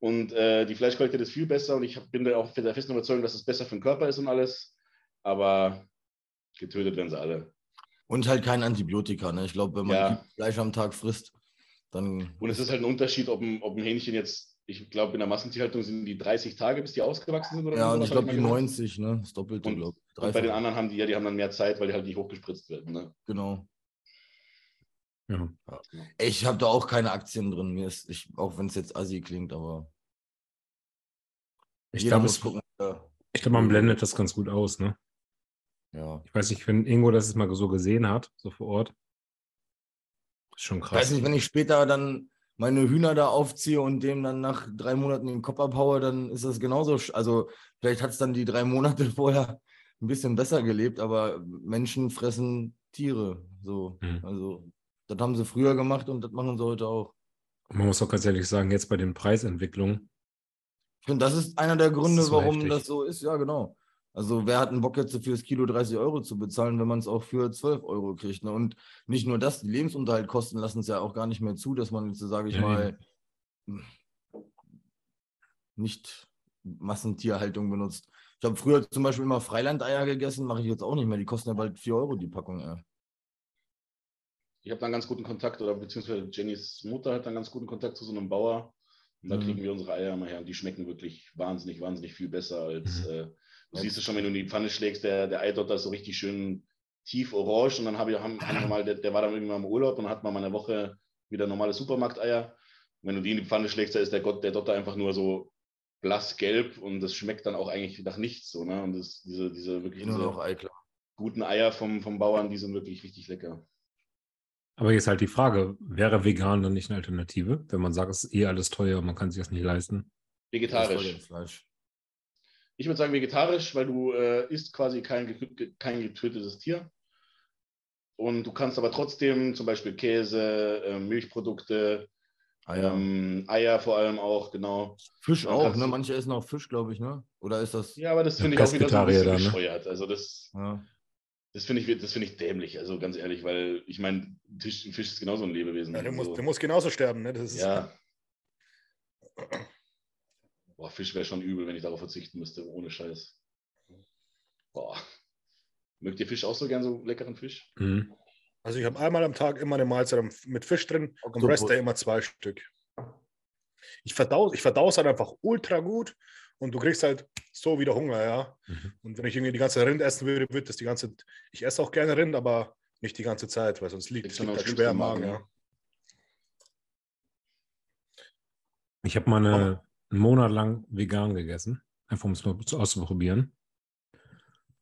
Und äh, die Fleischqualität ist viel besser und ich hab, bin da auch der festen Überzeugung, dass es besser für den Körper ist und alles. Aber getötet werden sie alle. Und halt kein Antibiotika. Ne? Ich glaube, wenn man ja. Fleisch am Tag frisst, dann. Und es ist halt ein Unterschied, ob ein, ob ein Hähnchen jetzt ich glaube, in der Massentierhaltung sind die 30 Tage, bis die ausgewachsen sind. Oder ja, und ich glaube, die 90, ne? Das Doppelte, glaube ich. Und bei den anderen haben die ja, die haben dann mehr Zeit, weil die halt nicht hochgespritzt werden. Ne? Genau. Ja. Ich habe da auch keine Aktien drin. Mir ist, ich, auch wenn es jetzt assi klingt, aber. Ich glaube, ich glaube, man blendet das ganz gut aus, ne? Ja. Ich weiß nicht, wenn Ingo das mal so gesehen hat, so vor Ort. Ist schon krass. Ich weiß nicht, wenn ich später dann meine Hühner da aufziehe und dem dann nach drei Monaten den Kopf abhaue, dann ist das genauso. Also vielleicht hat es dann die drei Monate vorher ein bisschen besser gelebt, aber Menschen fressen Tiere. So. Mhm. Also das haben sie früher gemacht und das machen sie heute auch. Man muss auch ganz ehrlich sagen, jetzt bei den Preisentwicklungen. Ich finde, das ist einer der Gründe, das warum heftig. das so ist. Ja, genau. Also wer hat einen Bock jetzt für das Kilo 30 Euro zu bezahlen, wenn man es auch für 12 Euro kriegt? Ne? Und nicht nur das, die Lebensunterhaltkosten lassen es ja auch gar nicht mehr zu, dass man jetzt, sage ich ja, mal, nicht Massentierhaltung benutzt. Ich habe früher zum Beispiel immer Freilandeier gegessen, mache ich jetzt auch nicht mehr. Die kosten ja bald 4 Euro die Packung. Ja. Ich habe dann ganz guten Kontakt, oder beziehungsweise Jennys Mutter hat dann ganz guten Kontakt zu so einem Bauer. Und da mhm. kriegen wir unsere Eier immer her. Und die schmecken wirklich wahnsinnig, wahnsinnig viel besser als mhm. äh, Du siehst es schon, wenn du in die Pfanne schlägst, der, der Eidotter ist so richtig schön tief orange. Und dann habe ich, haben, haben mal, der, der, war dann irgendwann im Urlaub und dann hat mal eine Woche wieder normale Supermarkteier. Und wenn du die in die Pfanne schlägst, da ist der, Gott, der Dotter einfach nur so blassgelb und das schmeckt dann auch eigentlich nach nichts. So, ne? Und das, diese, diese wirklich diese guten Eier vom, vom Bauern, die sind wirklich richtig lecker. Aber jetzt halt die Frage, wäre vegan dann nicht eine Alternative, wenn man sagt, es ist eh alles teuer und man kann sich das nicht leisten? Vegetarisch. Ich würde sagen vegetarisch, weil du äh, isst quasi kein, kein getötetes Tier. Und du kannst aber trotzdem zum Beispiel Käse, äh, Milchprodukte, Eier. Ähm, Eier vor allem auch, genau. Fisch auch, ne? Manche essen auch Fisch, glaube ich, ne? Oder ist das. Ja, aber das finde ich auch wieder so ein bisschen dann, ne? bescheuert. Also das, ja. das finde ich, find ich dämlich, also ganz ehrlich, weil ich meine, Fisch ist genauso ein Lebewesen. Ja, der, muss, der muss genauso sterben, ne? Das ist ja. Boah, Fisch wäre schon übel, wenn ich darauf verzichten müsste, ohne Scheiß. Boah. Mögt ihr Fisch auch so gern, so leckeren Fisch? Mhm. Also ich habe einmal am Tag immer eine Mahlzeit mit Fisch drin und am Rest immer zwei Stück. Ich verdau, ich verdau es halt einfach ultra gut und du kriegst halt so wieder Hunger, ja. Mhm. Und wenn ich irgendwie die ganze Rind essen würde, würde das die ganze, ich esse auch gerne Rind, aber nicht die ganze Zeit, weil sonst liegt es halt schwer im Magen, ja. Ich habe mal eine, einen Monat lang vegan gegessen, einfach um es mal auszuprobieren.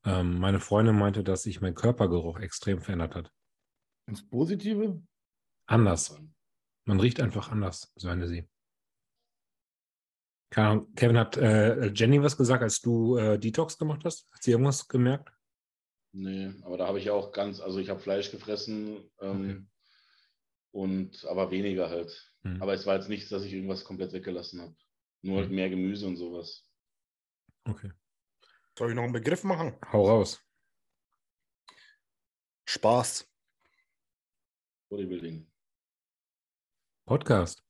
Ähm, meine Freundin meinte, dass sich mein Körpergeruch extrem verändert hat. Ins Positive? Anders. Man riecht einfach anders, so eine sie. Kevin, hat äh, Jenny was gesagt, als du äh, Detox gemacht hast? Hat sie irgendwas gemerkt? Nee, aber da habe ich auch ganz, also ich habe Fleisch gefressen, ähm, okay. und aber weniger halt. Hm. Aber es war jetzt nichts, dass ich irgendwas komplett weggelassen habe. Nur halt mehr Gemüse und sowas. Okay. Soll ich noch einen Begriff machen? Hau raus. Spaß. Bodybuilding. Podcast.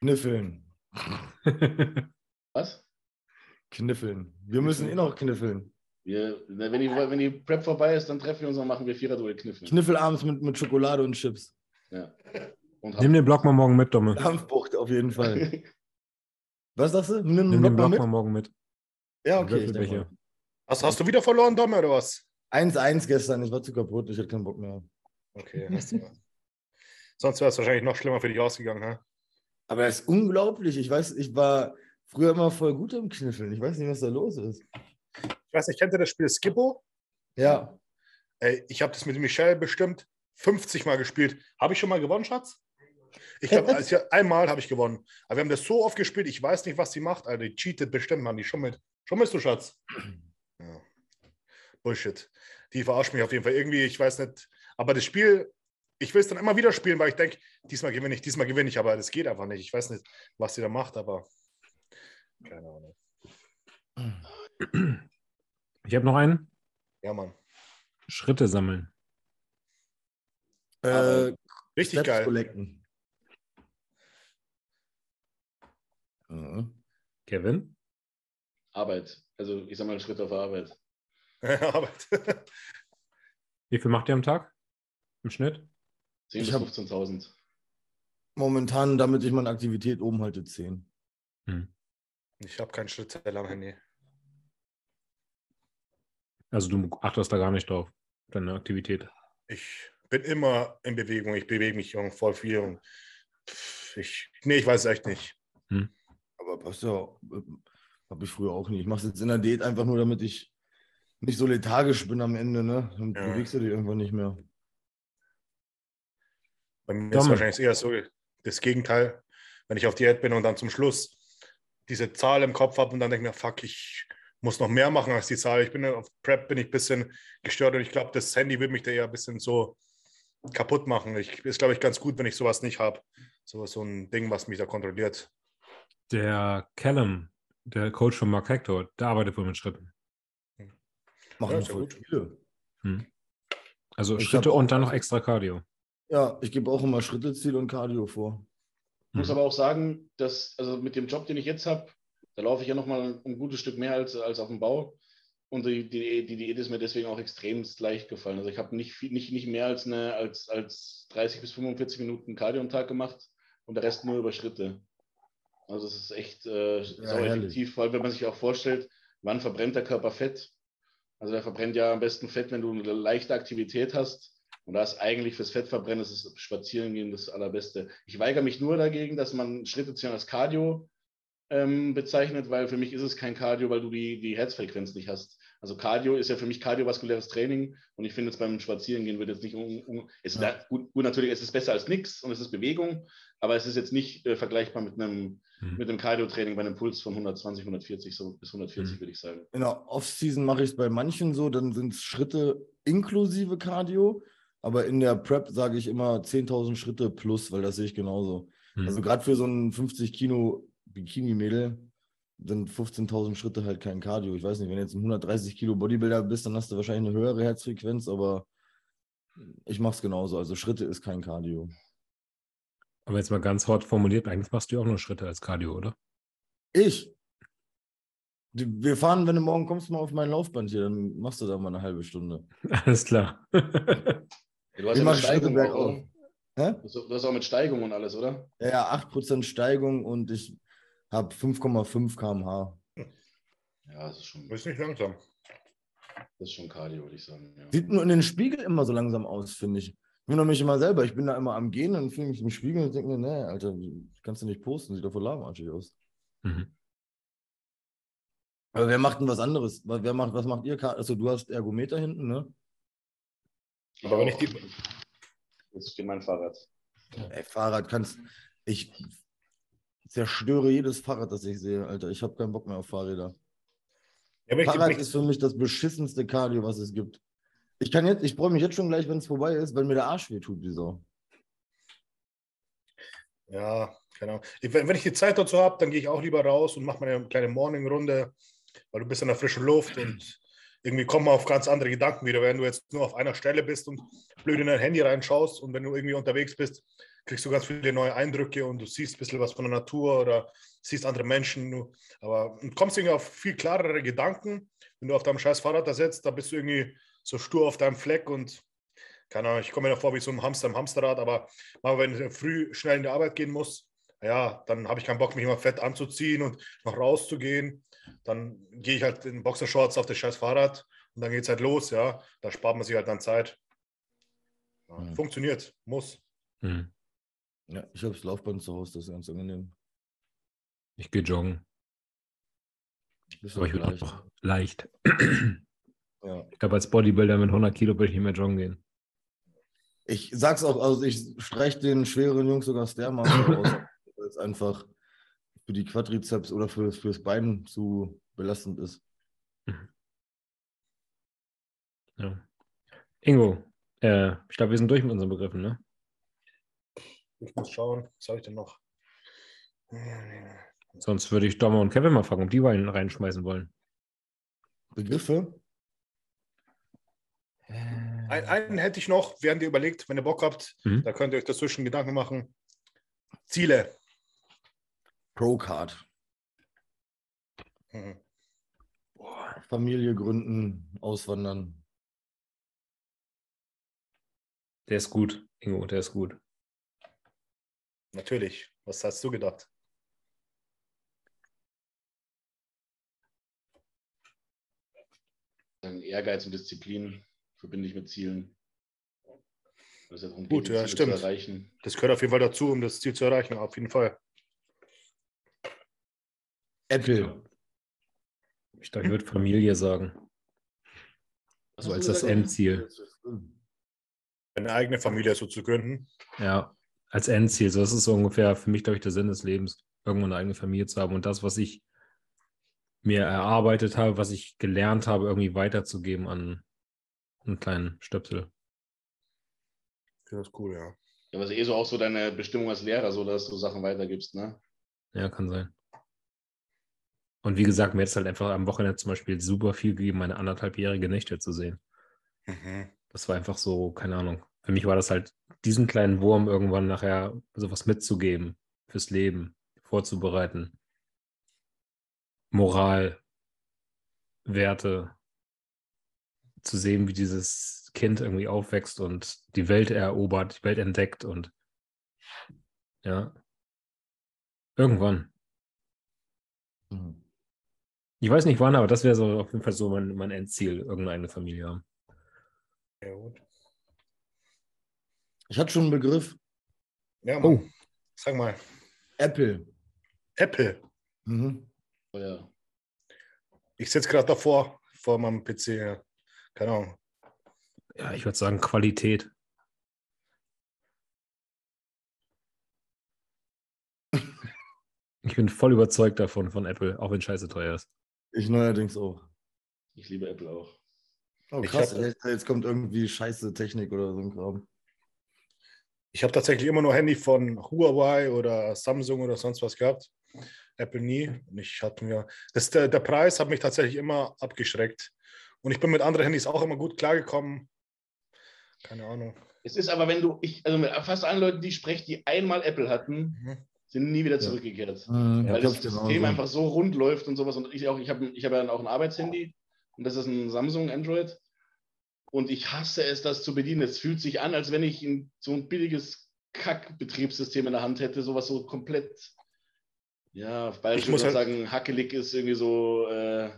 Kniffeln. Was? Kniffeln. Wir müssen eh noch kniffeln. Wir, wenn, die, wenn die Prep vorbei ist, dann treffen wir uns und machen wir Vierer-Duell Kniffel. Kniffel abends mit, mit Schokolade und Chips. Ja. Und Nimm den Block mal morgen mit, Domme. Dampfbucht auf jeden Fall. Was sagst du? Nimm, Nimm den Block mit? mal morgen mit. Ja, okay. ich mal. Hast, hast du wieder verloren, Dom, oder was? 1-1 gestern, ich war zu kaputt, ich hatte keinen Bock mehr. Okay, hast du. Sonst wäre es wahrscheinlich noch schlimmer für dich ausgegangen, ha? Aber das ist unglaublich. Ich weiß, ich war früher immer voll gut im Kniffeln. Ich weiß nicht, was da los ist. Ich weiß nicht, kennt ihr das Spiel Skippo? Ja. Ey, ich habe das mit Michelle bestimmt 50 Mal gespielt. Habe ich schon mal gewonnen, Schatz? Ich glaube, einmal habe ich gewonnen. Aber wir haben das so oft gespielt, ich weiß nicht, was sie macht. Alter, die cheatet bestimmt, Mann. Die schummelt. Schummelst du, Schatz? Ja. Bullshit. Die verarscht mich auf jeden Fall irgendwie, ich weiß nicht. Aber das Spiel, ich will es dann immer wieder spielen, weil ich denke, diesmal gewinne ich, diesmal gewinne ich, aber das geht einfach nicht. Ich weiß nicht, was sie da macht, aber keine Ahnung. Ich habe noch einen. Ja, Mann. Schritte sammeln. Äh, Richtig Steps geil. collecten. Mhm. Kevin? Arbeit. Also ich sag mal Schritt auf Arbeit. Arbeit. Wie viel macht ihr am Tag? Im Schnitt? 10.000 Ich bis hab- 15.000. Momentan, damit ich meine Aktivität oben halte, 10. Hm. Ich habe keinen Schrittzähler am Handy. Also du achtest da gar nicht drauf, deine Aktivität. Ich bin immer in Bewegung. Ich bewege mich voll viel. Ich, nee, ich weiß es echt nicht. Aber passt ja, habe ich früher auch nicht. Ich mache es jetzt in der Diät einfach nur, damit ich nicht so lethargisch bin am Ende, ne? Dann Ja. bewegst du dich irgendwann nicht mehr. Bei mir ist Domme. wahrscheinlich eher so das Gegenteil, wenn ich auf Diät bin und dann zum Schluss diese Zahl im Kopf habe und dann denke ich mir, fuck, ich muss noch mehr machen als die Zahl. Ich bin auf Prep, bin ich ein bisschen gestört und ich glaube, das Handy wird mich da eher ein bisschen so kaputt machen. Ich, ist, glaube ich, ganz gut, wenn ich sowas nicht habe. So, so ein Ding, was mich da kontrolliert. Der Callum, der Coach von Mark Hector, der arbeitet wohl mit Schritten. Machen Ja, voll gut. viele. Also Ich Schritte und dann noch extra Cardio. Ja, ich gebe auch immer Schritte, Ziel und Cardio vor. Ich muss Mhm. aber auch sagen, dass, also mit dem Job, den ich jetzt habe, da laufe ich ja nochmal ein gutes Stück mehr als, als auf dem Bau. Und die, die, die Diät ist mir deswegen auch extremst leicht gefallen. Also ich habe nicht, viel- nicht, nicht mehr als, eine, als, als 30 bis 45 Minuten Cardio am Tag gemacht und der Rest nur über Schritte. Also es ist echt äh, sau herrlich. effektiv, vor allem wenn man sich auch vorstellt, wann verbrennt der Körper Fett. Also der verbrennt ja am besten Fett, wenn du eine leichte Aktivität hast. Und da ist eigentlich fürs Fettverbrennen das ist Spazierengehen das Allerbeste. Ich weigere mich nur dagegen, dass man Schritte ziehen als Cardio ähm, bezeichnet, weil für mich ist es kein Cardio, weil du die, die Herzfrequenz nicht hast. Also Cardio ist ja für mich kardiovaskuläres Training und ich finde jetzt beim Spazierengehen wird jetzt nicht um, um es ist Ja. gut, gut, natürlich ist es besser als nichts und es ist Bewegung, aber es ist jetzt nicht äh, vergleichbar mit einem, Mhm. mit einem Cardio-Training bei einem Puls von 120, 140 so bis 140 Mhm. würde ich sagen. In der Off-Season mache ich es bei manchen so, dann sind es Schritte inklusive Cardio, aber in der Prep sage ich immer 10.000 Schritte plus, weil das sehe ich genauso. Hm. Also gerade für so ein 50 Kilo Bikini-Mädel sind 15.000 Schritte halt kein Cardio. Ich weiß nicht, wenn du jetzt ein 130 Kilo Bodybuilder bist, dann hast du wahrscheinlich eine höhere Herzfrequenz, aber ich mache es genauso. Also Schritte ist kein Cardio. Aber jetzt mal ganz hart formuliert, eigentlich machst du ja auch nur Schritte als Cardio, oder? Ich. Wir fahren, wenn du morgen kommst, mal auf mein Laufband hier, dann machst du da mal eine halbe Stunde. Alles klar. Du hast Ich ja mache mit Schritte Steigung auch, bergauf. oder? Hä? Du hast- du hast auch mit Steigung und alles, oder? Ja, ja, 8% Steigung und ich habe 5,5 km/h. Ja, das ist schon, Ist nicht langsam. das ist schon Cardio, würde ich sagen. Ja. Sieht nur in den Spiegel immer so langsam aus, finde ich. Ich wundere mich immer selber. Ich bin da immer am Gehen und filme mich im Spiegel und denke mir, nee, Alter, kannst du nicht posten, sieht doch voll lahmarschig aus. Mhm. Aber wer macht denn was anderes? Was- Wer macht, was macht ihr? Also du hast Ergometer hinten, ne? Aber wenn ich die- Jetzt steht mein Fahrrad. Ey, Fahrrad kannst. Ich zerstöre jedes Fahrrad, das ich sehe, Alter. Ich habe keinen Bock mehr auf Fahrräder. Ja, Fahrrad ist für mich das beschissenste Cardio, was es gibt. Ich kann jetzt, ich freue mich jetzt schon gleich, wenn es vorbei ist, weil mir der Arsch weh tut, wie so. Ja, genau. Ich, wenn, wenn ich die Zeit dazu habe, dann gehe ich auch lieber raus und mache meine kleine Morning-Runde, weil du bist in der frischen Luft und irgendwie kommen wir auf ganz andere Gedanken wieder, wenn du jetzt nur auf einer Stelle bist und blöd in dein Handy reinschaust und wenn du irgendwie unterwegs bist, kriegst du ganz viele neue Eindrücke und du siehst ein bisschen was von der Natur oder siehst andere Menschen. Aber du kommst irgendwie auf viel klarere Gedanken. Wenn du auf deinem scheiß Fahrrad da sitzt, da bist du irgendwie so stur auf deinem Fleck und keine Ahnung, ich komme mir da vor wie so ein Hamster im Hamsterrad, aber mal, wenn ich früh schnell in die Arbeit gehen muss, ja, dann habe ich keinen Bock, mich immer fett anzuziehen und noch rauszugehen. Dann gehe ich halt in Boxershorts auf das scheiß Fahrrad und dann geht es halt los, ja. Da spart man sich halt dann Zeit. Ja, mhm. Funktioniert, muss. Mhm. Ja, ich habe das Laufband zu Hause, das ist ganz angenehm. Ich gehe joggen. Aber ich würde auch leicht. ja. Ich glaube, als Bodybuilder mit 100 Kilo würde ich nicht mehr joggen gehen. Ich sag's auch, also ich streiche den schweren Jungs sogar Stairmaster aus, weil es einfach für die Quadrizeps oder für, fürs Bein zu belastend ist. Mhm. Ja. Ingo, äh, ich glaube, wir sind durch mit unseren Begriffen, ne? Ich muss schauen, was habe ich denn noch? Sonst würde ich Dommer und Kevin mal fragen, ob die Wein reinschmeißen wollen. Begriffe? Ein, einen hätte ich noch, während ihr überlegt, wenn ihr Bock habt, mhm. da könnt ihr euch dazwischen Gedanken machen. Ziele. Pro-Card. Mhm. Familie gründen, auswandern. Der ist gut, Ingo, der ist gut. Natürlich. Was hast du gedacht? Ehrgeiz und Disziplin verbinde ich mit Zielen. Gut, ja, Ziele stimmt. Das gehört auf jeden Fall dazu, um das Ziel zu erreichen, auf jeden Fall. Apple. Ich dachte, ich würde Familie sagen. So als das Endziel. Eine eigene Familie so zu gründen. Ja, als Endziel. So, das ist so ungefähr für mich, glaube ich, der Sinn des Lebens, irgendwann eine eigene Familie zu haben und das, was ich mir erarbeitet habe, was ich gelernt habe, irgendwie weiterzugeben an einen kleinen Stöpsel. Das ist cool, ja. Ja, aber ist eh so auch so deine Bestimmung als Lehrer, so dass du Sachen weitergibst, ne? Ja, kann sein. Und wie gesagt, mir hat es halt einfach am Wochenende zum Beispiel super viel gegeben, meine anderthalbjährige Nichte zu sehen. Mhm. Das war einfach so, keine Ahnung. Für mich war das halt, diesen kleinen Wurm irgendwann nachher sowas mitzugeben, fürs Leben, vorzubereiten. Moral, Werte, zu sehen, wie dieses Kind irgendwie aufwächst und die Welt erobert, die Welt entdeckt und ja, irgendwann. Mhm. Ich weiß nicht wann, aber das wäre so auf jeden Fall so mein, mein Endziel, irgendeine Familie haben. Ja, gut. Ich hatte schon einen Begriff. Ja, Mann. Oh. Sag mal. Apple. Apple. Mhm. Oh ja. Ich sitze gerade davor, vor meinem PC. Keine Ahnung. Ja, ich würde sagen Qualität. Ich bin voll überzeugt davon, von Apple, auch wenn Scheiße teuer ist. Ich neuerdings auch. Ich liebe Apple auch. Oh, krass, hab, jetzt, jetzt, kommt irgendwie scheiße Technik oder so ein Kram. Ich habe tatsächlich immer nur Handy von Huawei oder Samsung oder sonst was gehabt. Apple nie. Und ich hatte mir. Das, der, der Preis hat mich tatsächlich immer abgeschreckt. Und ich bin mit anderen Handys auch immer gut klargekommen. Keine Ahnung. Es ist aber, wenn du, ich, also mit fast allen Leuten, die ich spreche, die einmal Apple hatten, mhm. Sind nie wieder zurückgekehrt. Ja. Mhm, weil das System einfach so rund läuft und sowas. Und ich auch, ich habe ich hab ja dann auch ein Arbeitshandy und das ist ein Samsung Android. Und ich hasse es, das zu bedienen. Es fühlt sich an, als wenn ich ein, so ein billiges Kack-Betriebssystem in der Hand hätte, sowas so komplett, ja, weil ich muss halt sagen, hackelig ist, irgendwie so, äh,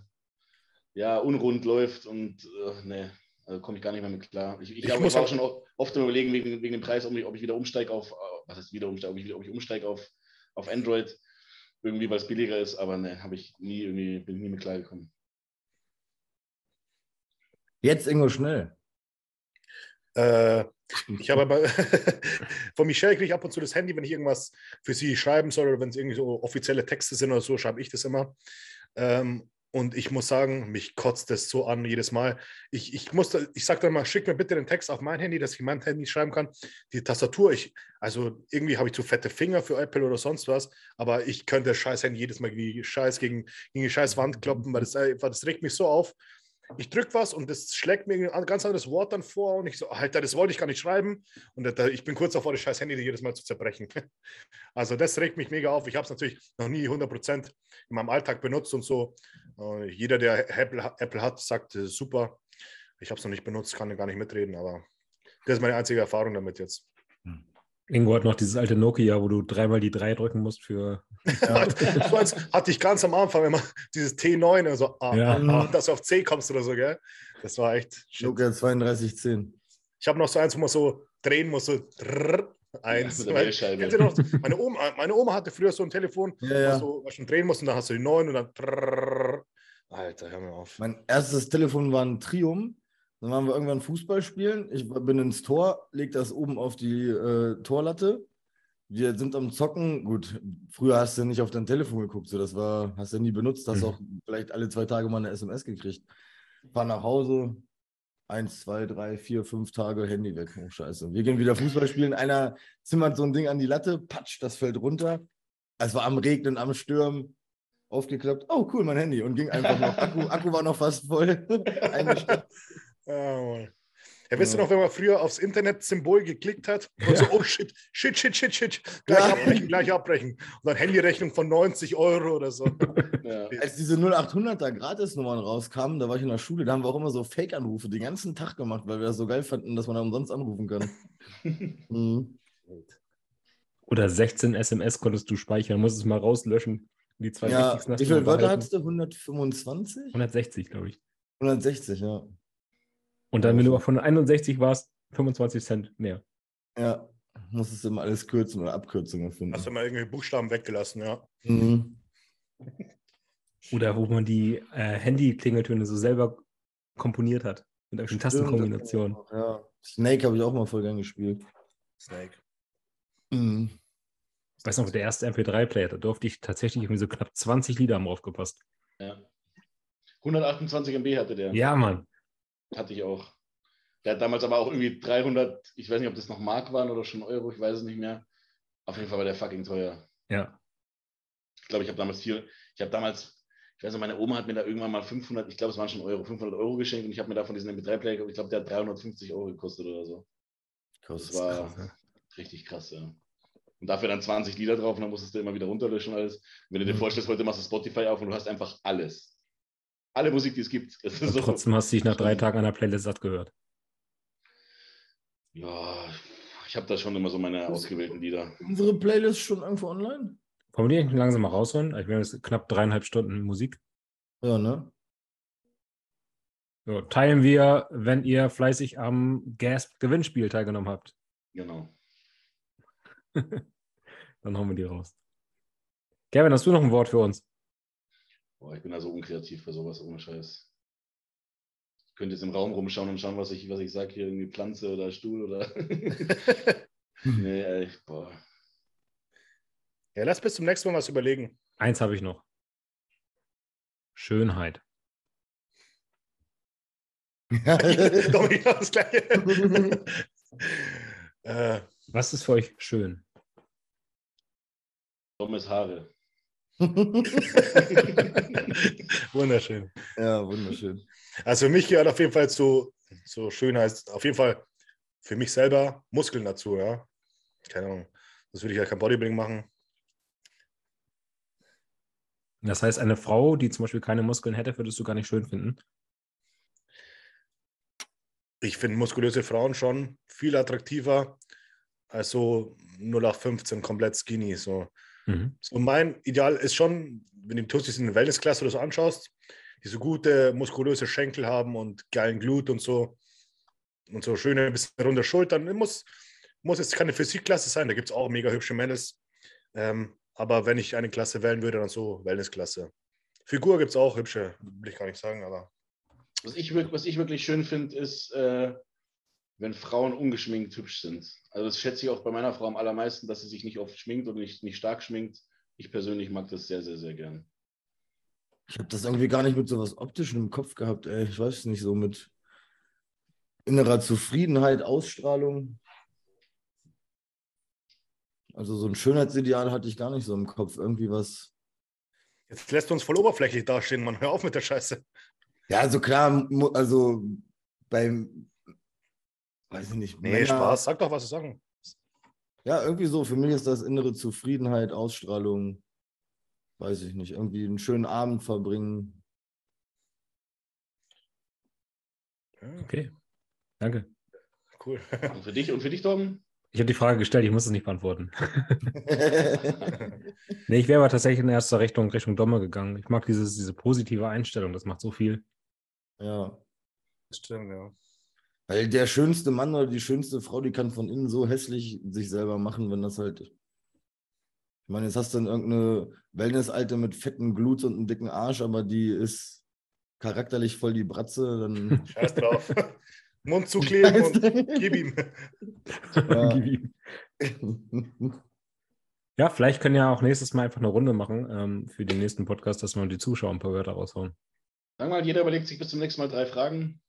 ja, unrund läuft und äh, ne, also komme ich gar nicht mehr mit klar. Ich, ich, ich, muss auch schon oft überlegen wegen, wegen dem Preis, ob ich, ob ich wieder umsteige auf, äh, was heißt wieder umsteige, ob ich, ob ich umsteige auf, auf Android, irgendwie, weil es billiger ist, aber ne, habe ich nie irgendwie, bin nie mit klar gekommen. Jetzt irgendwo schnell. Äh, ich habe aber von Michelle kriege ich ab und zu das Handy, wenn ich irgendwas für sie schreiben soll oder wenn es irgendwie so offizielle Texte sind oder so, schreibe ich das immer. Ähm, und ich muss sagen, mich kotzt das so an jedes Mal. Ich, ich musste, ich sage dann mal, schick mir bitte den Text auf mein Handy, dass ich mein Handy schreiben kann. Die Tastatur, ich, also irgendwie habe ich zu fette Finger für Apple oder sonst was, aber ich könnte das scheiß Handy jedes Mal wie Scheiß gegen, gegen die scheiß Wand kloppen, weil das, das regt mich so auf. ich drücke was und das schlägt mir ein ganz anderes Wort dann vor und ich so, Alter, das wollte ich gar nicht schreiben. Und ich bin kurz davor, das scheiß Handy jedes Mal zu zerbrechen. Also das regt mich mega auf. Ich habe es natürlich noch nie 100% in meinem Alltag benutzt und so. Äh, jeder, der Apple, Apple hat, sagt, super. Ich habe es noch nicht benutzt, kann gar nicht mitreden, aber das ist meine einzige Erfahrung damit jetzt. Ingo hat noch dieses alte Nokia, wo du dreimal die drei drücken musst für. Ja. hatte ich ganz am Anfang immer dieses T9, also ah, ja. ah, dass du auf C kommst oder so, gell? Das war echt. Shit. Nokia 3210. Ich habe noch so eins, wo man so drehen muss, so drrr, eins. Ja, noch, meine, Oma, meine Oma hatte früher so ein Telefon, ja, ja. wo du schon drehen musst und dann hast du die 9 und dann. Drrr. Alter, hör mir auf. Mein erstes Telefon war ein Triumph. Dann waren wir irgendwann Fußball spielen. Ich bin ins Tor, leg das oben auf die äh, Torlatte. Wir sind am Zocken. Gut, früher hast du nicht auf dein Telefon geguckt, so das war, hast du nie benutzt, hast mhm. auch vielleicht alle zwei Tage mal eine SMS gekriegt. Fahr nach Hause, eins, zwei, drei, vier, fünf Tage Handy weg. Oh, scheiße. Wir gehen wieder Fußball spielen. Einer zimmert so ein Ding an die Latte, patsch, das fällt runter. Es war am Regnen, am Stürmen. Aufgeklappt. Oh, cool, mein Handy. Und ging einfach noch. Akku, Akku war noch fast voll. Oh, ja, weißt du noch, wenn man früher aufs Internet-Symbol geklickt hat und ja. so, oh shit, shit, shit, shit, shit, gleich ja. abbrechen, gleich abbrechen. Und dann Handyrechnung von 90 Euro oder so. Ja. Als diese 0800er Gratisnummern rauskamen, da war ich in der Schule, da haben wir auch immer so Fake-Anrufe den ganzen Tag gemacht, weil wir das so geil fanden, dass man da umsonst anrufen kann. mhm. Oder 16 SMS konntest du speichern, musst es mal rauslöschen. Die zwei ja, Wie viele Wörter hattest du? 125? 160, glaube ich. 160, ja. Und dann, wenn du von 61 warst, 25 Cent mehr. Ja, musstest du immer alles kürzen oder Abkürzungen finden. Hast du mal irgendwie Buchstaben weggelassen, ja. Mhm. Oder wo man die äh, Handy-Klingeltöne so selber komponiert hat. Mit irgendwelchen Tastenkombinationen. Ja. Snake habe ich auch mal voll gern gespielt. Snake. Mhm. Weißt du noch, der erste MP3-Player, da durfte ich tatsächlich irgendwie so knapp 20 Lieder haben aufgepasst. Ja. 128 MB hatte der. Ja, Mann. Hatte ich auch. Der hat damals aber auch irgendwie 300, ich weiß nicht, ob das noch Mark waren oder schon Euro, ich weiß es nicht mehr. Auf jeden Fall war der fucking teuer. Ja. Ich glaube, ich habe damals viel, ich habe damals, ich weiß nicht, meine Oma hat mir da irgendwann mal 500, ich glaube, es waren schon Euro, 500 Euro geschenkt und ich habe mir davon diesen MP3-Player, ich glaube, der hat 350 Euro gekostet oder so. Das war krass, ja. richtig krass, ja. Und dafür dann 20 Lieder drauf und dann musstest du immer wieder runterlöschen und alles. Und wenn du dir mhm. vorstellst, heute machst du Spotify auf und du hast einfach alles alle Musik, die es gibt. So. Trotzdem hast du dich nach drei Tagen an der Playlist satt gehört. Ja, ich habe da schon immer so meine ausgewählten Lieder. Unsere Playlist schon irgendwo online? Wollen wir die langsam mal rausholen? Ich meine, es knapp dreieinhalb Stunden Musik. Ja, ne? So, teilen wir, wenn ihr fleißig am Gasp-Gewinnspiel teilgenommen habt. Genau. Dann hauen wir die raus. Kevin, hast du noch ein Wort für uns? Boah, ich bin da so unkreativ für sowas, ohne Scheiß. Ich könnte jetzt im Raum rumschauen und schauen, was ich, was ich sage, hier irgendwie Pflanze oder Stuhl oder. nee, ey, boah. Ja, lass bis zum nächsten Mal was überlegen. Eins habe ich noch. Schönheit. Dominik, das gleiche. äh, was ist für euch schön? Dummes Haare. wunderschön. Ja, wunderschön. Also für mich gehört auf jeden Fall so, so Schönheit, auf jeden Fall für mich selber Muskeln dazu, ja. Keine Ahnung. Das würde ich ja kein Bodybuilding machen. Das heißt, eine Frau, die zum Beispiel keine Muskeln hätte, würdest du gar nicht schön finden? Ich finde muskulöse Frauen schon viel attraktiver als so 0 auf 15 komplett skinny. So. Mhm. So mein Ideal ist schon, wenn du Tussis in der Wellnessklasse oder so anschaust, die so gute, muskulöse Schenkel haben und geilen Glut und so und so schöne, bisschen runde Schultern. Muss, muss jetzt keine Physikklasse sein, da gibt es auch mega hübsche Mädels. Ähm, aber wenn ich eine Klasse wählen würde, dann so Wellnessklasse. Figur gibt es auch hübsche, will ich gar nicht sagen, aber. Was ich, was ich wirklich schön finde, ist, äh, wenn Frauen ungeschminkt hübsch sind. Also das schätze ich auch bei meiner Frau am allermeisten, dass sie sich nicht oft schminkt oder nicht, nicht stark schminkt. Ich persönlich mag das sehr, sehr, sehr gern. Ich habe das irgendwie gar nicht mit so was Optischem im Kopf gehabt, ey. Ich weiß nicht, so mit innerer Zufriedenheit, Ausstrahlung. Also so ein Schönheitsideal hatte ich gar nicht so im Kopf. Irgendwie was. Jetzt lässt du uns voll oberflächlich dastehen, man. Hör auf mit der Scheiße. Ja, also klar, also beim, weiß ich nicht, Nee, Männer- Spaß. Sag doch, was du sagen. Ja, irgendwie so. Für mich ist das innere Zufriedenheit, Ausstrahlung, weiß ich nicht, irgendwie einen schönen Abend verbringen. Okay. Danke. Cool. Und für dich und für dich, Tom? Ich habe die Frage gestellt, ich muss es nicht beantworten. Nee, ich wäre aber tatsächlich in erster Richtung Richtung Domme gegangen. Ich mag dieses, diese positive Einstellung, das macht so viel. ja. Stimmt, ja. Weil der schönste Mann oder die schönste Frau, die kann von innen so hässlich sich selber machen, wenn das halt. Ich meine, jetzt hast du dann irgendeine Wellness-Alte mit fetten Gluts und einem dicken Arsch, aber die ist charakterlich voll die Bratze, dann. Scheiß drauf. Mund zukleben und gib ihm. Ja. Gib ihm. Ja, vielleicht können ja auch nächstes Mal einfach eine Runde machen ähm, für den nächsten Podcast, dass wir die Zuschauer ein paar Wörter raushauen. Sag mal, jeder überlegt sich bis zum nächsten Mal drei Fragen.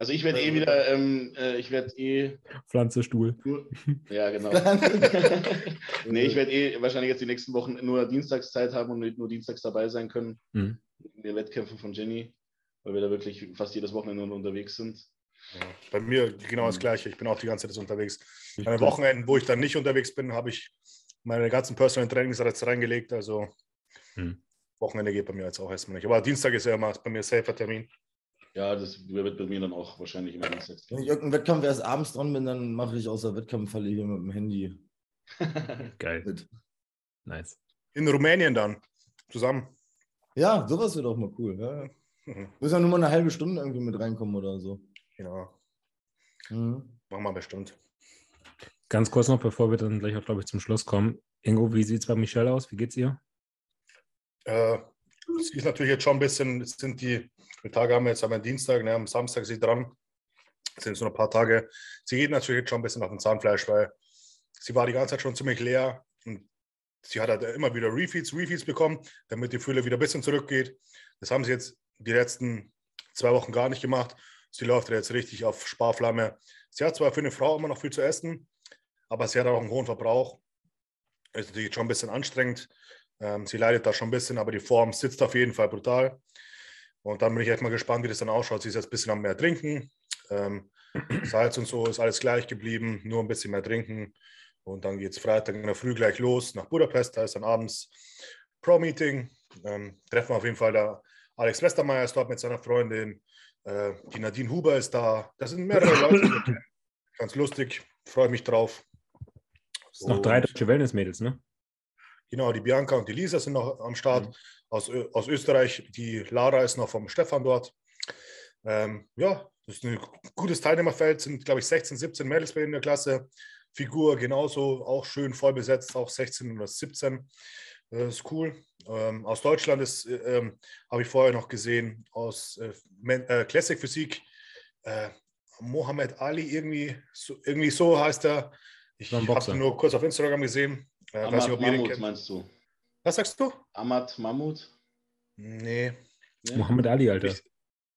Also ich werde eh wieder, ähm, äh, ich werde eh Pflanze, Stuhl. nur, ja genau. nee, ich werde eh wahrscheinlich jetzt die nächsten Wochen nur Dienstagszeit haben und nur dienstags dabei sein können Mhm. in den Wettkämpfen von Jenny, weil wir da wirklich fast jedes Wochenende unterwegs sind. Ja, bei mir genau das Gleiche. Ich bin auch die ganze Zeit unterwegs. An den Wochenenden, wo ich dann nicht unterwegs bin, habe ich meine ganzen Personal Trainings jetzt reingelegt. Also Hm. Wochenende geht bei mir jetzt auch erstmal nicht. Aber Dienstag ist ja immer bei mir safer Termin. Ja, das wird bei mir dann auch wahrscheinlich immer dienstags. Wenn ich irgendeinen Wettkampf erst abends dran bin, dann mache ich außer Wettkampffalle hier mit dem Handy Geil. mit. Nice. In Rumänien dann. Zusammen. Ja, sowas wird auch mal cool. Ja. Mhm. Muss ja nur mal eine halbe Stunde irgendwie mit reinkommen oder so. Genau. Mhm. Machen wir bestimmt. Ganz kurz noch, bevor wir dann gleich auch, glaube ich, zum Schluss kommen. Ingo, wie sieht es bei Michelle aus? Wie geht's ihr? Äh, sie ist natürlich jetzt schon ein bisschen, jetzt sind die, die Tage haben wir jetzt am Dienstag, ne, am Samstag sie dran. Sind nur ein paar Tage. Sie geht natürlich jetzt schon ein bisschen auf den Zahnfleisch, weil sie war die ganze Zeit schon ziemlich leer und sie hat halt immer wieder Refeeds, Refeeds bekommen, damit die Fülle wieder ein bisschen zurückgeht. Das haben sie jetzt die letzten zwei Wochen gar nicht gemacht. Sie läuft jetzt richtig auf Sparflamme. Sie hat zwar für eine Frau immer noch viel zu essen, aber sie hat auch einen hohen Verbrauch. Ist natürlich schon ein bisschen anstrengend. Ähm, sie leidet da schon ein bisschen, aber die Form sitzt auf jeden Fall brutal. Und dann bin ich echt mal gespannt, wie das dann ausschaut. Sie ist jetzt ein bisschen am mehr trinken. Ähm, Salz und so ist alles gleich geblieben, nur ein bisschen mehr trinken. Und dann geht es Freitag in der Früh gleich los nach Budapest. Da ist dann abends Pro-Meeting. Ähm, treffen wir auf jeden Fall da. Alex Westermeier ist dort mit seiner Freundin. Äh, die Nadine Huber ist da. Das sind mehrere Leute. Ganz lustig. Freue mich drauf. Es sind noch drei deutsche Wellness-Mädels, ne? Genau, die Bianca und die Lisa sind noch am Start Mhm. aus, Ö- aus Österreich. Die Lara ist noch vom Stefan dort. Ähm, ja, das ist ein gutes Teilnehmerfeld. Sind, glaube ich, 16, 17 Mädels bei in der Klasse. Figur genauso, auch schön voll besetzt, auch 16 oder 17. Das ist cool. Ähm, aus Deutschland ist, äh, ähm, habe ich vorher noch gesehen, aus äh, äh, Classic Physik. Äh, Mohammed Ali, irgendwie so, irgendwie so heißt er. Ich habe ihn nur kurz auf Instagram gesehen. Äh, weiß nicht, kennt. meinst du? Was sagst du? Ahmad Mahmoud? Nee. Ne? Mohammed Ali, Alter. Ich-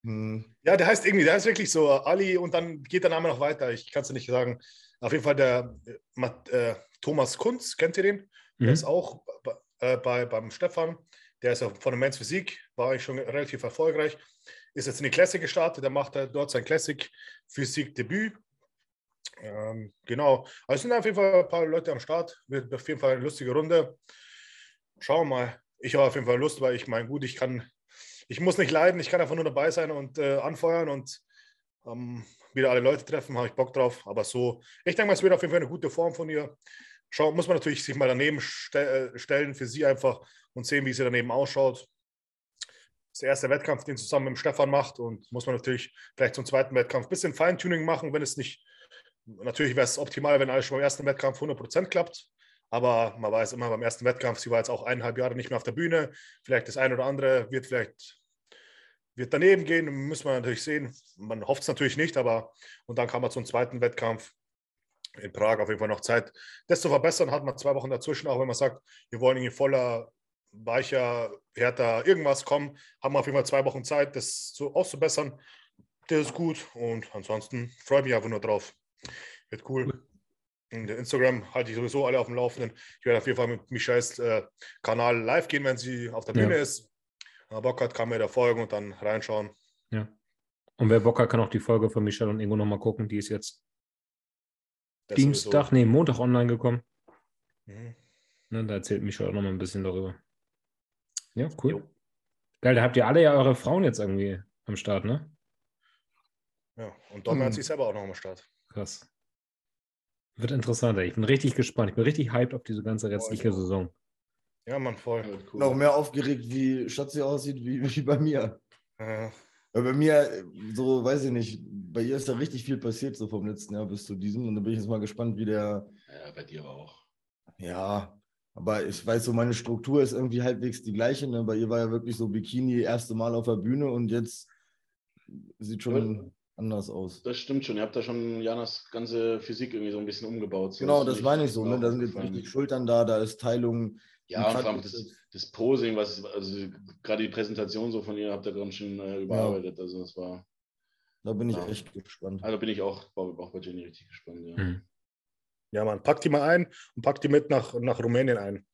Hm. Ja, der heißt irgendwie, der heißt wirklich so Ali und dann geht der Name noch weiter. Ich kann es nicht sagen. Auf jeden Fall der äh, äh, Thomas Kunz, kennt ihr den? Der Mhm. ist auch bei, äh, bei, beim Stefan. Der ist ja von der Men's Physik, war eigentlich schon relativ erfolgreich. Ist jetzt in die Classic gestartet, der macht dort sein Classic Physik-Debüt. Ähm, genau. Also es sind auf jeden Fall ein paar Leute am Start. Wird auf jeden Fall eine lustige Runde. Schauen wir mal. Ich habe auf jeden Fall Lust, weil ich meine, gut, ich kann, ich muss nicht leiden, ich kann einfach nur dabei sein und äh, anfeuern und ähm, wieder alle Leute treffen, habe ich Bock drauf. Aber so, ich denke mal, es wird auf jeden Fall eine gute Form von ihr. Schau, muss man natürlich sich mal daneben ste äh, stellen für sie einfach und sehen, wie sie daneben ausschaut. Das erste Wettkampf, den zusammen mit Stefan macht und muss man natürlich vielleicht zum zweiten Wettkampf ein bisschen Feintuning machen, wenn es nicht, natürlich wäre es optimal, wenn alles schon beim ersten Wettkampf 100% klappt. Aber man weiß immer beim ersten Wettkampf, sie war jetzt auch eineinhalb Jahre nicht mehr auf der Bühne. Vielleicht das eine oder andere wird vielleicht wird daneben gehen, müssen wir natürlich sehen. Man hofft es natürlich nicht, aber und dann kann man zum zweiten Wettkampf in Prag auf jeden Fall noch Zeit, das zu verbessern. Hat man zwei Wochen dazwischen, auch wenn man sagt, wir wollen irgendwie voller, weicher, härter irgendwas kommen, haben wir auf jeden Fall zwei Wochen Zeit, das so auszubessern. Das ist gut und ansonsten freue ich mich einfach nur drauf. Wird cool. In der Instagram halte ich sowieso alle auf dem Laufenden. Ich werde auf jeden Fall mit Michels äh, Kanal live gehen, wenn sie auf der Ja. Bühne ist. Wer Bock hat, kann mir da folgen und dann reinschauen. Ja. Und wer Bock hat, kann auch die Folge von Michelle und Ingo nochmal gucken. Die ist jetzt Das Dienstag, sowieso. nee, Montag online gekommen. Mhm. Ne, da erzählt Michelle auch nochmal ein bisschen darüber. Ja, cool. Jo. Geil, da habt ihr alle ja eure Frauen jetzt irgendwie am Start, ne? Ja, und Donner hat Hm. sich selber auch noch am Start. Krass. Wird interessant, ey. Ich bin richtig gespannt. Ich bin richtig hyped auf diese ganze restliche ja. Saison. Ja, Mann, voll. Ja, cool. Noch mehr aufgeregt, wie Schatzi aussieht, wie, wie bei mir. Weil bei mir, so weiß ich nicht, bei ihr ist da richtig viel passiert, so vom letzten Jahr bis zu diesem. Und da bin ich jetzt mal gespannt, wie der, Ja, bei dir aber auch. ja, aber ich weiß so, meine Struktur ist irgendwie halbwegs die gleiche. Ne? Bei ihr war ja wirklich so Bikini, erste Mal auf der Bühne und jetzt sieht schon anders aus. Das stimmt schon. Ihr habt da schon Janas ganze Physik irgendwie so ein bisschen umgebaut. So Genau, das meine ich so. Ne? Da sind jetzt richtig Schultern da, da ist Teilung. Ja, und vor allem das, das Posing, was also gerade die Präsentation so von ihr habt ihr ganz schön äh, überarbeitet. Also das war, Da bin ich Ja. echt gespannt. also bin ich auch, auch auch bei Jenny richtig gespannt. Ja. Mhm. ja, Mann, pack die mal ein und pack die mit nach, nach Rumänien ein.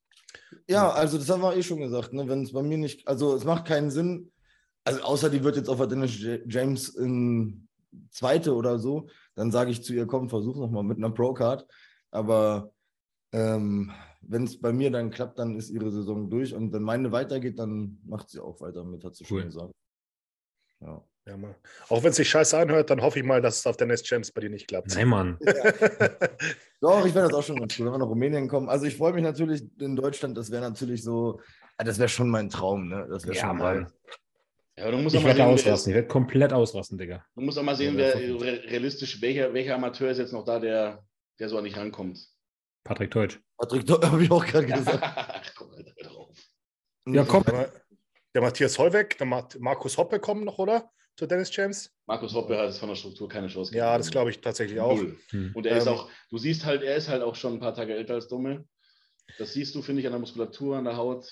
Ja, also das haben wir eh schon gesagt, ne? wenn es bei mir nicht, also es macht keinen Sinn, also außer die wird jetzt auf der Dennis James in zweite oder so, dann sage ich zu ihr, komm, versuch nochmal mit einer Pro-Card, aber ähm, wenn es bei mir dann klappt, dann ist ihre Saison durch und wenn meine weitergeht, dann macht sie auch weiter mit, hat sie Cool. schon gesagt. Ja. Ja, Mann. Auch wenn es sich scheiße anhört, dann hoffe ich mal, dass es auf der Nest Champs bei dir nicht klappt. Nein, Mann. Doch, ich werde das auch schon ganz cool, wenn wir nach Rumänien kommen. Also ich freue mich natürlich in Deutschland, das wäre natürlich so, ah, das wäre schon mein Traum, ne? Das wäre Ja, schon Mann. geil. Ja, du musst Ich werde sehen, ausrasten. Ich werde komplett ausrasten, Digga. Du musst auch mal sehen, wer ist realistisch, welcher, welcher Amateur ist jetzt noch da, der, der so an dich rankommt. Patrick Teutsch. Patrick, habe ich auch gerade gesagt. Ach, komm mal drauf. Ja, komm. Der, Ma- der Matthias Hollweg, der Ma Markus Hoppe kommen noch, oder? Zu Dennis Champs? Markus Hoppe hat es von der Struktur keine Chance. Ja, das glaube ich tatsächlich auch. Hm. Und er ist Ähm, auch, du siehst halt, er ist halt auch schon ein paar Tage älter als Dumme. Das siehst du, finde ich, an der Muskulatur, an der Haut.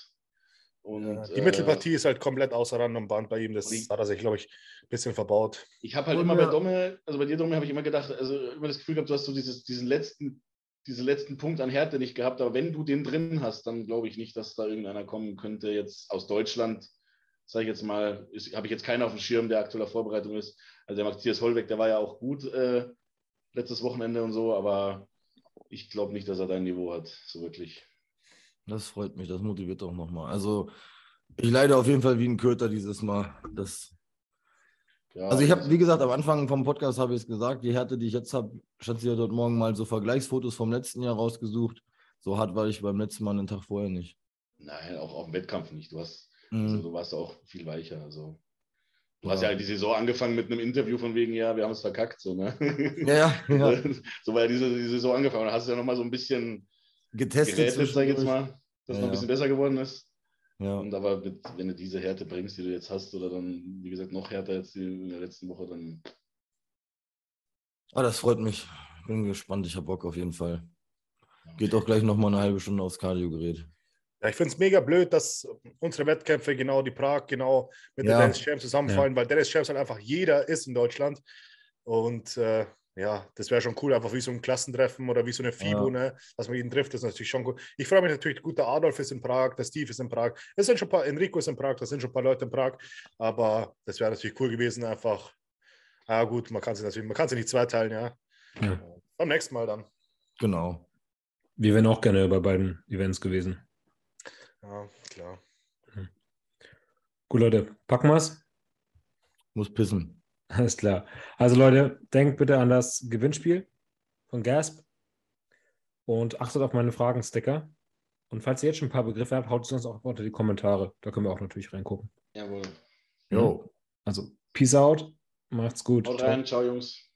Und, Ja, die äh, Mittelpartie ist halt komplett außer Rand und Band bei ihm. Das hat er sich, glaube ich, ein bisschen verbaut. Ich habe halt Und immer bei ja. Domme, also bei dir Domme habe ich immer gedacht, also immer das Gefühl gehabt, du hast so dieses, diesen letzten, diesen letzten Punkt an Härte nicht gehabt, aber wenn du den drin hast, dann glaube ich nicht, dass da irgendeiner kommen könnte jetzt aus Deutschland, sage ich jetzt mal, ist- habe ich jetzt keinen auf dem Schirm, der aktueller Vorbereitung ist. Also der Matthias Hollweg, der war ja auch gut äh, letztes Wochenende und so, aber ich glaube nicht, dass er dein Niveau hat, so wirklich. Das freut mich, das motiviert auch nochmal. Also, ich leide auf jeden Fall wie ein Köter dieses Mal. Das, Ja, also, ich habe, wie gesagt, am Anfang vom Podcast habe ich es gesagt, die Härte, die ich jetzt habe, Schatzi hat dort morgen mal so Vergleichsfotos vom letzten Jahr rausgesucht. So hart war ich beim letzten Mal einen Tag vorher nicht. Nein, auch auf dem Wettkampf nicht. Du, hast, also, Mhm. du warst auch viel weicher. Also. Du Ja. hast ja die Saison angefangen mit einem Interview von wegen, ja, wir haben es verkackt. So, ne? Ja, ja, ja. so war ja diese, die Saison angefangen. Da hast du ja nochmal so ein bisschen Getestet. gerätselt, sag ich jetzt mal, dass es Ja, noch ein bisschen besser geworden ist. Ja. Und aber mit, wenn du diese Härte bringst, die du jetzt hast, oder dann, wie gesagt, noch härter jetzt in der letzten Woche, dann Ah, das freut mich. Bin gespannt, ich habe Bock auf jeden Fall. Geht auch gleich nochmal eine halbe Stunde aufs Kardiogerät. Ja, ich finde es mega blöd, dass unsere Wettkämpfe genau die Prag genau mit Ja. den Dennis Champs zusammenfallen, weil Dennis Champs halt einfach jeder ist in Deutschland. Und äh, ja, das wäre schon cool, einfach wie so ein Klassentreffen oder wie so eine FIBO, Ja. ne? dass man jeden trifft, das ist natürlich schon gut. Ich freue mich natürlich, gut, der Adolf ist in Prag, der Steve ist in Prag, es sind schon ein paar, Enrico ist in Prag, da sind schon ein paar Leute in Prag, aber das wäre natürlich cool gewesen, einfach. Ah, gut, man kann sie natürlich, man kann sie nicht zweiteilen, ja. Ja. Beim nächsten Mal dann. Genau. Wir wären auch gerne bei beiden Events gewesen. Ja, klar. Gut, Leute, packen wir's. Muss pissen. Alles klar. Also Leute, denkt bitte an das Gewinnspiel von Gasp und achtet auf meine Fragen-Sticker. Und falls ihr jetzt schon ein paar Begriffe habt, haut es uns auch unter die Kommentare. Da können wir auch natürlich reingucken. jawohl. Jo. Also, Peace out. Macht's gut. Haut rein, ciao Jungs.